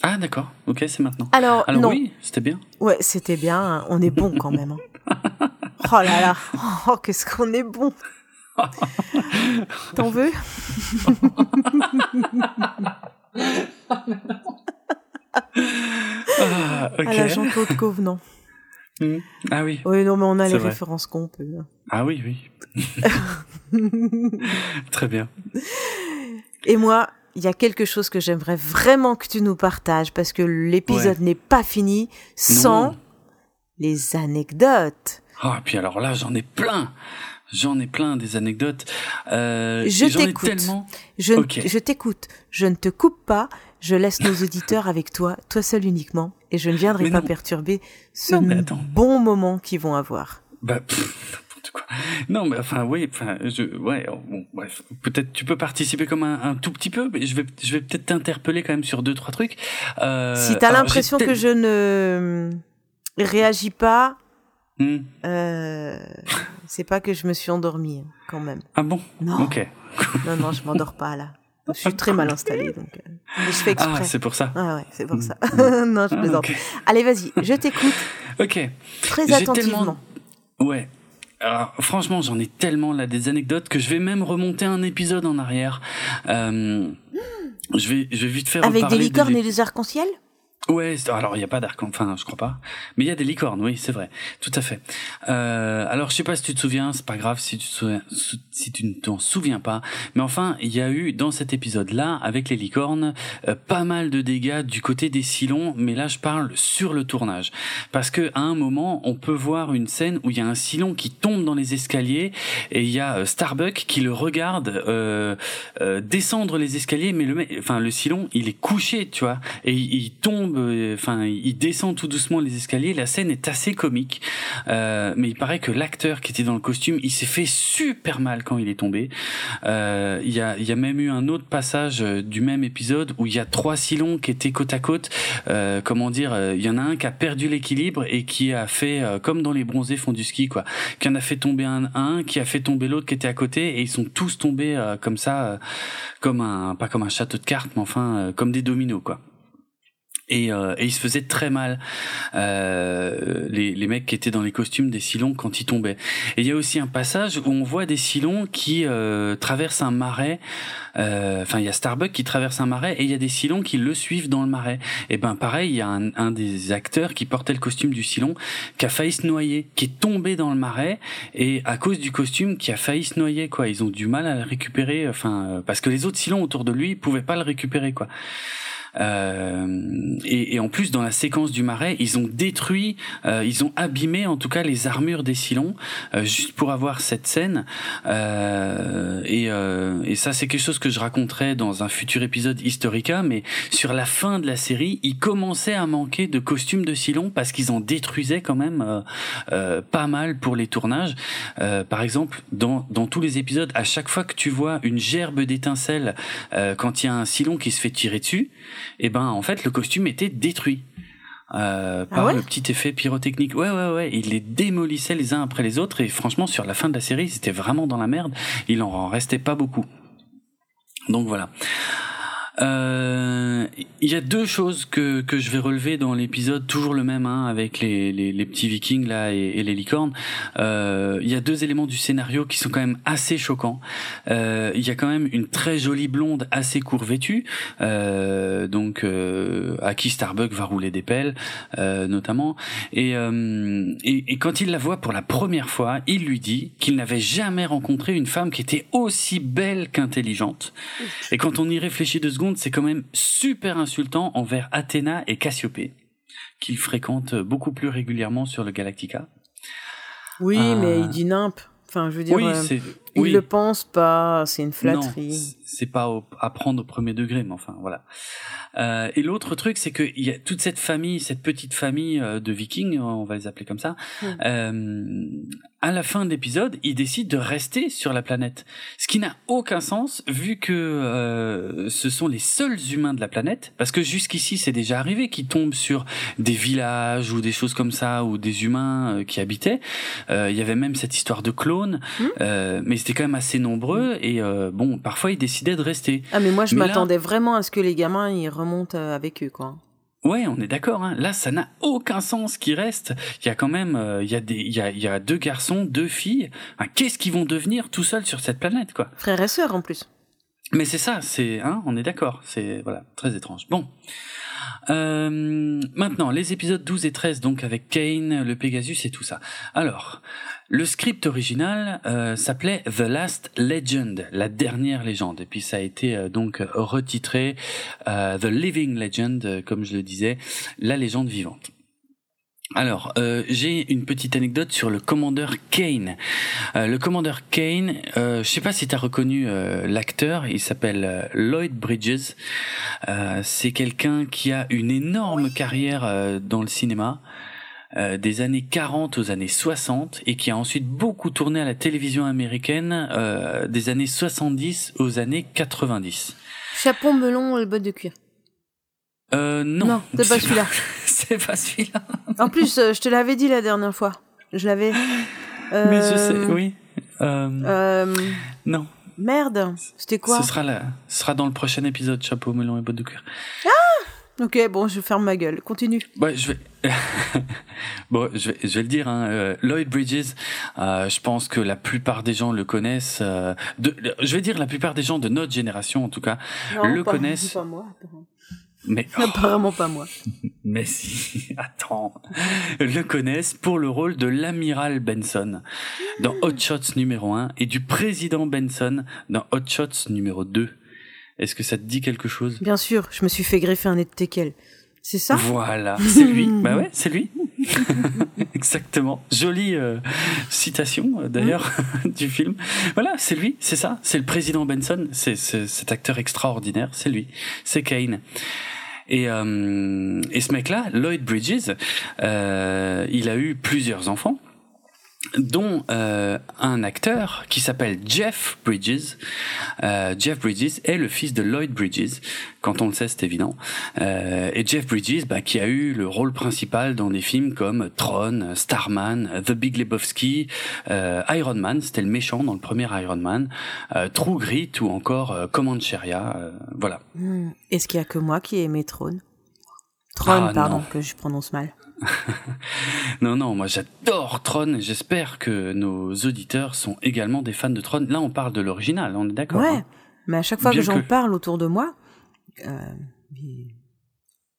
Ah, d'accord. Ok, c'est maintenant. Alors, Alors non, oui, c'était bien. ouais, c'était bien, hein. on est bon quand même. hein. oh là là, oh qu'est-ce qu'on est bon. T'en veux? Ah, ok. À la Jean-Claude Covenant. Hmm. Ah oui. Oui, non, mais on a les vrai. références qu'on peut. hein. Ah oui, oui. Très bien. Et moi, il y a quelque chose que j'aimerais vraiment que tu nous partages parce que l'épisode n'est pas fini sans Non. les anecdotes. Ah, puis alors là, j'en ai plein. J'en ai plein des anecdotes. Euh, Je t'écoute. tellement. Je t'écoute, je ne te coupe pas, je laisse nos auditeurs avec toi, toi seul uniquement, et je ne viendrai Mais pas non. perturber ce Non, bon moment qu'ils vont avoir. Bah, pff, quoi. Non, mais enfin, oui, enfin, je, ouais, oh, bon, bref. Peut-être tu peux participer comme un, un tout petit peu, mais je vais, je vais peut-être t'interpeller quand même sur deux, trois trucs. Euh, si t'as l'impression que je ne réagis pas, Hmm. euh, c'est pas que je me suis endormie, hein, quand même. Ah bon? Non, Ok. non, non, je m'endors pas là. Je suis très mal installée, donc euh, je fais exprès. Ah, c'est pour ça. Ah ouais, c'est pour Mm. ça. non, je plaisante. ok. Allez, vas-y, je t'écoute Ok. très attentivement. tellement- Ouais. Alors, franchement, j'en ai tellement là des anecdotes que je vais même remonter un épisode en arrière. Euh, je vais, je vais vite faire Avec des de licornes et des arcs-en-ciel? Ouais, alors il y a pas d'arc, enfin je crois pas, mais il y a des licornes, oui, c'est vrai, tout à fait. Euh, alors je sais pas si tu te souviens, c'est pas grave si tu te souviens, si tu ne t'en souviens pas, mais enfin il y a eu dans cet épisode-là avec les licornes euh, pas mal de dégâts du côté des Silons, mais là je parle sur le tournage, parce que à un moment on peut voir une scène où il y a un Silon qui tombe dans les escaliers et il y a euh, Starbuck qui le regarde euh, euh, descendre les escaliers, mais le, enfin le Silon il est couché, tu vois, et il tombe, euh, enfin il descend tout doucement les escaliers. La scène est assez comique, euh, mais il paraît que l'acteur qui était dans le costume, il s'est fait super mal quand il est tombé. Euh, Il y a, y a même eu un autre passage euh, du même épisode où il y a trois Silons qui étaient côte à côte. Euh, comment dire Il y en a un qui a perdu l'équilibre et qui a fait comme dans les bronzés font du ski, quoi. Qui en a fait tomber un, un qui a fait tomber l'autre qui était à côté et ils sont tous tombés comme ça, comme un pas comme un château de cartes, mais enfin comme des dominos, quoi. Et, euh, et ils se faisaient très mal, euh, les, les mecs qui étaient dans les costumes des Silons quand ils tombaient. Et il y a aussi un passage où on voit des Silons qui euh, traversent un marais. euh, Enfin, il y a Starbuck qui traverse un marais et il y a des Silons qui le suivent dans le marais. Et ben pareil, il y a un, un des acteurs qui portait le costume du Silon qui a failli se noyer, qui est tombé dans le marais et à cause du costume qui a failli se noyer. Quoi, ils ont du mal à le récupérer. Enfin, euh, parce que les autres Silons autour de lui pouvaient pas le récupérer. Quoi. Euh, et, et en plus, dans la séquence du marais, ils ont détruit, euh, ils ont abîmé en tout cas les armures des Silons, euh, juste pour avoir cette scène. Et, et ça, c'est quelque chose que je raconterai dans un futur épisode Historica. Mais sur la fin de la série, il commençait à manquer de costumes de Silons parce qu'ils en détruisaient quand même euh, pas mal pour les tournages. Euh, par exemple, dans, dans tous les épisodes, à chaque fois que tu vois une gerbe d'étincelles quand il y a un Silon qui se fait tirer dessus, et ben en fait le costume était détruit. Euh, par Ah ouais le petit effet pyrotechnique. Ouais, ouais, ouais. Il les démolissait les uns après les autres et franchement, sur la fin de la série, c'était vraiment dans la merde. Il en restait pas beaucoup. Donc voilà. Euh, Il y a deux choses que, que je vais relever dans l'épisode, toujours le même, hein, avec les, les, les petits vikings là et, et les licornes. Euh, Il y a deux éléments du scénario qui sont quand même assez choquants. Euh, Il y a quand même une très jolie blonde assez court vêtue, euh, donc euh, à qui Starbuck va rouler des pelles, euh, notamment. Et, euh, et, et quand il la voit pour la première fois, il lui dit qu'il n'avait jamais rencontré une femme qui était aussi belle qu'intelligente. Et quand on y réfléchit deux secondes, c'est quand même super insultant envers Athéna et Cassiopée, qu'il fréquente beaucoup plus régulièrement sur le Galactica. Oui, Ah. mais il dit nimp. Enfin, je veux dire, oui, euh, il oui. le pense pas, c'est une flatterie. c'est pas au- à prendre au premier degré, mais enfin voilà. Euh, et l'autre truc, c'est qu'il y a toute cette famille, cette petite famille euh, de Vikings, on va les appeler comme ça. Mm. À la fin de l'épisode, ils décident de rester sur la planète, ce qui n'a aucun sens vu que euh, ce sont les seuls humains de la planète. Parce que jusqu'ici, c'est déjà arrivé qu'ils tombent sur des villages ou des choses comme ça, ou des humains euh, qui habitaient. Euh, Il y avait même cette histoire de clones, Mm. euh, mais c'était quand même assez nombreux. Et euh, bon, parfois ils décidaient de rester. Ah, mais moi, je là- m'attendais vraiment à ce que les gamins, ils remontent avec eux, quoi. Ouais, on est d'accord. Hein. Là, ça n'a aucun sens qui reste. Il y a quand même, euh, il y a des, il y a, il y a deux garçons, deux filles. Qu'est-ce qu'ils vont devenir tout seuls sur cette planète, quoi? Frères et sœurs, en plus. Mais c'est ça, c'est, hein, on est d'accord. C'est voilà, très étrange. Bon. Euh, maintenant, les épisodes 12 et 13, donc avec Kane, le Pegasus et tout ça. Alors, le script original euh, s'appelait The Last Legend, la dernière légende, et puis ça a été euh, donc retitré euh, The Living Legend, euh, comme je le disais, la légende vivante. Alors, euh, j'ai une petite anecdote sur le commandeur Kane. Euh, le commandeur Kane, euh, je sais pas si tu as reconnu euh, l'acteur, il s'appelle euh, Lloyd Bridges. Euh, c'est quelqu'un qui a une énorme carrière euh, dans le cinéma. euh, des années 40 aux années 60 et qui a ensuite beaucoup tourné à la télévision américaine euh, des années 70 aux années 90. Chapeau melon et bottes de cuir. Euh, non, Non, c'est pas celui-là. c'est pas celui-là. En plus, euh, je te l'avais dit la dernière fois. Je l'avais. Mais je sais, Euh, oui. Euh, Non, Merde, c'était quoi? Ce sera là, ce sera dans le prochain épisode, chapeau melon et bottes de cuir. Ok, bon, je ferme ma gueule. Continue. Ouais, je vais. bon, je vais, je vais le dire. Hein, euh, Lloyd Bridges, euh, je pense que la plupart des gens le connaissent. euh, de, je vais dire la plupart des gens de notre génération, en tout cas, le pas- connaissent. Pas moi. Mais Apparemment pas moi. Mais si, attends, le connaissent pour le rôle de l'amiral Benson dans Hot Shots numéro 1 et du président Benson dans Hot Shots numéro 2. Est-ce que ça te dit quelque chose? Bien sûr, je me suis fait greffer un nez de teckel. C'est ça? Voilà, c'est lui. bah ouais, c'est lui. Exactement. Jolie euh, citation euh, d'ailleurs du film. Voilà, c'est lui, c'est ça. C'est le président Benson. C'est cet acteur extraordinaire. C'est lui. C'est Kane. Et, euh, et ce mec-là, Lloyd Bridges, euh, il a eu plusieurs enfants dont euh, un acteur qui s'appelle Jeff Bridges. Euh, Jeff Bridges est le fils de Lloyd Bridges. Quand on le sait, c'est évident. Euh, et Jeff Bridges, bah, qui a eu le rôle principal dans des films comme Tron, Starman, The Big Lebowski, euh, Iron Man, c'était le méchant dans le premier Iron Man, euh, True Grit ou encore euh, Comancheria. euh, voilà. Hmm. Est-ce qu'il y a que moi qui ai aimé Throne? Throne, Ah, pardon, non. que je prononce mal. Non, non, moi j'adore Tron et j'espère que nos auditeurs sont également des fans de Tron. Là, on parle de l'original, on est d'accord Ouais, hein mais à chaque fois Bien que j'en que- parle autour de moi, euh, les-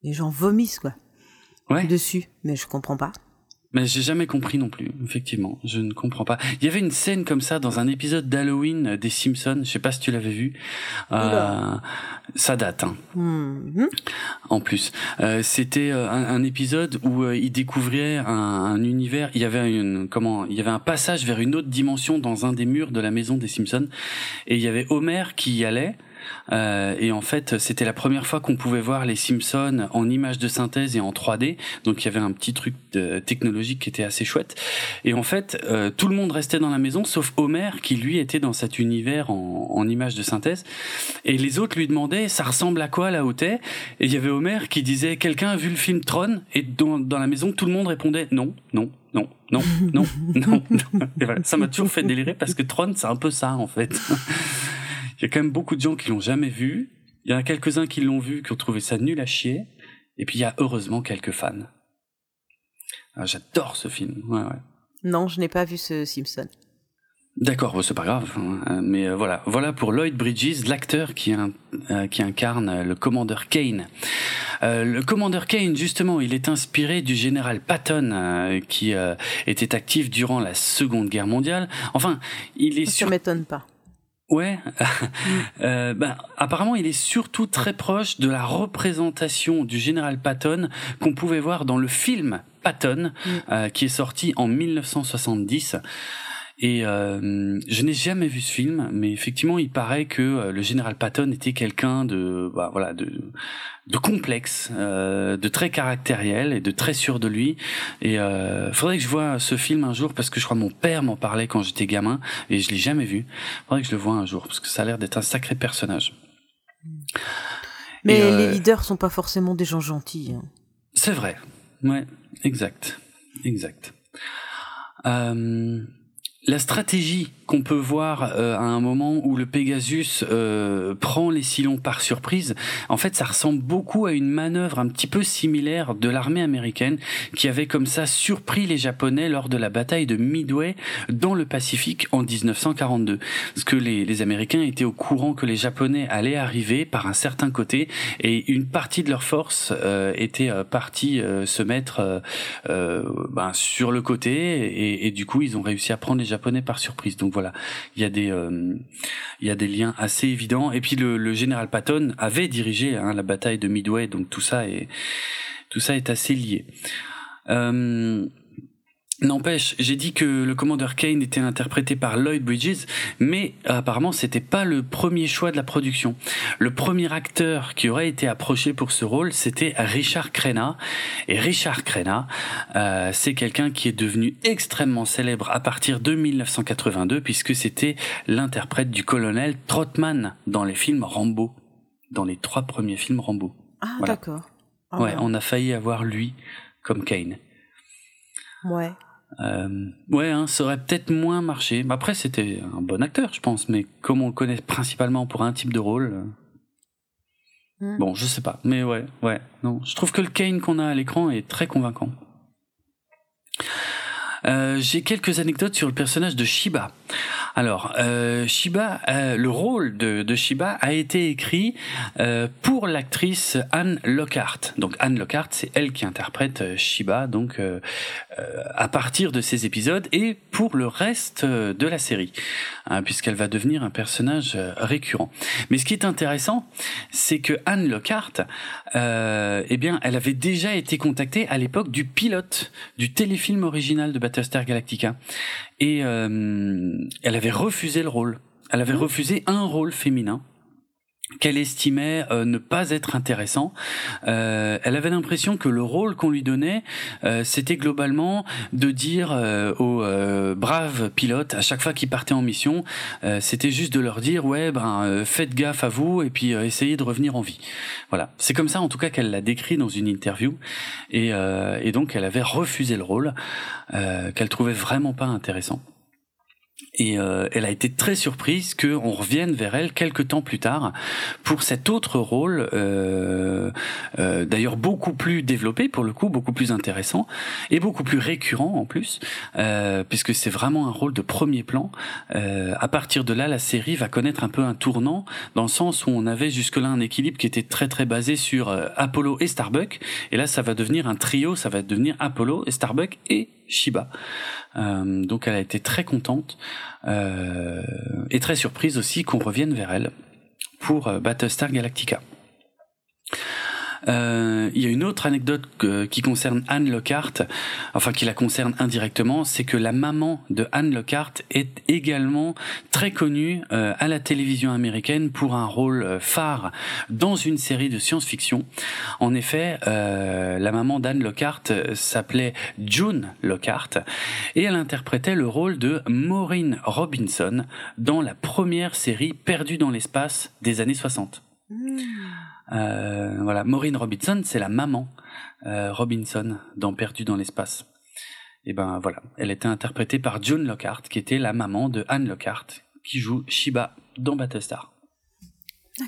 les gens vomissent quoi Ouais. dessus, mais je comprends pas. Mais j'ai jamais compris non plus, effectivement. Je ne comprends pas. Il y avait une scène comme ça dans un épisode d'Halloween des Simpsons. Je sais pas si tu l'avais vu. Euh, ça date, hein, Hmm. en plus. Euh, C'était euh, un, un épisode où euh, il découvrait un, un univers. Il y avait une comment Il y avait un passage vers une autre dimension dans un des murs de la maison des Simpsons. Et il y avait Homer qui y allait. Euh, et en fait, c'était la première fois qu'on pouvait voir les Simpsons en images de synthèse et en 3D. Donc il y avait un petit truc de- technologique qui était assez chouette. Et en fait, euh, tout le monde restait dans la maison, sauf Homer qui lui était dans cet univers en, en images de synthèse. Et les autres lui demandaient, ça ressemble à quoi là où t'es Et il y avait Homer qui disait, quelqu'un a vu le film Tron? Et dans, dans la maison, tout le monde répondait, non, non, non, non, non, non. non. Et voilà, ça m'a toujours fait délirer parce que Tron, c'est un peu ça en fait. Il y a quand même beaucoup de gens qui l'ont jamais vu. Il y en a quelques-uns qui l'ont vu, qui ont trouvé ça nul à chier. Et puis il y a heureusement quelques fans. Ah, J'adore ce film. Ouais, ouais. Non, je n'ai pas vu ce Simpson. D'accord, c'est pas grave. hein. Mais euh, voilà, voilà pour Lloyd Bridges, l'acteur qui, euh, qui incarne euh, le commandeur Kane. Euh, le commandeur Kane, justement, il est inspiré du général Patton, euh, qui euh, était actif durant la Seconde Guerre mondiale. Enfin, il est Ça sur m'étonne pas. Ouais. Euh, ben, apparemment, il est surtout très proche de la représentation du général Patton qu'on pouvait voir dans le film Patton, Mm. euh, qui est sorti en 1970. Et euh, je n'ai jamais vu ce film, mais effectivement, il paraît que euh, le général Patton était quelqu'un de, bah, voilà, de, de complexe, euh, de très caractériel et de très sûr de lui. Et euh, faudrait que je vois ce film un jour parce que je crois que mon père m'en parlait quand j'étais gamin et je l'ai jamais vu. Faudrait que je le vois un jour parce que ça a l'air d'être un sacré personnage. Mais euh, les leaders sont pas forcément des gens gentils. hein. C'est vrai. Ouais, exact, exact. Euh, la stratégie qu'on peut voir euh, à un moment où le Pegasus euh, prend les Cylons par surprise, en fait, ça ressemble beaucoup à une manœuvre un petit peu similaire de l'armée américaine qui avait comme ça surpris les Japonais lors de la bataille de Midway dans le Pacifique en 1942. Parce que les, les Américains étaient au courant que les Japonais allaient arriver par un certain côté et une partie de leur force euh, était euh, partie euh, se mettre euh, ben, sur le côté et, et du coup ils ont réussi à prendre les Japonais par surprise. Il y a des euh, il y a des liens assez évidents. Et puis le, général Patton avait dirigé hein, la bataille de Midway, donc tout ça est tout ça est assez lié. Euh, N'empêche, j'ai dit que le commandeur Kane était interprété par Lloyd Bridges, mais euh, apparemment c'était pas le premier choix de la production. Le premier acteur qui aurait été approché pour ce rôle, c'était Richard Crenna. Et Richard Crenna, euh, c'est quelqu'un qui est devenu extrêmement célèbre à partir de 1982, puisque c'était l'interprète du colonel Trotman dans les films Rambo, dans les trois premiers films Rambo. Ah, Voilà. d'accord. Ah, Ouais, on a failli avoir lui comme Kane. ouais. Euh, ouais, hein, ça aurait peut-être moins marché. Après, c'était un bon acteur, je pense, mais comme on le connaît principalement pour un type de rôle, euh, hmm. bon, je sais pas. Mais ouais, ouais, non. Je trouve que le Kane qu'on a à l'écran est très convaincant. Euh, j'ai quelques anecdotes sur le personnage de Shiba. Alors, euh, Shiba, euh, le rôle de, de, Shiba a été écrit euh, pour l'actrice Anne Lockhart. Donc Anne Lockhart, c'est elle qui interprète euh, Shiba, donc à partir de ces épisodes et pour le reste de la série, hein, puisqu'elle va devenir un personnage récurrent. Mais ce qui est intéressant, c'est que Anne Lockhart, eh bien, elle avait déjà été contactée à l'époque du pilote du téléfilm original de Battlestar Galactica et euh, elle avait refusé le rôle. Elle avait mmh. refusé un rôle féminin qu'elle estimait euh, ne pas être intéressant. Euh, elle avait l'impression que le rôle qu'on lui donnait, euh, c'était globalement de dire aux braves pilotes, à chaque fois qu'ils partaient en mission, c'était juste de leur dire ouais ben faites gaffe à vous et puis essayez de revenir en vie. Voilà, c'est comme ça en tout cas qu'elle l'a décrit dans une interview et, et donc elle avait refusé le rôle qu'elle trouvait vraiment pas intéressant. Et euh, elle a été très surprise qu'on revienne vers elle quelques temps plus tard pour cet autre rôle, euh, euh, d'ailleurs beaucoup plus développé pour le coup, beaucoup plus intéressant et beaucoup plus récurrent en plus, euh, puisque c'est vraiment un rôle de premier plan. Euh, à partir de là, la série va connaître un peu un tournant dans le sens où on avait jusque-là un équilibre qui était très très basé sur euh, Apollo et Starbuck, et là ça va devenir un trio, ça va devenir Apollo et Starbuck et Shiba. Euh, donc elle a été très contente euh, et très surprise aussi qu'on revienne vers elle pour euh, Battlestar Galactica. Euh, il y a une autre anecdote qui concerne Anne Lockhart, enfin qui la concerne indirectement, c'est que la maman de Anne Lockhart est également très connue euh, à la télévision américaine pour un rôle euh, phare dans une série de science-fiction. En effet, la maman d'Anne Lockhart s'appelait June Lockhart et elle interprétait le rôle de Maureen Robinson dans la première série Perdue dans l'espace des années 60. Euh, voilà, Maureen Robinson, c'est la maman euh, Robinson dans Perdu dans l'espace. Et ben voilà, elle était interprétée par June Lockhart, qui était la maman de Anne Lockhart, qui joue Shiba dans Battlestar.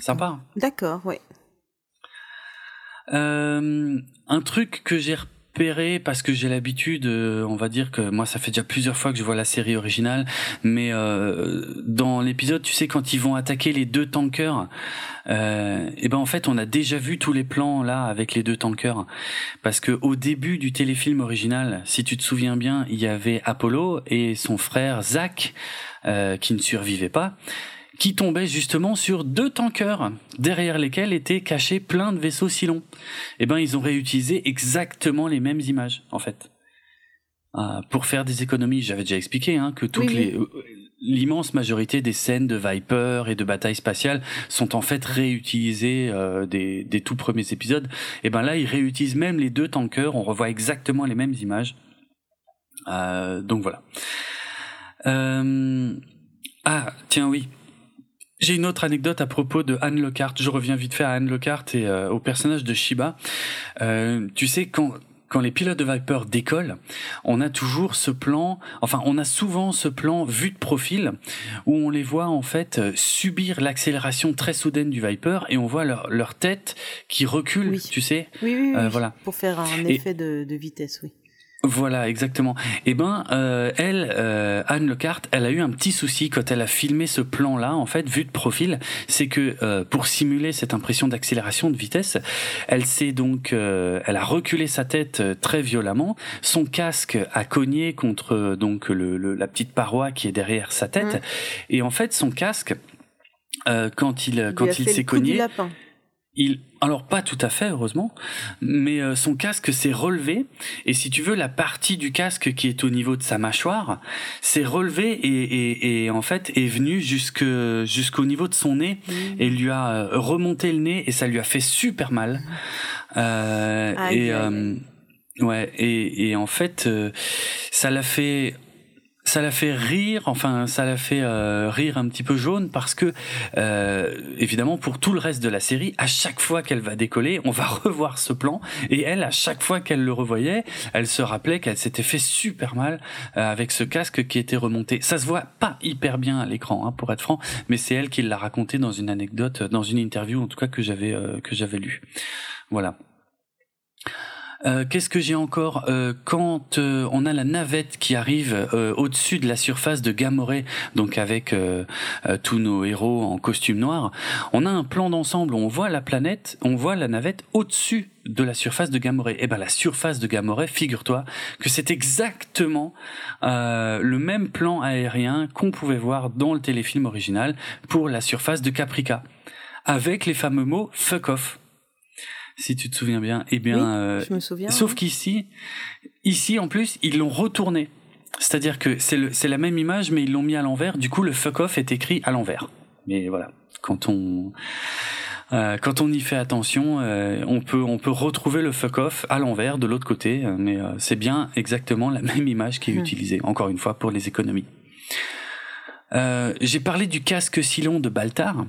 Sympa. Hein? D'accord, oui. Euh, un truc que j'ai parce que j'ai l'habitude, euh, on va dire que moi ça fait déjà plusieurs fois que je vois la série originale, mais euh, dans l'épisode, tu sais quand ils vont attaquer les deux tankers, euh, et ben en fait on a déjà vu tous les plans là avec les deux tankers, parce que au début du téléfilm original, si tu te souviens bien, il y avait Apollo et son frère Zach euh, qui ne survivaient pas qui tombait justement sur deux tankers derrière lesquels étaient cachés plein de vaisseaux Cylon. Eh ben, ils ont réutilisé exactement les mêmes images, en fait. Euh, pour faire des économies, j'avais déjà expliqué hein, que toutes les euh, l'immense majorité des scènes de Viper et de batailles spatiales sont en fait réutilisées euh, des, des tout premiers épisodes. Et eh ben là, ils réutilisent même les deux tankers. On revoit exactement les mêmes images. donc voilà. ah tiens oui, j'ai une autre anecdote à propos de Anne Lockhart. Je reviens vite fait à Anne Lockhart et euh, au personnage de Shiba. Euh, tu sais, quand quand les pilotes de Viper décollent, on a toujours ce plan, enfin on a souvent ce plan vu de profil où on les voit en fait euh, subir l'accélération très soudaine du Viper et on voit leur, leur tête qui recule, tu sais. Oui, oui, oui, voilà. Pour faire un effet de, de vitesse, oui. Voilà, exactement. Eh ben, euh, elle, euh, Anne Lecart, elle a eu un petit souci quand elle a filmé ce plan-là, en fait, vu de profil, c'est que euh, pour simuler cette impression d'accélération de vitesse, elle s'est donc, elle a reculé sa tête très violemment, son casque a cogné contre donc le, la petite paroi qui est derrière sa tête, mmh. et en fait, son casque, quand il, quand il s'est cogné, il alors pas tout à fait heureusement, mais euh, son casque s'est relevé et si tu veux la partie du casque qui est au niveau de sa mâchoire s'est relevée et, et, et, en fait est venue jusque jusqu'au niveau de son nez mmh. et lui a euh, remonté le nez et ça lui a fait super mal. Euh, et euh, ouais et, et en fait ça l'a fait ça l'a fait rire, enfin ça l'a fait euh, rire un petit peu jaune parce que euh, évidemment pour tout le reste de la série, à chaque fois qu'elle va décoller, on va revoir ce plan et elle, à chaque fois qu'elle le revoyait, elle se rappelait qu'elle s'était fait super mal euh, avec ce casque qui était remonté. Ça se voit pas hyper bien à l'écran, hein, pour être franc, mais c'est elle qui l'a raconté dans une anecdote, dans une interview en tout cas que j'avais que j'avais lu. Voilà. Euh, qu'est-ce que j'ai encore euh, Quand euh, on a la navette qui arrive au-dessus de la surface de Gamoré, donc avec tous nos héros en costume noir, on a un plan d'ensemble on voit la planète, on voit la navette au-dessus de la surface de Gamoré. Et eh ben la surface de Gamoré, figure-toi que c'est exactement le même plan aérien qu'on pouvait voir dans le téléfilm original pour la surface de Caprica, avec les fameux mots fuck off si tu te souviens bien. Eh bien, euh, je me souviens. Sauf qu'ici, ici en plus, ils l'ont retourné. C'est-à-dire que c'est la même image, mais ils l'ont mis à l'envers. Du coup, le fuck off est écrit à l'envers. Mais voilà, quand on euh, quand on y fait attention, euh, on peut on peut retrouver le fuck off à l'envers de l'autre côté, mais c'est bien exactement la même image qui est hmm. utilisée. Encore une fois pour les économies. J'ai parlé du casque Silon de Baltar.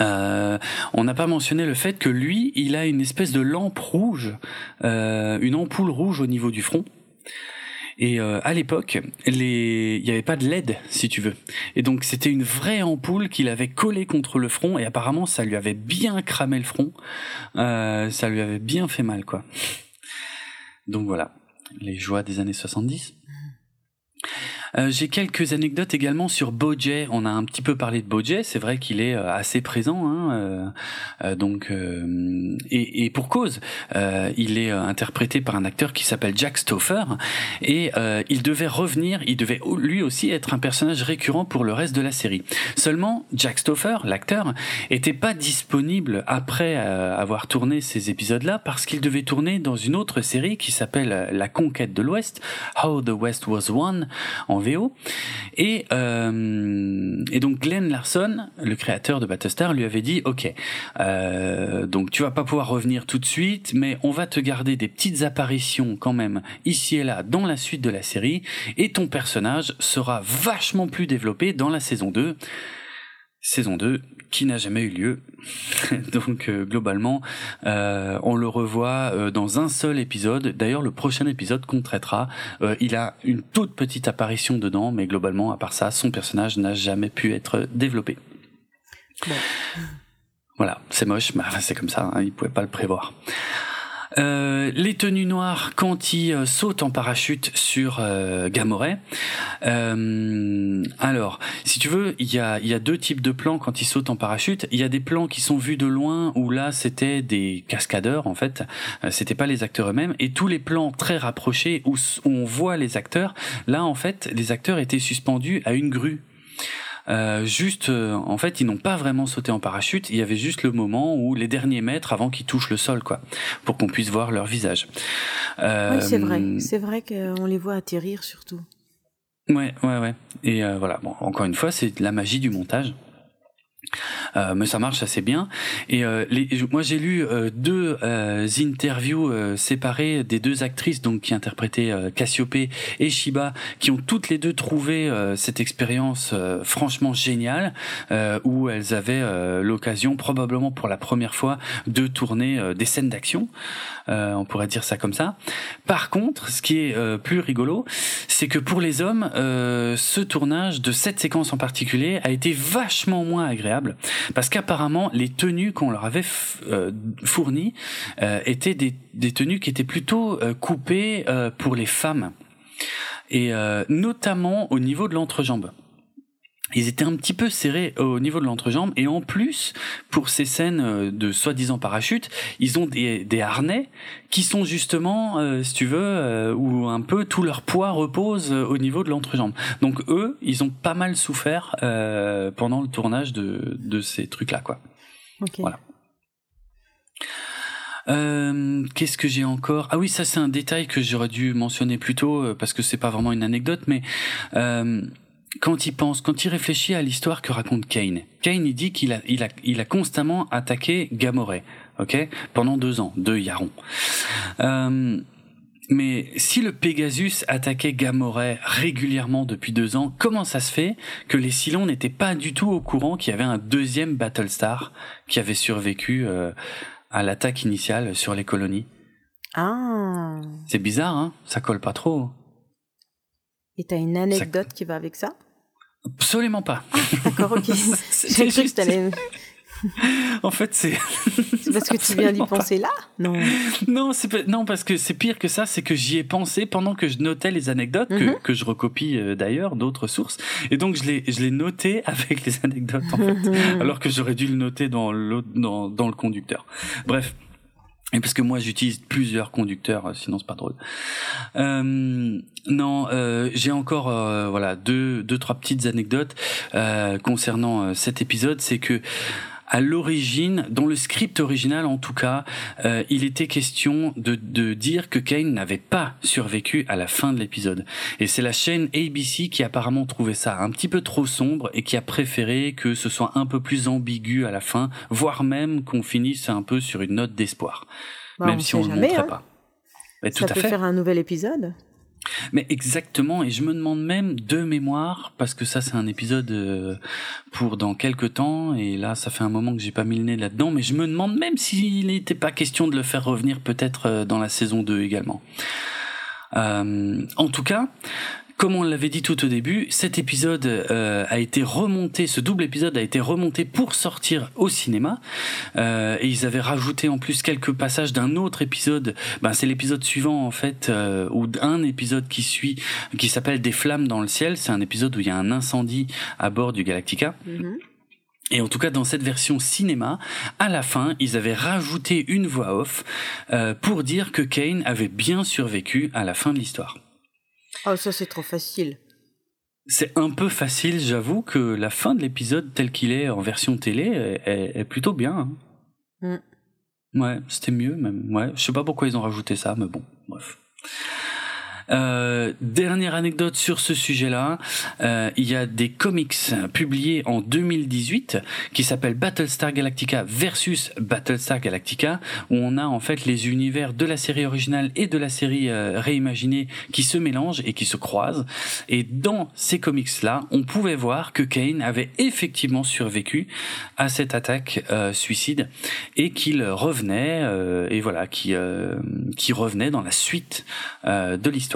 Euh, on n'a pas mentionné le fait que lui, il a une espèce de lampe rouge, euh, une ampoule rouge au niveau du front. Et euh, à l'époque, les... il n'y avait pas de LED, si tu veux. Et donc c'était une vraie ampoule qu'il avait collée contre le front, et apparemment ça lui avait bien cramé le front. ça lui avait bien fait mal, quoi. Donc voilà, les joies des années 70. Euh, j'ai quelques anecdotes également sur Bojet. On a un petit peu parlé de Bojet. C'est vrai qu'il est euh, assez présent, hein, euh, donc et, et, pour cause. il est interprété par un acteur qui s'appelle Jack Stoffer et il devait revenir. Il devait lui aussi être un personnage récurrent pour le reste de la série. Seulement, Jack Stoffer, l'acteur, était pas disponible après avoir tourné ces épisodes-là parce qu'il devait tourner dans une autre série qui s'appelle La Conquête de l'Ouest, How the West Was Won Euh, et donc Glenn Larson, le créateur de Battlestar, lui avait dit OK, euh, donc tu vas pas pouvoir revenir tout de suite, mais on va te garder des petites apparitions quand même ici et là dans la suite de la série, et ton personnage sera vachement plus développé dans la saison 2. Saison 2 qui n'a jamais eu lieu. Donc euh, globalement, euh, on le revoit euh, dans un seul épisode. D'ailleurs, le prochain épisode qu'on traitera, il a une toute petite apparition dedans, mais globalement, à part ça, son personnage n'a jamais pu être développé. Voilà, c'est moche, mais c'est comme ça, hein, il pouvait pas le prévoir. Euh, les tenues noires quand il euh, saute en parachute sur euh. Euh, alors, si tu veux, il y a, y a deux types de plans quand il saute en parachute. Il y a des plans qui sont vus de loin où là c'était des cascadeurs en fait, c'était pas les acteurs eux-mêmes. Et tous les plans très rapprochés où on voit les acteurs, là en fait les acteurs étaient suspendus à une grue. Euh, juste, euh, en fait, ils n'ont pas vraiment sauté en parachute. Il y avait juste le moment où les derniers mètres avant qu'ils touchent le sol, quoi, pour qu'on puisse voir leur visage. Euh, oui, c'est vrai. C'est vrai qu'on les voit atterrir surtout. Ouais, ouais, ouais. Et voilà. Bon, encore une fois, c'est la magie du montage. Euh, mais ça marche assez bien. Et euh, les, moi j'ai lu euh, deux interviews séparées des deux actrices donc qui interprétaient Cassiopée et Shiba, qui ont toutes les deux trouvé cette expérience franchement géniale, où elles avaient l'occasion probablement pour la première fois de tourner des scènes d'action. on pourrait dire ça comme ça. Par contre, ce qui est plus rigolo, c'est que pour les hommes, ce tournage de cette séquence en particulier a été vachement moins agréable parce qu'apparemment les tenues qu'on leur avait euh, fournies euh, étaient des, tenues qui étaient plutôt euh, coupées pour les femmes. Et notamment au niveau de l'entrejambe ils étaient un petit peu serrés au niveau de l'entrejambe. Et en plus pour ces scènes de soi-disant parachute ils ont des, des, harnais qui sont justement si tu veux où un peu tout leur poids repose au niveau de l'entrejambe. Donc eux ils ont pas mal souffert pendant le tournage de, de ces trucs là quoi voilà. Euh, Qu'est-ce que j'ai encore? Ah oui, ça c'est un détail que j'aurais dû mentionner plus tôt parce que c'est pas vraiment une anecdote, mais euh, quand il pense, quand il réfléchit à l'histoire que raconte Kane, Kane il dit qu'il a, il a, il a constamment attaqué Gamoret, ok, pendant deux ans, deux Yaron. Euh, mais si le Pegasus attaquait Gamoray régulièrement depuis deux ans, comment ça se fait que les Cylons n'étaient pas du tout au courant qu'il y avait un deuxième Battlestar qui avait survécu euh, à l'attaque initiale sur les colonies? Ah. C'est bizarre, hein? Ça colle pas trop. Et t'as une anecdote qui va avec ça? Absolument pas. D'accord, ok. J'ai cru que t'allais... en fait, c'est. c'est parce que tu viens d'y penser là? Non. Non, c'est non parce que c'est pire que ça, c'est que j'y ai pensé pendant que je notais les anecdotes que, Mhm. que je recopie euh, d'ailleurs d'autres sources, et donc je l'ai je l'ai noté avec les anecdotes en fait, alors que j'aurais dû le noter dans l'autre dans dans le conducteur. Bref. Et parce que moi j'utilise plusieurs conducteurs, euh, sinon c'est pas drôle. Euh, non, euh, j'ai encore euh, voilà deux deux trois petites anecdotes euh, concernant euh, cet épisode. C'est que à l'origine, dans le script original en tout cas, euh, il était question de, de dire que Kane n'avait pas survécu à la fin de l'épisode. Et c'est la chaîne ABC qui a apparemment trouvé ça un petit peu trop sombre et qui a préféré que ce soit un peu plus ambigu à la fin, voire même qu'on finisse un peu sur une note d'espoir. Bah, même on si on ne le montrait hein. pas. Mais tout Ça à peut fait. faire un nouvel épisode. Mais exactement, et je me demande même de mémoire, parce que ça c'est un épisode euh, pour dans quelques temps, et là ça fait un moment que j'ai pas mis le nez là-dedans, mais je me demande même s'il n'était pas question de le faire revenir peut-être euh, dans la saison 2 également. Euh, en tout cas, comme on l'avait dit tout au début, cet épisode euh, a été remonté, ce double épisode a été remonté pour sortir au cinéma, euh, et ils avaient rajouté en plus quelques passages d'un autre épisode. Ben, c'est l'épisode suivant en fait, euh, ou d'un épisode qui suit, qui s'appelle Des flammes dans le ciel. C'est un épisode où il y a un incendie à bord du Galactica. Mhm. Et en tout cas, dans cette version cinéma, à la fin, ils avaient rajouté une voix off euh, pour dire que Kane avait bien survécu à la fin de l'histoire. Oh, ça c'est trop facile. C'est un peu facile, j'avoue que la fin de l'épisode tel qu'il est en version télé est, plutôt bien. hein. Ouais, c'était mieux même. Ouais, je sais pas pourquoi ils ont rajouté ça, mais bon, bref. Euh, dernière anecdote sur ce sujet-là, euh, il y a des comics publiés en 2018 qui s'appellent Battlestar Galactica versus Battlestar Galactica, où on a en fait les univers de la série originale et de la série euh, réimaginée qui se mélangent et qui se croisent. Et dans ces comics-là, on pouvait voir que Kane avait effectivement survécu à cette attaque euh, suicide et qu'il revenait et voilà qui qui revenait dans la suite de l'histoire.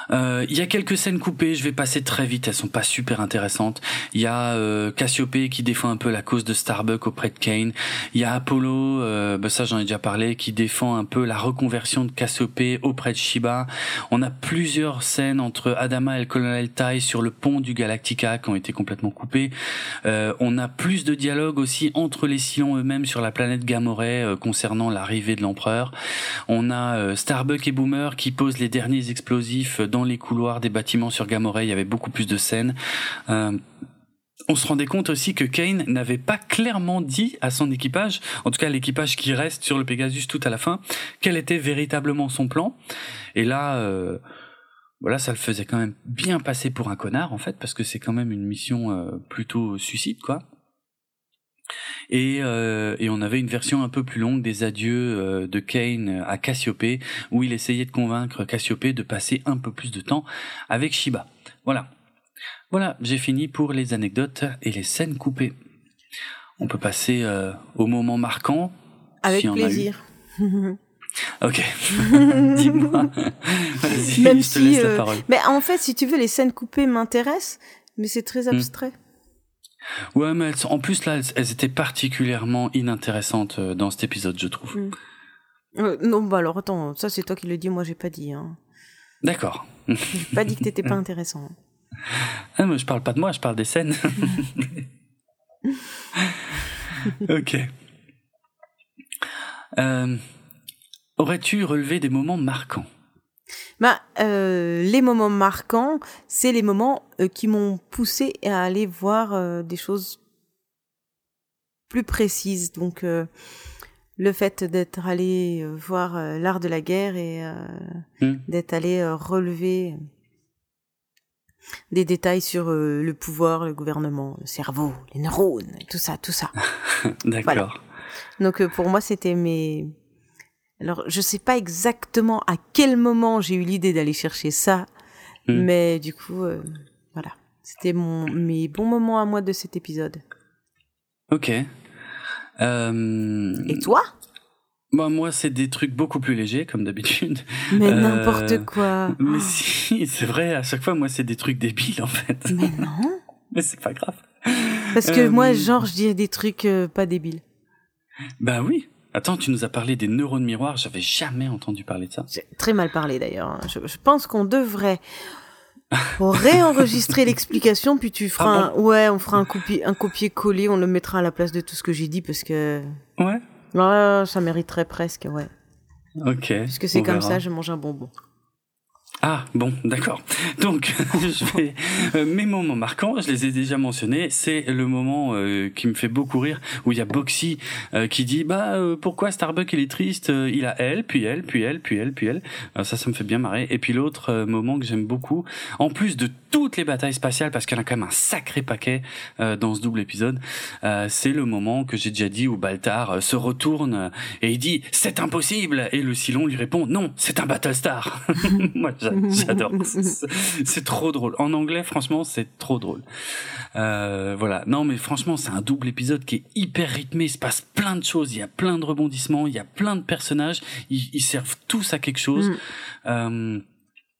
Il y a quelques scènes coupées, je vais passer très vite, elles sont pas super intéressantes. Il y a euh, Cassiopée qui défend un peu la cause de Starbuck auprès de Kane. Il y a Apollo, euh, bah ça j'en ai déjà parlé, qui défend un peu la reconversion de Cassiopée auprès de Shiba. On a plusieurs scènes entre Adama et le colonel Tai sur le pont du Galactica qui ont été complètement coupées. Euh, on a plus de dialogue aussi entre les Cylons eux-mêmes sur la planète Gamoray euh, concernant l'arrivée de l'empereur. On a euh, Starbuck et Boomer qui posent les derniers explosifs dans les couloirs des bâtiments sur Gamoray. Il y avait beaucoup plus de scènes. Euh, on se rendait compte aussi que Kane n'avait pas clairement dit à son équipage, en tout cas l'équipage qui reste sur le Pegasus tout à la fin, quel était véritablement son plan. Et là, euh, voilà, ça le faisait quand même bien passer pour un connard en fait, parce que c'est quand même une mission euh, plutôt suicide quoi. Et, euh, et on avait une version un peu plus longue des adieux euh, de Kane à Cassiopée, où il essayait de convaincre Cassiopée de passer un peu plus de temps avec Shiba. Voilà. Voilà, j'ai fini pour les anecdotes et les scènes coupées. On peut passer euh, au moment marquant. Avec plaisir. Ok. Dis-moi. Même je te si, laisse la parole. Mais en fait, si tu veux, les scènes coupées m'intéressent, mais c'est très Hmm. Ouais, mais elles en plus là, elles, elles étaient particulièrement inintéressantes euh, dans cet épisode, je trouve. Mm. Euh, non, bah alors attends, ça c'est toi qui le dis, moi j'ai pas dit. Hein. D'accord. J'ai pas dit que t'étais pas intéressant. Ah, mais je parle pas de moi, je parle des scènes. ok. Euh, Aurais-tu relevé des moments marquants? Bah, euh, les moments marquants, c'est les moments euh, qui m'ont poussé à aller voir euh, des choses plus précises. Donc, euh, le fait d'être allé voir l'art de la guerre et euh, Hmm. d'être allé relever des détails sur euh, le pouvoir, le gouvernement, le cerveau, les neurones, tout ça, tout ça. D'accord. Donc, euh, pour moi, c'était mes Alors, je sais pas exactement à quel moment j'ai eu l'idée d'aller chercher ça, Hmm. mais du coup, euh, voilà. C'était mon mes bons moments à moi de cet épisode. Ok. Euh, Et toi? Bah, moi, c'est des trucs beaucoup plus légers, comme d'habitude. Mais Euh, n'importe quoi. Mais si, c'est vrai, à chaque fois, moi, c'est des trucs débiles, en fait. Mais non. Mais c'est pas grave. Parce que Euh, moi, genre, je dis des trucs euh, pas débiles. Bah oui. Attends, tu nous as parlé des neurones miroirs, j'avais jamais entendu parler de ça. J'ai très mal parlé d'ailleurs. hein. Je, je pense qu'on devrait réenregistrer l'explication, puis tu feras Ah un, ouais, on fera un un copier-coller, on le mettra à la place de tout ce que j'ai dit parce que Ouais. ouais, ça mériterait presque, ouais. Ok. Puisque c'est on comme verra. ça, je mange un bonbon. Ah bon, d'accord. Donc, je vais euh, mes moments marquants, je les ai déjà mentionnés. C'est le moment euh, qui me fait beaucoup rire où il y a Boxy euh, qui dit bah euh, pourquoi Starbuck il est triste Euh, Il a elle, puis elle, puis elle, puis elle, puis elle. Alors ça, ça me fait bien marrer. Et puis l'autre euh, moment que j'aime beaucoup, en plus de toutes les batailles spatiales, parce qu'il y en a quand même un sacré paquet euh, dans ce double épisode, euh, c'est le moment que j'ai déjà dit où Baltar euh, se retourne euh, et il dit c'est impossible et le Silon lui répond non c'est un Battlestar. Moi j'a- j'adore. C'est- C'est trop drôle. En anglais franchement c'est trop drôle. Euh, voilà. Non mais franchement c'est un double épisode qui est hyper rythmé. Il se passe plein de choses. Il y a plein de rebondissements. Il y a plein de personnages. Ils, ils servent tous à quelque chose. Mm.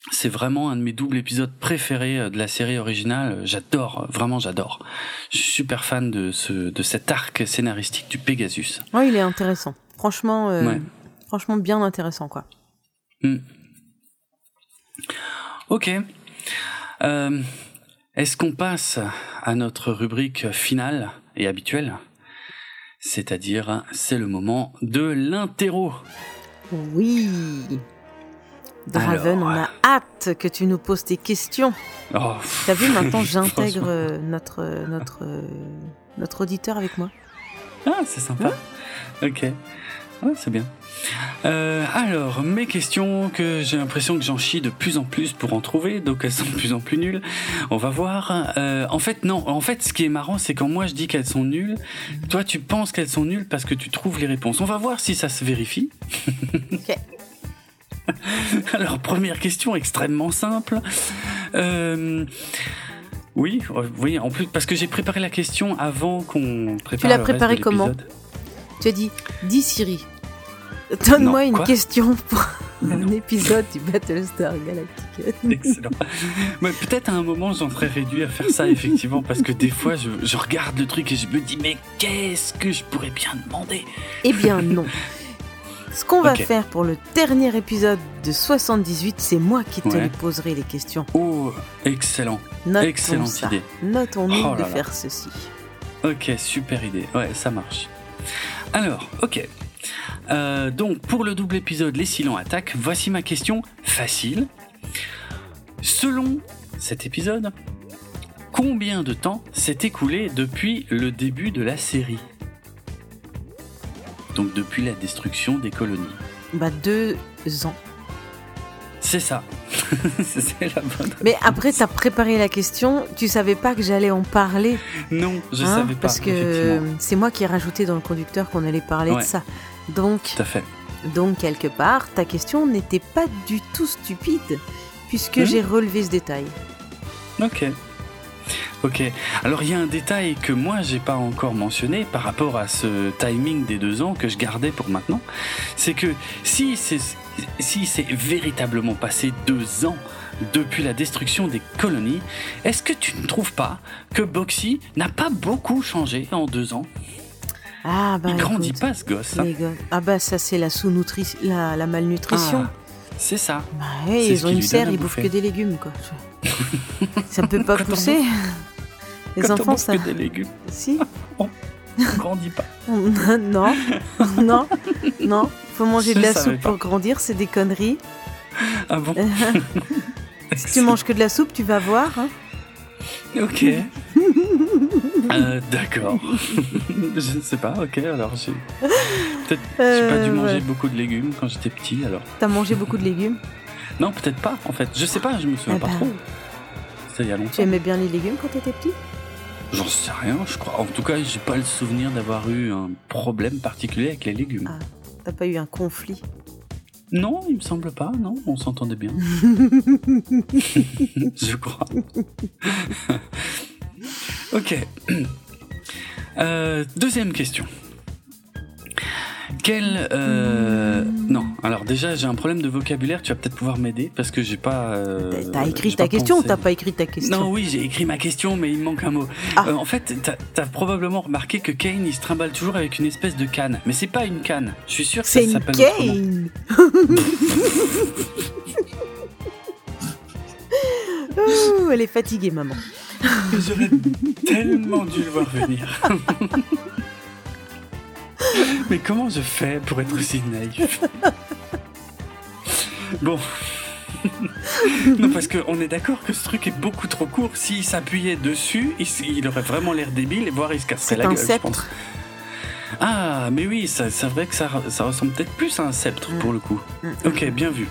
C'est vraiment un de mes doubles épisodes préférés euh, de la série originale. J'adore, vraiment j'adore. Je suis super fan de ce de cet arc scénaristique du Pegasus. Ouais, il est intéressant. Franchement, euh, Ouais. franchement bien intéressant, quoi. Hmm. Ok. Euh, Est-ce qu'on passe à notre rubrique finale et habituelle? C'est-à-dire, c'est le moment de l'interro. Oui. Draven, Alors. on a hâte que tu nous poses tes questions. Oh, T'as vu, maintenant j'intègre euh, notre, euh, notre, euh, notre auditeur avec moi. Ah, c'est sympa. ok. Ouais, c'est bien. Euh, alors, mes questions que j'ai l'impression que j'en chie de plus en plus pour en trouver, donc elles sont de plus en plus nulles. On va voir. Euh, en fait, non. En fait, ce qui est marrant, c'est quand moi je dis qu'elles sont nulles, toi tu penses qu'elles sont nulles parce que tu trouves les réponses. On va voir si ça se vérifie. Ok. Alors, première question extrêmement simple. Euh, oui, euh, oui, en plus, parce que j'ai préparé la question avant qu'on prépare. l'as le reste préparée comment. Tu as dit, dis Siri, donne-moi une question pour un épisode du Battlestar Galactica. Excellent. Mais peut-être à un moment j'en serais réduit à faire ça effectivement parce que des fois je, je regarde le truc et je me dis mais qu'est-ce que je pourrais bien demander? Eh bien non. Ce qu'on va faire pour le dernier épisode de 78, c'est moi qui te Ouais. les poserai les questions. Oh, excellent. Notons Excellente ça. idée. Notons-nous Oh de faire ceci. Ok, super idée. Ouais, ça marche. Alors, ok. Euh, donc pour le double épisode Les Silents attaquent, voici ma question facile. Selon cet épisode, combien de temps s'est écoulé depuis le début de la série? Donc depuis la destruction des colonies. Bah deux ans. C'est ça. c'est la bonne. Mais après, t'as préparé la question, tu savais pas que j'allais en parler. Non, je hein, savais pas. Parce que c'est moi qui ai rajouté dans le conducteur qu'on allait parler Ouais. de ça. Donc, Tout à fait. donc, quelque part, ta question n'était pas du tout stupide, puisque Hmm. j'ai relevé ce détail. Ok. Ok. Alors il y a un détail que moi j'ai pas encore mentionné par rapport à ce timing des deux ans que je gardais pour maintenant, c'est que si c'est si c'est véritablement passé deux ans depuis la destruction des colonies, est-ce que tu ne trouves pas que Boxy n'a pas beaucoup changé en deux ans? Ah bah Il grandit écoute, pas ce gosse. hein. gars. Ah bah ça c'est la sous-nutrition, la, la malnutrition. Ah, c'est ça. Bah ouais, ils ont une serre, ils bouffent que des légumes quoi. ça peut pas Quand pousser. Les Quand on enfants mange ça. que des légumes, Si. on grandit pas. non, non, non. Faut manger Je de la savais soupe pas. pour grandir, c'est des conneries. Ah bon si tu manges que de la soupe, tu vas voir. hein. Ok. Euh, D'accord. je ne sais pas, ok, alors j'ai. Peut-être j'ai pas dû Euh, manger ouais. beaucoup de légumes quand j'étais petit, alors. T'as mangé beaucoup de légumes? Non, peut-être pas, en fait. Je sais pas, je me souviens Eh pas ben. trop. C'était il y a Tu longtemps. aimais bien les légumes quand t'étais petit? J'en sais rien, je crois. En tout cas, j'ai pas le souvenir d'avoir eu un problème particulier avec les légumes. Ah. T'as pas eu un conflit? Non, il me semble pas, non, on s'entendait bien. Je crois. ok. Euh, deuxième question. Quel euh... non. Alors déjà j'ai un problème de vocabulaire tu vas peut-être pouvoir m'aider parce que j'ai pas euh... t'as écrit ta question ou t'as pas écrit ta question non oui j'ai écrit ma question mais il me manque un mot. Ah. euh, en fait t'as as probablement remarqué que Kane il se trimballe toujours avec une espèce de canne. Mais c'est pas une canne. Je suis sûr que ça s'appelle c'est une Kane oh, elle est fatiguée maman. J'aurais tellement dû le voir venir Mais comment je fais pour être aussi naïf Bon. non, parce qu'on est d'accord que ce truc est beaucoup trop court. S'il s'appuyait dessus, il, aurait vraiment l'air débile et voire il se casserait la gueule. Sceptre. Ah, mais oui, c'est vrai que ça, ressemble peut-être plus à un sceptre mm. pour le coup. Mm. Ok, bien vu.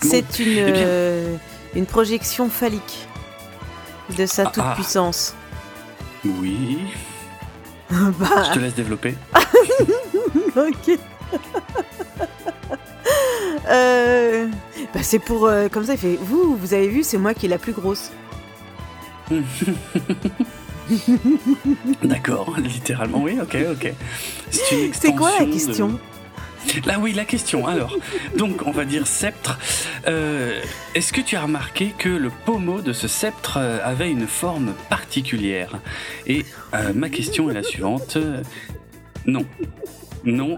C'est une, eh euh, une projection phallique de sa ah, toute puissance. Oui. bah... Je te laisse développer. ok. euh, bah c'est pour euh, comme ça il fait vous vous avez vu c'est moi qui est la plus grosse. D'accord, littéralement oui, ok, ok. C'est quoi la question? Là oui, la question. Alors, donc on va dire sceptre. Euh, est-ce que tu as remarqué que le pommeau de ce sceptre euh, avait une forme particulière? Et euh, ma question est la suivante. Non. Non,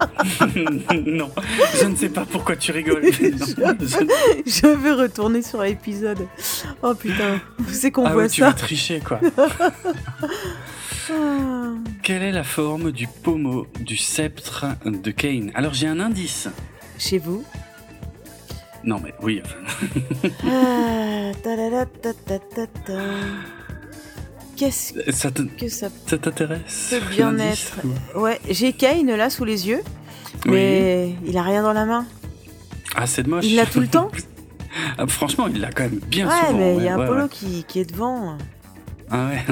non, je ne sais pas pourquoi tu rigoles. je... veux retourner sur l'épisode. Oh putain, c'est qu'on ah voit ça. Tu vas tricher quoi. Ah. Quelle est la forme du pommeau du sceptre de Kane? Alors j'ai un indice. Chez vous? Non mais oui. ah, Qu'est-ce que ça t'intéresse Ce bien-être. Ouais, j'ai Kane là sous les yeux, mais il a rien dans la main. Ah c'est moche. Il l'a tout le temps. Ah, franchement, il l'a quand même bien ouais, souvent. Mais il y a un polo qui, qui est devant. Ah ouais.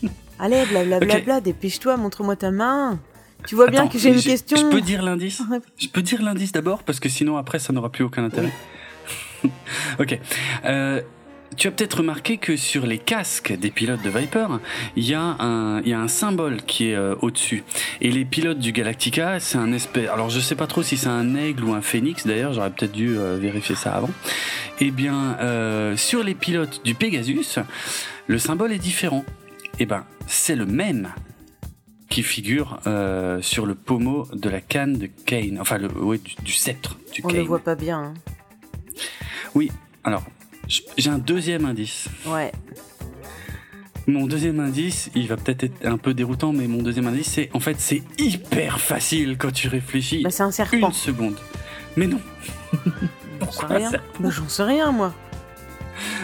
Allez, blablabla, dépêche-toi, montre-moi ta main. Tu vois bien que j'ai une question. Je peux dire l'indice Je peux dire l'indice d'abord parce que sinon après ça n'aura plus aucun intérêt. ok. Euh, tu as peut-être remarqué que sur les casques des pilotes de Viper, il y a un, il y a un symbole qui est euh, au-dessus. Et les pilotes du Galactica, c'est un espèce. Alors je sais pas trop si c'est un aigle ou un phénix. D'ailleurs, j'aurais peut-être dû euh, vérifier ça avant. Eh bien, sur les pilotes du Pegasus, le symbole est différent. Eh ben, c'est le même qui figure euh, sur le pommeau de la canne de Kane, enfin le, du, sceptre du On ne le voit pas bien. Hein. Oui, alors j'ai un deuxième indice. Ouais. Mon deuxième indice, il va peut-être être un peu déroutant, mais mon deuxième indice, c'est en fait c'est hyper facile quand tu réfléchis. Bah, c'est un serpent. Une seconde. Mais non. Pourquoi rien bah, J'en sais rien moi.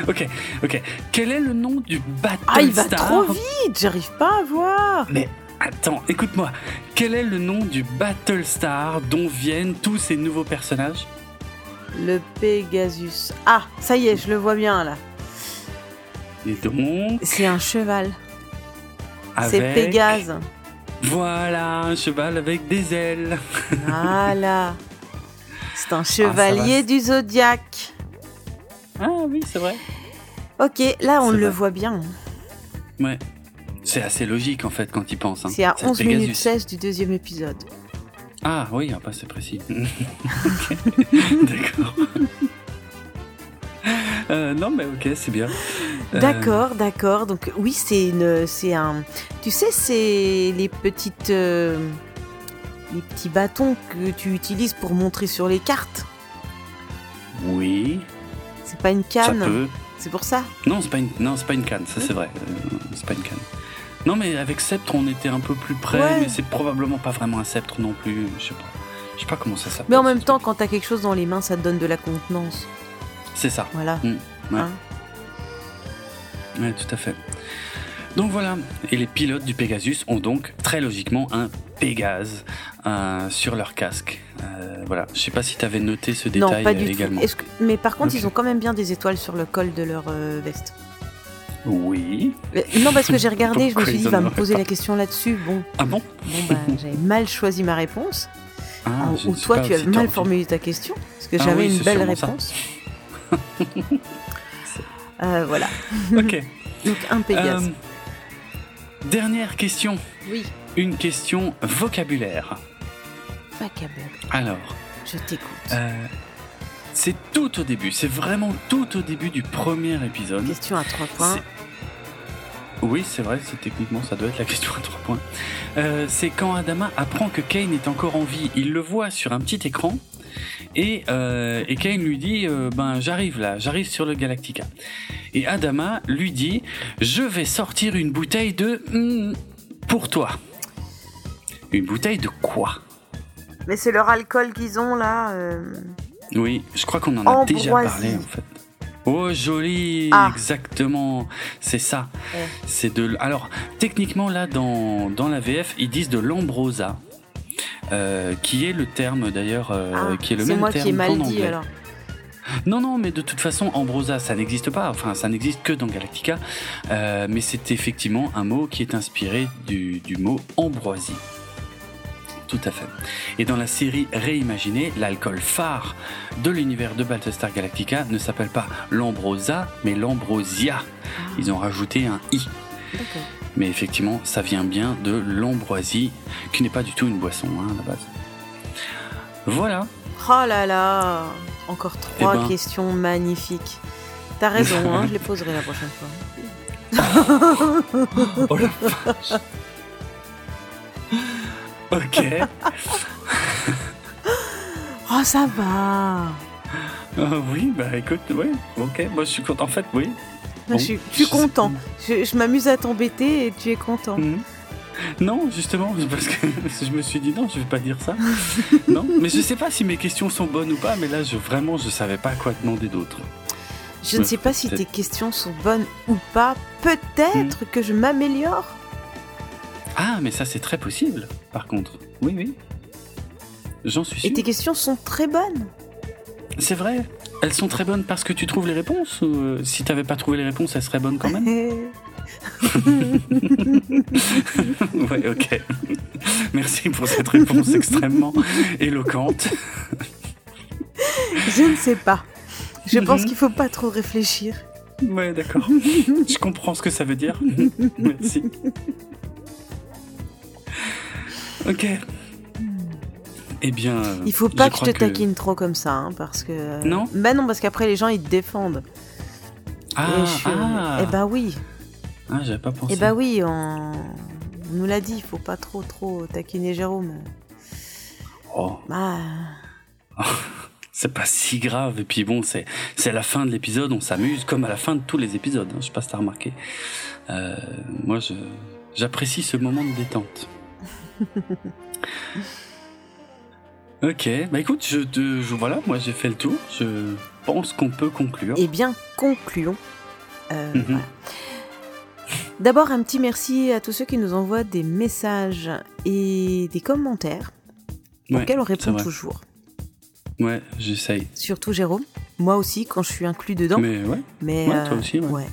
Ok, ok. Quel est le nom du Battlestar Ah, il va trop vite, j'arrive pas à voir. Mais attends, écoute-moi. Quel est le nom du Battlestar dont viennent tous ces nouveaux personnages? Le Pegasus. Ah, ça y est, je le vois bien là. Et donc C'est un cheval. C'est Pégase. Voilà, un cheval avec des ailes. Voilà. C'est un ah, chevalier du zodiaque. Ah oui, c'est vrai. Ok, là on le voit bien. Ouais. C'est assez logique en fait quand il pense. Hein. C'est à 11 minutes 16 du deuxième épisode. Ah oui, ah, c'est précis. D'accord. Euh, non mais ok, c'est bien. Euh, d'accord, d'accord. Donc oui, c'est une, c'est un. Tu sais, c'est les petites, euh, les petits bâtons que tu utilises pour montrer sur les cartes. Oui. C'est pas une canne. C'est pour ça? Non, c'est pas une, non, c'est pas une canne. Ça, c'est vrai. Euh, c'est pas une canne. Non, mais avec sceptre, on était un peu plus près, mais c'est probablement pas vraiment un sceptre non plus. Je sais pas. Je sais pas comment ça s'appelle. Mais en même temps, quand t'as quelque chose dans les mains, ça te donne de la contenance. C'est ça. Voilà. Mm. ouais. Hein ouais, tout à fait. Donc voilà, et les pilotes du Pegasus ont donc très logiquement un Pégase euh, sur leur casque. Euh, voilà, je sais pas si tu avais noté ce détail non, pas du également. Tout. Mais par contre, ils ont quand même bien des étoiles sur le col de leur euh, veste. Oui. non, parce que j'ai regardé, je me suis dit, il va me poser la question là-dessus. Bon. Ah bon Bon, bah, j'avais mal choisi ma réponse. Ah, je Ou suis toi, tu as mal formulé ta question, parce que Ah j'avais oui, une belle réponse. Euh, voilà. Ok. Donc un Pégase. Euh, dernière question. Oui. Une question vocabulaire. Vocabulaire. Alors, Je t'écoute. euh, c'est tout au début, c'est vraiment tout au début du premier épisode. Question à trois points. C'est- Oui, c'est vrai, c'est techniquement ça doit être la question à trois points. Euh, c'est quand Adama apprend que Kane est encore en vie. Il le voit sur un petit écran et, euh, et Kane lui dit euh, ben j'arrive là, j'arrive sur le Galactica. Et Adama lui dit je vais sortir une bouteille de hmm, pour toi. Une bouteille de quoi? Mais c'est leur alcool qu'ils ont là. Oui, je crois qu'on en a déjà parlé en fait. Oh joli, Ah. exactement, c'est ça. Ouais. C'est de. Alors techniquement là dans dans la VF ils disent de l'ambrosa, euh, qui est le terme d'ailleurs, euh, ah, qui est le même moi terme qui ai mal qu'en dit anglais. alors. Non non, mais de toute façon ambrosa ça n'existe pas. Enfin ça n'existe que dans Galactica, Euh, mais c'est effectivement un mot qui est inspiré du du mot ambroisie. Tout à fait. Et dans la série réimaginée, l'alcool phare de l'univers de Battlestar Galactica ne s'appelle pas l'ambrosa, mais l'ambrosia. Ils ont rajouté un i. Mais effectivement, ça vient bien de l'ambroisie, qui n'est pas du tout une boisson hein, à la base. Voilà. Oh là là Encore trois Eh ben. questions magnifiques. T'as raison, hein, je les poserai la prochaine fois. Oh la vache. Ok. Oh, ça va Euh, oui, bah écoute, oui, ok. Moi je suis content. En fait, oui. Je Bon, suis, je suis je- content. Je, je m'amuse à t'embêter et tu es content. Mhm. Non, justement, parce que je me suis dit non, je vais pas dire ça. non, mais je sais pas si mes questions sont bonnes ou pas, mais là, je vraiment, je savais pas quoi demander d'autre. Je ne sais pas si tes questions sont bonnes ou pas. Peut-être que je m'améliore. Ah, mais ça, c'est très possible. Par contre, oui, oui, j'en suis sûr. Et tes questions sont très bonnes. C'est vrai. Elles sont très bonnes parce que tu trouves les réponses ou euh, si t'avais pas trouvé les réponses, elles seraient bonnes quand même? Ouais, ok. Merci pour cette réponse extrêmement éloquente. je ne sais pas. Je pense Mhm. qu'il faut pas trop réfléchir. Ouais, d'accord. Je comprends ce que ça veut dire. Merci. Ok. Eh bien. euh, Il faut pas que je te taquine trop comme ça, hein, parce que. Non? Bah non, parce qu'après les gens ils te défendent. Ah, Et je- ah. Eh bah oui. Ah, j'avais pas pensé. Eh bah oui, on... on nous l'a dit, il faut pas trop trop taquiner Jérôme. Oh, Bah. c'est pas si grave. Et puis bon, c'est c'est la fin de l'épisode, on s'amuse comme à la fin de tous les épisodes. hein, Je sais pas si t'as remarqué. Euh, moi, je j'apprécie ce moment de détente. ok, bah écoute, je, te- je- voilà, moi j'ai fait le tour. Je pense qu'on peut conclure. Eh bien, concluons. Euh, Mhm. voilà. D'abord, un petit merci à tous ceux qui nous envoient des messages et des commentaires Ouais, auxquels on répond toujours. Ouais, j'essaye. Surtout Jérôme. Moi aussi, quand je suis inclus dedans. Mais ouais, Mais Ouais, euh, toi aussi, ouais.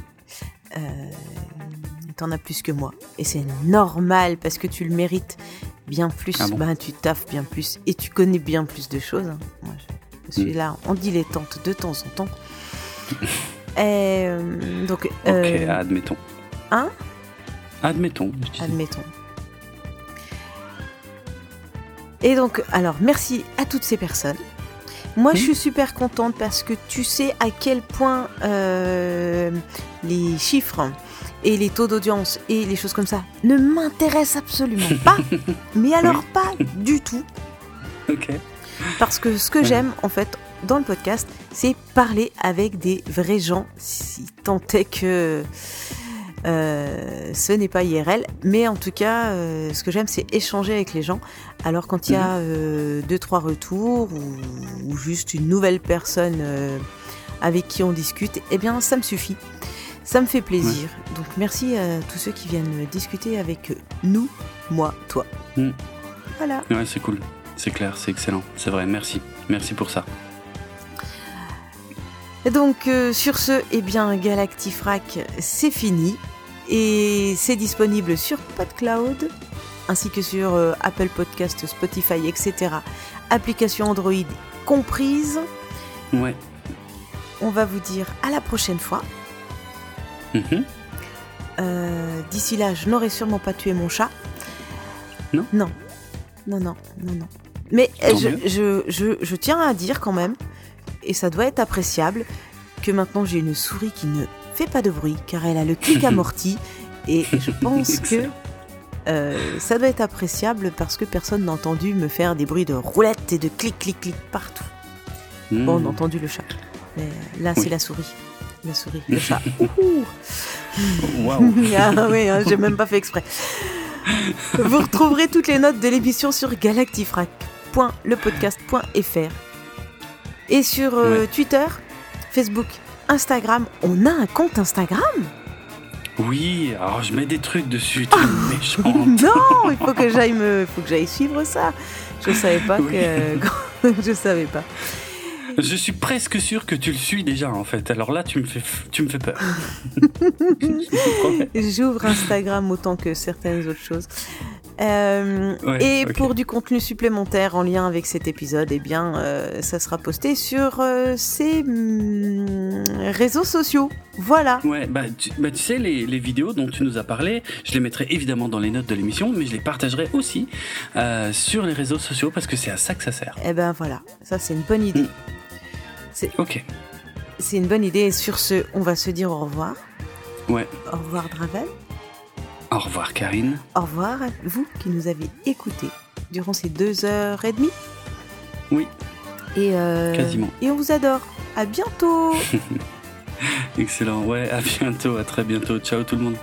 Euh, T'en as plus que moi. Et c'est normal parce que tu le mérites bien plus. Ah bon ben, tu taffes bien plus et tu connais bien plus de choses. hein. Moi, je, suis Mm. là en dilettante de temps en temps. Et, euh, donc, ok, euh, admettons. hein? Admettons. admettons. Et donc, alors, merci à toutes ces personnes. Moi, je Mhm. suis super contente parce que tu sais à quel point euh, les chiffres et les taux d'audience et les choses comme ça ne m'intéressent absolument pas. mais alors pas du tout. Parce que ce que Ouais. j'aime, en fait, dans le podcast, c'est parler avec des vrais gens, si tant est que euh, ce n'est pas IRL. Mais en tout cas, euh, ce que j'aime, c'est échanger avec les gens. Alors quand il y a euh, deux, trois retours ou, ou juste une nouvelle personne euh, avec qui on discute, eh bien, ça me suffit. Ça me fait plaisir. Donc merci à tous ceux qui viennent discuter avec nous, moi, toi. Mm. Voilà. Ouais, c'est cool. C'est clair, c'est excellent. C'est vrai, merci. Merci pour ça. Et donc euh, sur ce, eh bien Galactifrac, c'est fini et c'est disponible sur PodCloud ainsi que sur euh, Apple Podcast, Spotify, etc. Application Android comprise. Ouais. On va vous dire à la prochaine fois. Mhm. Euh, D'ici là, je n'aurai sûrement pas tué mon chat. Non Non. Non, non, non, non. Mais je, mieux. je, je, je tiens à dire quand même, et ça doit être appréciable, que maintenant j'ai une souris qui ne fait pas de bruit, car elle a le clic amorti, et je pense que euh, ça doit être appréciable parce que personne n'a entendu me faire des bruits de roulette et de clic, clic, clic partout. Bon, on a entendu le chat. Mais là, Oui. c'est la souris. La souris, le chat. Waouh. ah oui, hein, j'ai même pas fait exprès. Vous retrouverez toutes les notes de l'émission sur galactifrac.lepodcast.fr et sur euh, Ouais. Twitter, Facebook, Instagram. On a un compte Instagram? Oui, alors je mets des trucs dessus, tu es méchante. Non, il faut que j'aille me, faut que j'aille suivre ça. Je savais pas Oui. que, je savais pas. Je suis presque sûr que tu le suis déjà en fait. Alors là, tu me fais, tu me fais peur. J'ouvre Instagram autant que certaines autres choses. Euh, Ouais, et pour du contenu supplémentaire en lien avec cet épisode, eh bien, euh, ça sera posté sur euh, ces hum, réseaux sociaux. Voilà. Ouais, bah tu, bah, tu sais, les, les vidéos dont tu nous as parlé, je les mettrai évidemment dans les notes de l'émission, mais je les partagerai aussi sur les réseaux sociaux parce que c'est à ça que ça sert. Eh ben voilà, ça c'est une bonne idée. Mm. Ok, C'est une bonne idée. Et sur ce, on va se dire au revoir. ouais. Au revoir Dravel. Au revoir Karine. Au revoir à vous qui nous avez écoutés durant ces deux heures et demie. Oui, Et, euh, Quasiment. et on vous adore. À bientôt. excellent. Ouais, à bientôt, à très bientôt. Ciao tout le monde.